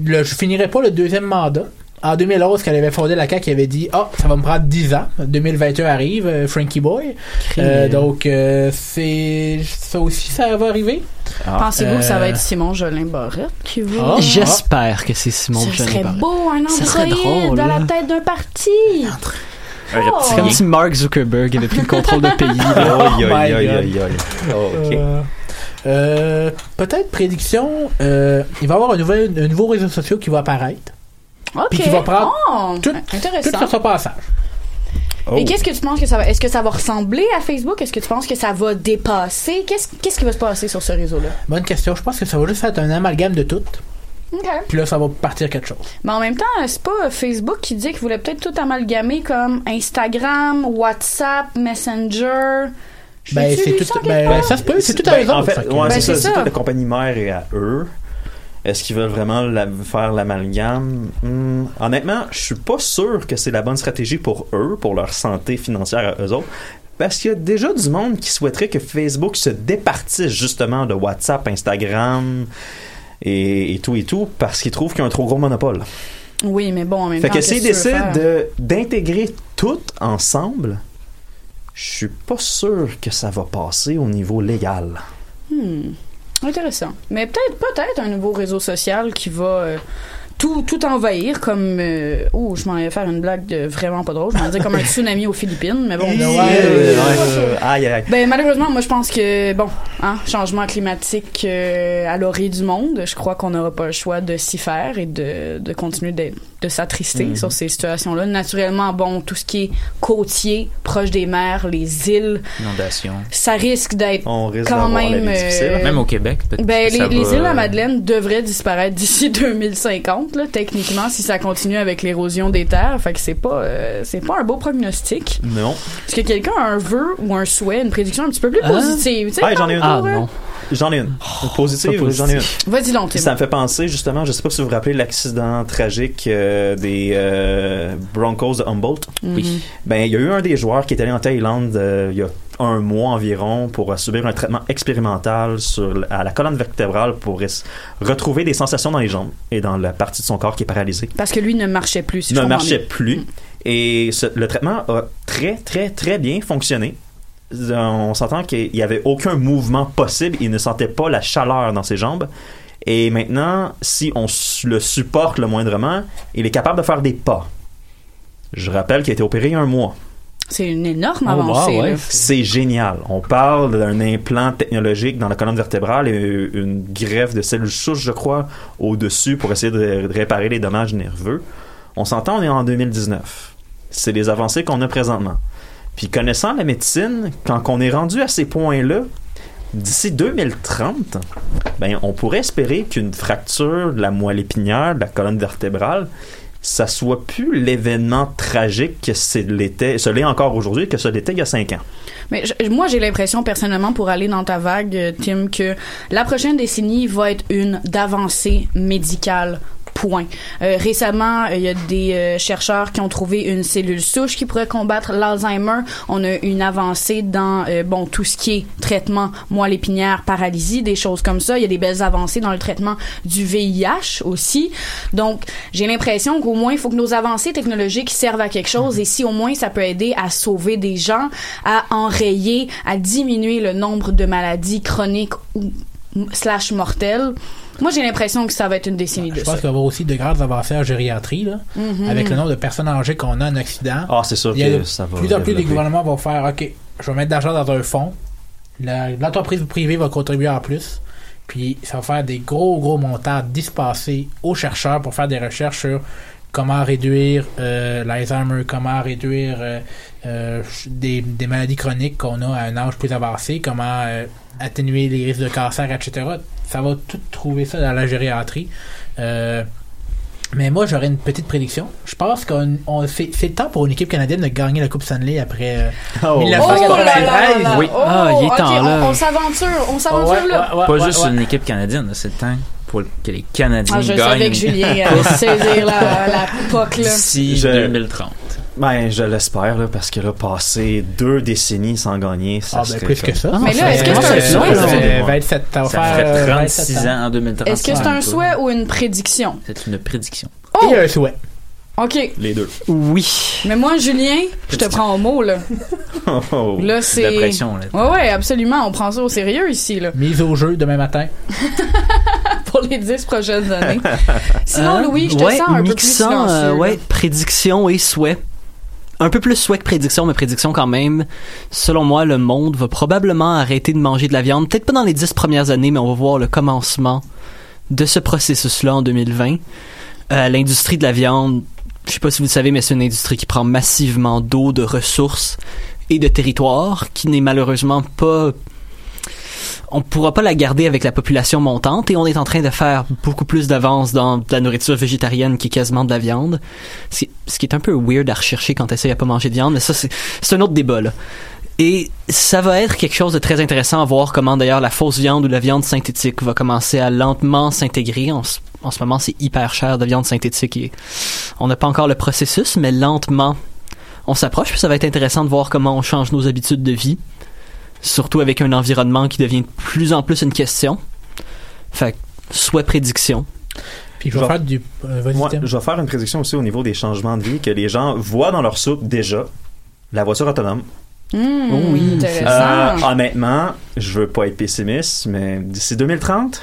E: le, je finirai pas le deuxième mandat. En 2011, quand il avait fondé la CAQ, il avait dit ah, ça va me prendre 10 ans. 2021 arrive, euh, Frankie Boy. Euh, donc euh, c'est ça aussi, ça va arriver.
B: Pensez-vous que ça va
E: Euh,
B: être Simon Jolin Barrette qui va...
E: Ah.
G: J'espère que c'est Simon
B: ça
G: Jolin
B: serait
G: Barrette.
B: beau, un
G: Ça serait
B: androïde
G: drôle,
B: dans la tête d'un parti.
F: Un
B: Oh.
G: C'est comme si Mark Zuckerberg avait pris le contrôle d'un pays.
E: Oh my
F: aïe, aïe,
E: God.
F: aïe, aïe. Oh, ok.
E: Euh, euh, Peut-être prédiction, euh, il va y avoir un, nouvel, un nouveau réseau social qui va apparaître. Puis qui va prendre
B: Oh,
E: tout-. Tout sur son passage.
F: Oh.
B: Et qu'est-ce que tu penses que ça va... Est-ce que ça va ressembler à Facebook? Est-ce que tu penses que ça va dépasser? Qu'est-ce qu'est-ce qui va se passer sur ce réseau-là?
E: Bonne question. Je pense que ça va juste être un amalgame de tout.
B: OK.
E: Puis là, ça va partir quelque chose.
B: Mais en même temps, c'est pas Facebook qui dit qu'il voulait peut-être tout amalgamer comme Instagram, WhatsApp, Messenger. Je
E: Ben, c'est tout. Ben,
B: part?
E: ça se peut. C'est tout à
F: Ben,
E: eux
F: En fait, ouais,
B: Ben,
F: c'est
B: c'est
F: ça.
B: ça.
F: C'est la compagnie mère et à eux. Est-ce qu'ils veulent vraiment la- faire l'amalgame? Hmm, honnêtement, je suis pas sûr que c'est la bonne stratégie pour eux, pour leur santé financière à eux autres. Parce qu'il y a déjà du monde qui souhaiterait que Facebook se départisse justement de WhatsApp, Instagram et, et tout et tout parce qu'ils trouvent qu'il y a un trop gros monopole.
B: Oui, mais bon, en même
F: Fait
B: temps.
F: que s'ils
B: que veux
F: décident d'intégrer tout ensemble, je suis pas sûr que ça va passer au niveau légal.
B: Hmm. Intéressant. Mais peut-être peut-être un nouveau réseau social qui va euh, tout, tout envahir comme... euh, oh, je m'en allais faire une blague de vraiment pas drôle. Je m'en dire comme un tsunami aux Philippines, mais bon.
E: Ouais,
F: Euh, aïe, aïe, aïe.
B: Ben malheureusement, moi je pense que bon, hein, changement climatique euh, à l'orée du monde, je crois qu'on n'aura pas le choix de s'y faire et de, de continuer d'être- de s'attrister
F: Mhm.
B: sur ces situations-là. Naturellement, bon, tout ce qui est côtier, proche des mers, les îles,
C: Inondation.
B: ça risque d'être quand même, euh,
C: Même au Québec, peut-être.
B: ben, les, les îles de la
C: euh,
B: Madeleine devraient disparaître d'ici 2050, là, techniquement, si ça continue avec l'érosion des terres. Fait que c'est pas, euh, c'est pas un beau prognostic.
F: Non.
B: Est-ce que quelqu'un a un vœu ou un souhait, une prédiction un petit peu plus
G: Ah.
B: positive?
F: Ah, j'en ai une.
G: Ah
B: euh,
G: non.
F: J'en ai une.
G: Pas
F: positive,
G: positif.
F: j'en ai une.
B: Vas-y donc.
F: Ça me fait penser justement, je sais pas si vous vous rappelez l'accident tragique euh, des euh, Broncos de Humboldt.
B: Mhm.
F: Ben, il y a eu un des joueurs qui est allé en Thaïlande euh, il y a un mois environ pour euh, subir un traitement expérimental sur, à la colonne vertébrale pour retrouver des sensations dans les jambes et dans la partie de son corps qui est paralysée.
B: Parce que lui ne marchait plus, si
F: ne marchait plus.
B: Mm.
F: Et ce- le traitement a très, très, très bien fonctionné. On s'entend qu'il n'y avait aucun mouvement possible. Il ne sentait pas la chaleur dans ses jambes. Et maintenant, si on le supporte le moindrement, il est capable de faire des pas. Je rappelle qu'il a été opéré il y a un mois.
B: C'est une énorme
G: Oh, wow,
B: avancée.
G: ouais.
F: C'est génial. On parle d'un implant technologique dans la colonne vertébrale et une greffe de cellules souches, je crois, au-dessus pour essayer de, de réparer les dommages nerveux. On s'entend, on est en 2019. C'est les avancées qu'on a présentement. Puis connaissant la médecine, quand on est rendu à ces points-là, d'ici 2030, ben, on pourrait espérer qu'une fracture de la moelle épinière, de la colonne vertébrale, ça soit plus l'événement tragique que l'était, ce l'est encore aujourd'hui, que ce l'était il y a cinq ans.
B: Mais moi, j'ai l'impression personnellement, pour aller dans ta vague, euh, Tim, que la prochaine décennie va être une d'avancée médicale. Euh, récemment, euh, il y a des euh, chercheurs qui ont trouvé une cellule souche qui pourrait combattre l'Alzheimer. On a une avancée dans bon tout ce qui est traitement moelle épinière, paralysie, des choses comme ça. Il y a des belles avancées dans le traitement du VIH aussi. Donc, j'ai l'impression qu'au moins, il faut que nos avancées technologiques servent à quelque chose. Et si au moins ça peut aider à sauver des gens, à enrayer, à diminuer le nombre de maladies chroniques ou slash mortelles, moi j'ai l'impression que ça va être une décennie de
E: Je pense
B: ça.
E: qu'il va y avoir aussi de grandes avancées en gériatrie, là,
B: Mhm.
E: avec le nombre de personnes âgées qu'on a en Occident.
F: Ah, c'est sûr que ça va.
E: plus en plus les gouvernements vont faire, OK, je vais mettre de l'argent dans un fonds. La- L'entreprise privée va contribuer en plus. Puis ça va faire des gros, gros montants dispensés aux chercheurs pour faire des recherches sur comment réduire euh, l'Alzheimer, comment réduire euh, euh, des, des maladies chroniques qu'on a à un âge plus avancé, comment euh, atténuer les risques de cancer, etc. Ça va tout trouver ça dans la gériatrie. Euh, mais moi, j'aurais une petite prédiction. Je pense qu'on on- c'est c'est le temps pour une équipe canadienne de gagner la Coupe Stanley après euh,
F: Oh.
E: 1993.
B: là.
C: Oui.
B: Oh,
G: Ah, il est
B: ok,
G: temps, là.
B: On, on s'aventure, on s'aventure
E: Ouais,
B: là.
E: ouais, ouais,
C: Pas
E: ouais,
C: juste
E: ouais.
C: une équipe canadienne, là, c'est le temps pour que les Canadiens
B: Ah, je
C: gagnent
B: savais que Julien allait saisir la, la POC, là.
C: d'ici
F: Je-
C: 2030.
F: Ben, je l'espère, là, parce que là, passer deux décennies sans gagner, ça
E: Ah, ben,
F: serait
E: plus
F: comme-
E: que ça.
B: Mais là, est-ce que c'est un souhait,
E: ça fait
F: ça?
E: 27 ça va
C: Ça ferait
E: euh,
C: 36
E: 27
C: ans en 2030.
B: Est-ce que c'est un souhait ou une prédiction?
C: C'est une prédiction.
B: Oh!
E: Et un souhait.
B: OK.
F: Les deux.
G: Oui.
B: Mais moi, Julien, je te prends au mot, là.
F: Oh, oh.
B: Là, c'est...
C: La pression, là.
B: Ouais, ouais, absolument. On prend ça au sérieux ici, là.
E: Mise au jeu demain matin.
B: Pour les dix prochaines années. Sinon,
G: Euh,
B: Louis, je te
G: ouais,
B: sens un peu plus
G: mixant,
B: silencieux.
G: euh, ouais, prédiction et souhait. Un peu plus souhait que prédiction, mais prédiction quand même. Selon moi, le monde va probablement arrêter de manger de la viande. Peut-être pas dans les dix premières années, mais on va voir le commencement de ce processus-là en 2020. Euh, L'industrie de la viande, je sais pas si vous le savez, mais c'est une industrie qui prend massivement d'eau, de ressources et de territoire, qui n'est malheureusement pas on pourra pas la garder avec la population montante et on est en train de faire beaucoup plus d'avance dans la nourriture végétarienne qui est quasiment de la viande. Ce qui- est un peu weird à rechercher quand tu à pas manger de viande, mais ça, c'est un autre débat. Et ça va être quelque chose de très intéressant à voir comment d'ailleurs la fausse viande ou la viande synthétique va commencer à lentement s'intégrer. En, ce- en ce moment, c'est hyper cher de viande synthétique et on n'a pas encore le processus, mais lentement, on s'approche. Ça va être intéressant de voir comment on change nos habitudes de vie surtout avec un environnement qui devient de plus en plus une question. Fait que, soit prédiction.
E: Puis je vais faire du. euh,
F: Moi, je vais faire une prédiction aussi au niveau des changements de vie que les gens voient dans leur soupe déjà. La voiture autonome.
B: Mmh,
G: oui,
B: intéressant.
F: Euh, honnêtement, je veux pas être pessimiste, mais d'ici 2030.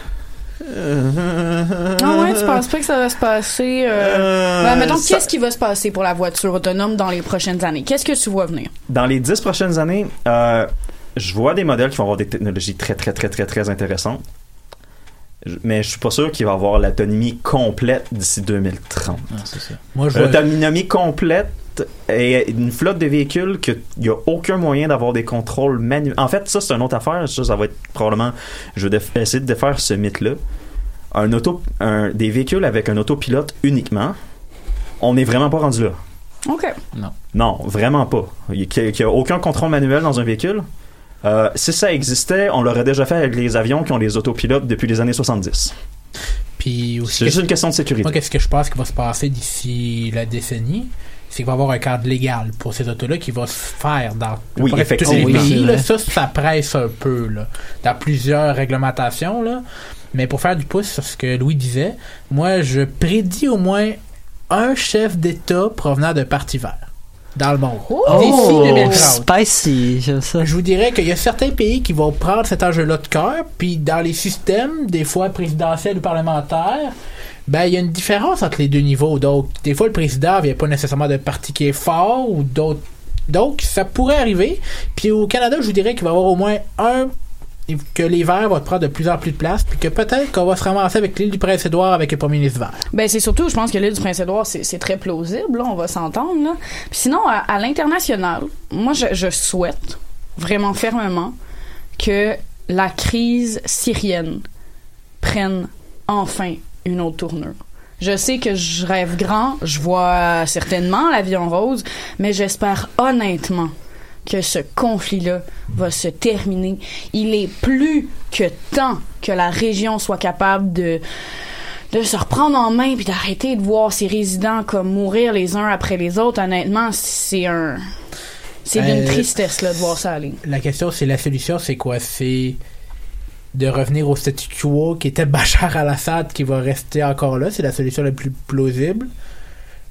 B: Ah ouais, tu penses pas que ça va se passer... Euh...
F: Euh,
B: Ben, mettons,
F: ça-
B: qu'est-ce qui va se passer pour la voiture autonome dans les prochaines années? Qu'est-ce que tu vois venir?
F: Dans les dix prochaines années, euh, je vois des modèles qui vont avoir des technologies très, très, très, très, très intéressantes. Mais je suis pas sûr qu'il va avoir l'autonomie complète d'ici 2030.
C: Ah, c'est ça.
E: Moi, je vais.
F: L'autonomie complète et une flotte de véhicules qu'il n'y a aucun moyen d'avoir des contrôles manuels. En fait, ça, c'est une autre affaire. Ça, ça va être probablement... Je vais essayer de défaire ce mythe-là. Un auto, un, des véhicules avec un autopilote uniquement, on n'est vraiment pas rendu là.
B: OK.
F: Non, vraiment pas. Il n'y a, aucun contrôle manuel dans un véhicule. Euh, si ça existait, on l'aurait déjà fait avec les avions qui ont les autopilotes depuis les années 70.
E: Puis aussi.
F: C'est juste une question de sécurité.
E: Moi, qu'est-ce que je pense qui va se passer d'ici la décennie? C'est qu'il va y avoir un cadre légal pour ces autos-là qui va se faire dans
F: Oui,
E: tous les pays. Là. ça, ça presse un peu là, dans plusieurs réglementations. Là. Mais pour faire du pouce sur ce que Louis disait, moi, je prédis au moins un chef d'État provenant de Parti vert dans le monde. D'ici 2030.
G: spicy, j'aime ça.
E: Je vous dirais qu'il y a certains pays qui vont prendre cet enjeu-là de cœur, puis dans les systèmes, des fois présidentiels ou parlementaires, ben il y a une différence entre les deux niveaux. Donc, des fois, le président vient pas nécessairement d'un parti qui est fort ou d'autres. Donc, ça pourrait arriver. Puis au Canada, je vous dirais qu'il va y avoir au moins un que les Verts vont prendre de plus en plus de place, puis que peut-être qu'on va se ramasser avec l'île du Prince-Édouard avec le premier ministre vert.
B: Ben c'est surtout, je pense que l'île du Prince-Édouard, c'est très plausible, on va s'entendre. Puis sinon, à, à l'international, moi, je, je souhaite vraiment fermement que la crise syrienne prenne enfin une autre tournure. Je sais que je rêve grand, je vois certainement l'avion rose, mais j'espère honnêtement que ce conflit-là va se terminer. Il est plus que temps que la région soit capable de de se reprendre en main puis d'arrêter de voir ses résidents comme mourir les uns après les autres. Honnêtement, c'est un c'est d'une
E: Euh,
B: tristesse là de voir ça aller.
E: La question, c'est la solution, c'est quoi? C'est de revenir au statu quo qui était Bachar al-Assad qui va rester encore là, c'est la solution la plus plausible.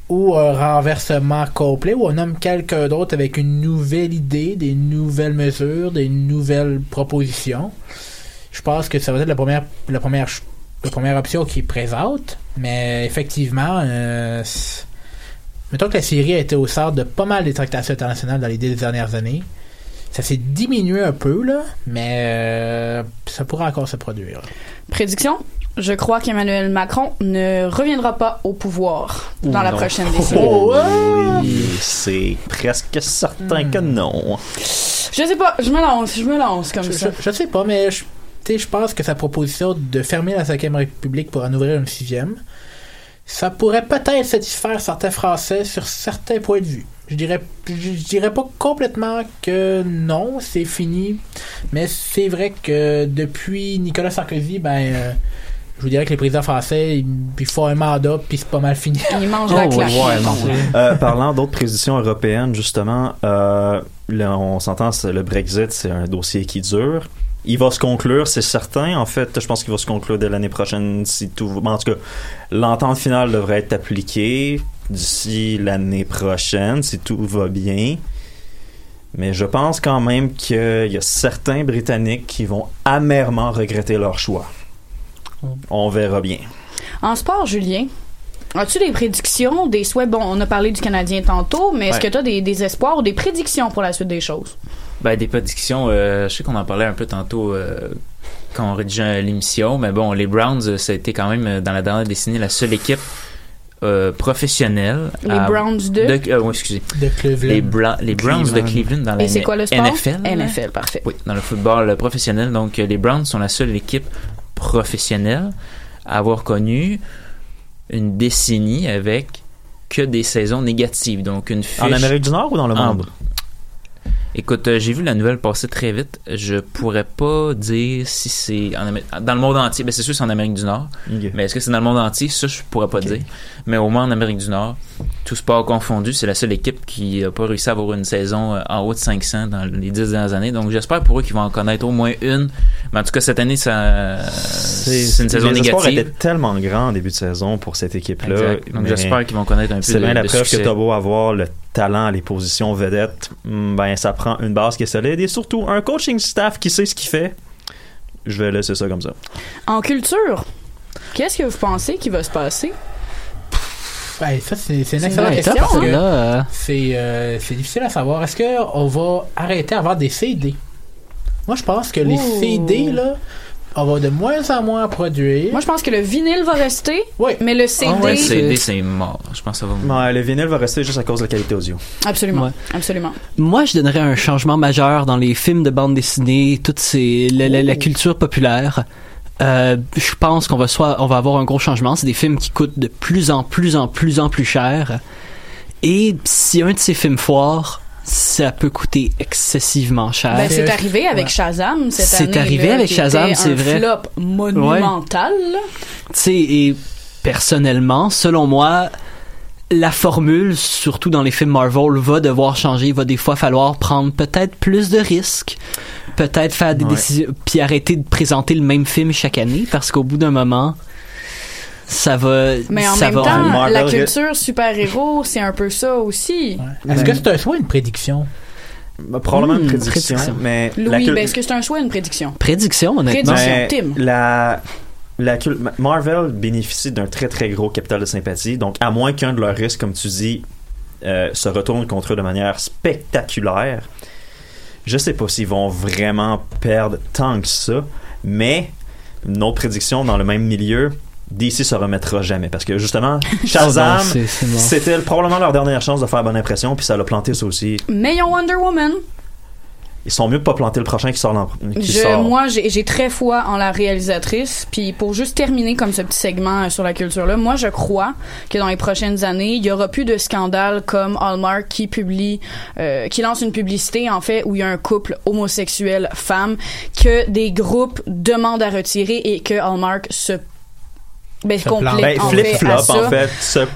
E: Ou un renversement complet, où on nomme quelqu'un d'autre avec une nouvelle idée, des nouvelles mesures, des nouvelles propositions. Je pense que ça va être la première, la première, la première option qui présente, mais effectivement, euh, mettons que la Syrie a été au centre de pas mal des tractations internationales dans les dix dernières années. ça s'est diminué un peu, là, mais euh, ça pourrait encore se produire.
B: Prédiction? Je crois qu'Emmanuel Macron ne reviendra pas au pouvoir dans la
F: non.
B: prochaine décennie.
E: Oh,
F: Oui, c'est presque certain que non.
B: Je sais pas, je me lance, je me lance comme
E: Je,
B: ça.
E: je- je sais pas, mais je, tu sais, je pense que sa proposition de fermer la 5e République pour en ouvrir une 6e, ça pourrait peut-être satisfaire certains Français sur certains points de vue. Je dirais, je, je dirais pas complètement que non, c'est fini, mais c'est vrai que depuis Nicolas Sarkozy, ben, euh, je vous dirais que les présidents français, ils, ils font un mandat, puis c'est pas mal fini.
B: Il mange la
G: Oh,
B: claque.
F: Ouais, non. Euh, parlant d'autres prévisions européennes, justement, euh, là, on s'entend, c'est- le Brexit, c'est un dossier qui dure. Il va se conclure, c'est certain. En fait, je pense qu'il va se conclure dès l'année prochaine si tout. va- En tout cas, l'entente finale devrait être appliquée d'ici l'année prochaine si tout va bien. Mais je pense quand même qu'il y a certains Britanniques qui vont amèrement regretter leur choix. On verra bien.
B: En sport, Julien, as-tu des prédictions, des souhaits? Bon, on a parlé du Canadien tantôt, mais est-ce
C: Ouais.
B: que tu as des, des espoirs ou des prédictions pour la suite des choses?
C: Ben, des prédictions, euh, je sais qu'on en parlait un peu tantôt euh, quand on rédigeait l'émission, mais bon, les Browns, euh, ça a été quand même, dans la dernière décennie, la seule équipe euh, professionnelle.
B: Les
C: à-
B: Browns de...
C: euh, excusez.
E: De Cleveland.
C: Les, Bra- les Browns de
F: Cleveland.
C: Dans la
B: Et c'est quoi le sport?
C: NFL.
B: NFL, parfait.
C: Oui, dans le football professionnel. Donc, les Browns sont la seule équipe professionnelle à avoir connu une décennie avec que des saisons négatives. Donc, une fiche...
F: En Amérique du Nord ou dans le monde?
C: Écoute, euh, j'ai vu la nouvelle passer très vite. Je pourrais pas dire si c'est dans le monde entier. Ben, c'est sûr que c'est en Amérique du Nord. Mais est-ce que c'est dans le monde entier? Ça, je pourrais pas dire. Mais au moins en Amérique du Nord, tout sport confondu, c'est la seule équipe qui a pas réussi à avoir une saison euh, en haut de 500 dans les dix dernières années. Donc, j'espère pour eux qu'ils vont en connaître au moins une. Mais en tout cas, cette année, ça, c'est une saison négative.
F: étaient tellement grands en début de saison pour cette équipe-là.
C: Donc, j'espère qu'ils vont connaître un peu
F: C'est
C: de,
F: bien la preuve que t'as beau avoir le talent, les positions vedettes, hmm, ben ça prend une base qui est solide et surtout un coaching staff qui sait ce qu'il fait. Je vais laisser ça comme ça.
B: En culture, qu'est-ce que vous pensez qui va se passer?
E: Ben, ça, c'est c'est une excellente question.
B: hein?
G: euh,
E: C'est euh, c'est difficile à savoir. Est-ce qu'on va arrêter d'avoir des CD? Moi, je pense que les. CD, là, on va de moins en moins produire.
B: Moi, je pense que le vinyle va rester,
E: Oui.
B: mais le CD...
E: Ah ouais,
C: Le
E: c'est-
C: CD, c'est mort. Je pense que ça va
F: Ouais, le vinyle va rester juste à cause de la qualité audio.
B: Absolument,
G: Ouais.
B: absolument.
G: moi, je donnerais un changement majeur dans les films de bande dessinée, toute ces, la, la- la culture populaire. Euh, je pense qu'on va soit, on va avoir un gros changement. C'est des films qui coûtent de plus en plus en plus en plus cher. Et si un de ces films foire, ça peut coûter excessivement cher.
B: Ben, c'est arrivé avec
E: ouais.
B: Shazam cette
G: C'est
B: année.
G: arrivé
B: là,
G: avec Shazam, c'est
B: un
G: vrai.
B: flop monumental. là.
G: Tu sais, et personnellement, selon moi, la formule, surtout dans les films Marvel, va devoir changer. Il va des fois falloir prendre peut-être plus de risques, peut-être faire des
F: Ouais.
G: décisions, puis arrêter de présenter le même film chaque année, parce qu'au bout d'un moment, ça va,
B: Mais en
G: ça
B: même
G: va
B: temps, la culture super-héros, c'est un peu ça aussi.
E: Ouais. Est-ce que c'est un choix ou une prédiction?
F: Bah, Probablement
G: Hmm,
F: une prédiction,
G: prédiction.
F: mais
B: Louis,
F: cul-
B: ben, est-ce que c'est un choix ou une prédiction?
G: prédiction, honnêtement.
B: Prédiction.
F: mais
B: Tim.
F: la, la cul- Marvel bénéficie d'un très très gros capital de sympathie, donc à moins qu'un de leurs risques, comme tu dis, euh, se retourne contre eux de manière spectaculaire, je sais pas s'ils vont vraiment perdre tant que ça, mais une autre prédiction dans le même milieu, DC se remettra jamais parce que justement Shazam
G: mort.
F: c'était probablement leur dernière chance de faire bonne impression puis ça l'a planté ça aussi
B: Meillon Wonder Woman.
F: ils sont mieux de pas planter le prochain qui sort l'an- qui
B: Je,
F: sort
B: moi, j'ai très foi en la réalisatrice. Puis pour juste terminer comme ce petit segment euh, sur la culture-là, moi, je crois que dans les prochaines années, il y aura plus de scandales comme Hallmark qui publie, euh, qui lance une publicité en fait où il y a un couple homosexuel femme que des groupes demandent à retirer et que Hallmark se ben,
E: Se
B: complète
F: ben,
B: en
F: flip
B: fait à
F: flop
B: ça.
F: en fait ce-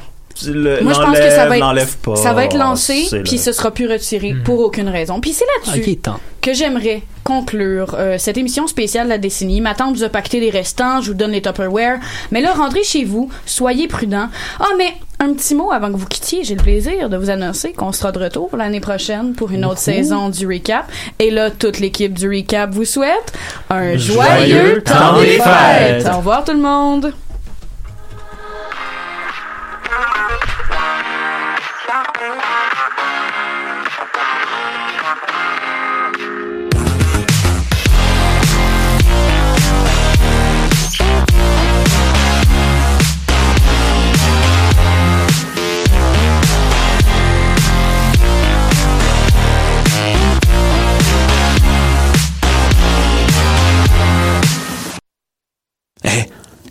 F: le-
B: Moi, je pense que ça va être,
F: pas
B: ça va être lancé,
F: C'est
B: puis
F: le-
B: ce sera plus retiré pour aucune raison. Puis c'est là-dessus
G: tant.
B: que j'aimerais conclure euh, cette émission spéciale de la décennie. Ma tante vous a pacté les restants, je vous donne les Tupperware. Mais là, rentrez chez vous, soyez prudents. Ah, mais un petit mot avant que vous quittiez. J'ai le plaisir de vous annoncer qu'on sera de retour l'année prochaine pour une autre saison du Recap. Et là, toute l'équipe du Recap vous souhaite un joyeux,
F: Joyeux
B: temps des
F: des
B: fêtes.
F: fêtes.
B: Au revoir tout le monde.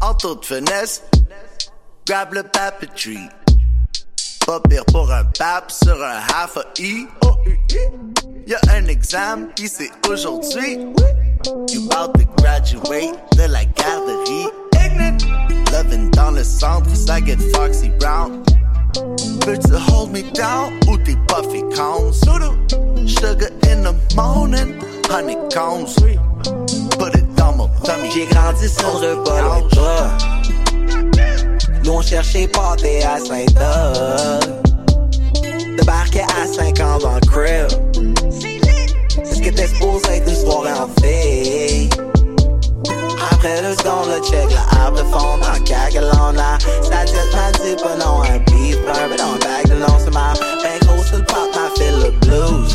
L: En toute finesse, grab le papeterie. Pas pire pour un pape sur un half a E. Oh, y'a un examen, pis c'est aujourd'hui. You about to graduate de la garderie. Loving dans le centre, ça get Foxy Brown. Peux-tu hold me down ou t'es puffy cones? Sugar in the morning, honeycombs. Put it dans mon tummy.
M: J'ai grandi sur le bol bas. Nous on cherchait pâté à Saint-Doug. Débarquait à 5 ans crib. C'est ce que t'es supposé être une soirée en fille. Après le second, le check, la arbre fond dans Cagalona. C'est-à-dire, m'a dit pas non, un beef, un bit on bag de long, c'est ma ben gros, c'est le pop, ma fille le blues.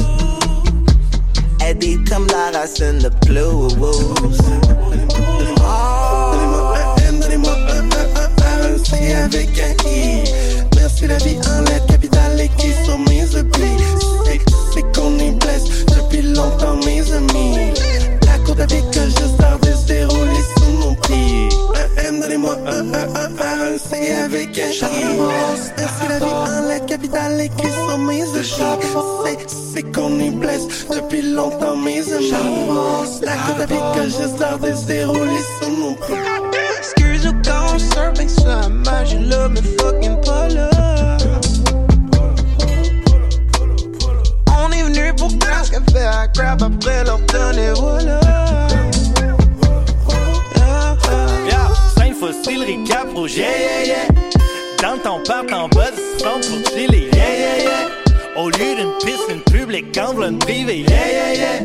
M: Dit comme la racine de blues.
N: Donnez-moi un, un, un, un, C avec un I. Merci la vie en lettres capitale et qui sont mes oublis. C'est, c'est qu'on est blesse depuis longtemps, mes amis. La cour avec que je sors de se dérouler sous mon pied. Un M, donnez-moi un, un, un, un, C avec un I. Merci la vie en lettres capitale et qui sont mes oublis. C'est, c'est qu'on est blesse depuis longtemps, mes amis. La cour avec que je sors de se dérouler sous mon pied.
O: Excuse ou quand surfing sur la marge, là, mais fucking pas là. On est venu pour prendre ce café à crap après leur donner voilà.
P: Cinq fossiles, recap, rouge, yeah, yeah, yeah. Dans ton parc en bas du son pour chiller, yeah, yeah, yeah. Au lieu d'une piscine publique, en v'là une privée, yeah, yeah, yeah.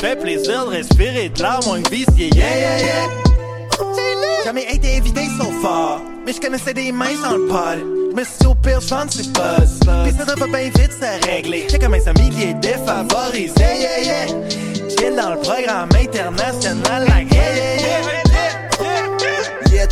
P: Fait plaisir de respirer de l'air moins vicié, yeah, yeah, yeah. Jamais été évité so far, mais je connaissais des mains sans le pod. Mais si au pire, j'vends c'est buzz. Pis ça va bien vite se régler. J'ai comme un familier défavorisé, yeah, yeah. Chill dans le programme international, like, yeah, yeah, yeah.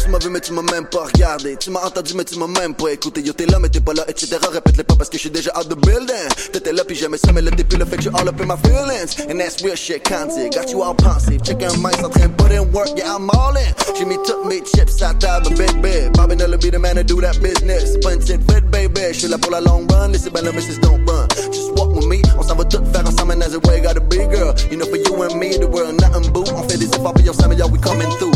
Q: Tu m'as vu mais tu m'as même pas regardé. Tu m'as entendu mais tu m'as même pas écouté. Yo t'es là mais t'es pas là etc Répète-les pas parce que je suis déjà out the building. T'étais là puis j'aimais ça mais t'es plus là fait que je all up in my feelings. And that's real shit candy Got you all pensive. Check un mic en train put in work. Yeah I'm all in. J'ai mis toutes mes chips à table big big Bobby Nella be the man to do that business. Pas une baby. Je suis là pour la long run. Laissez là mais don't run. Just walk with me. On s'en va tout faire ensemble And as a way gotta be girl. You know for you and me The world nothing boo On fait des efforts puis on s'améliore We coming through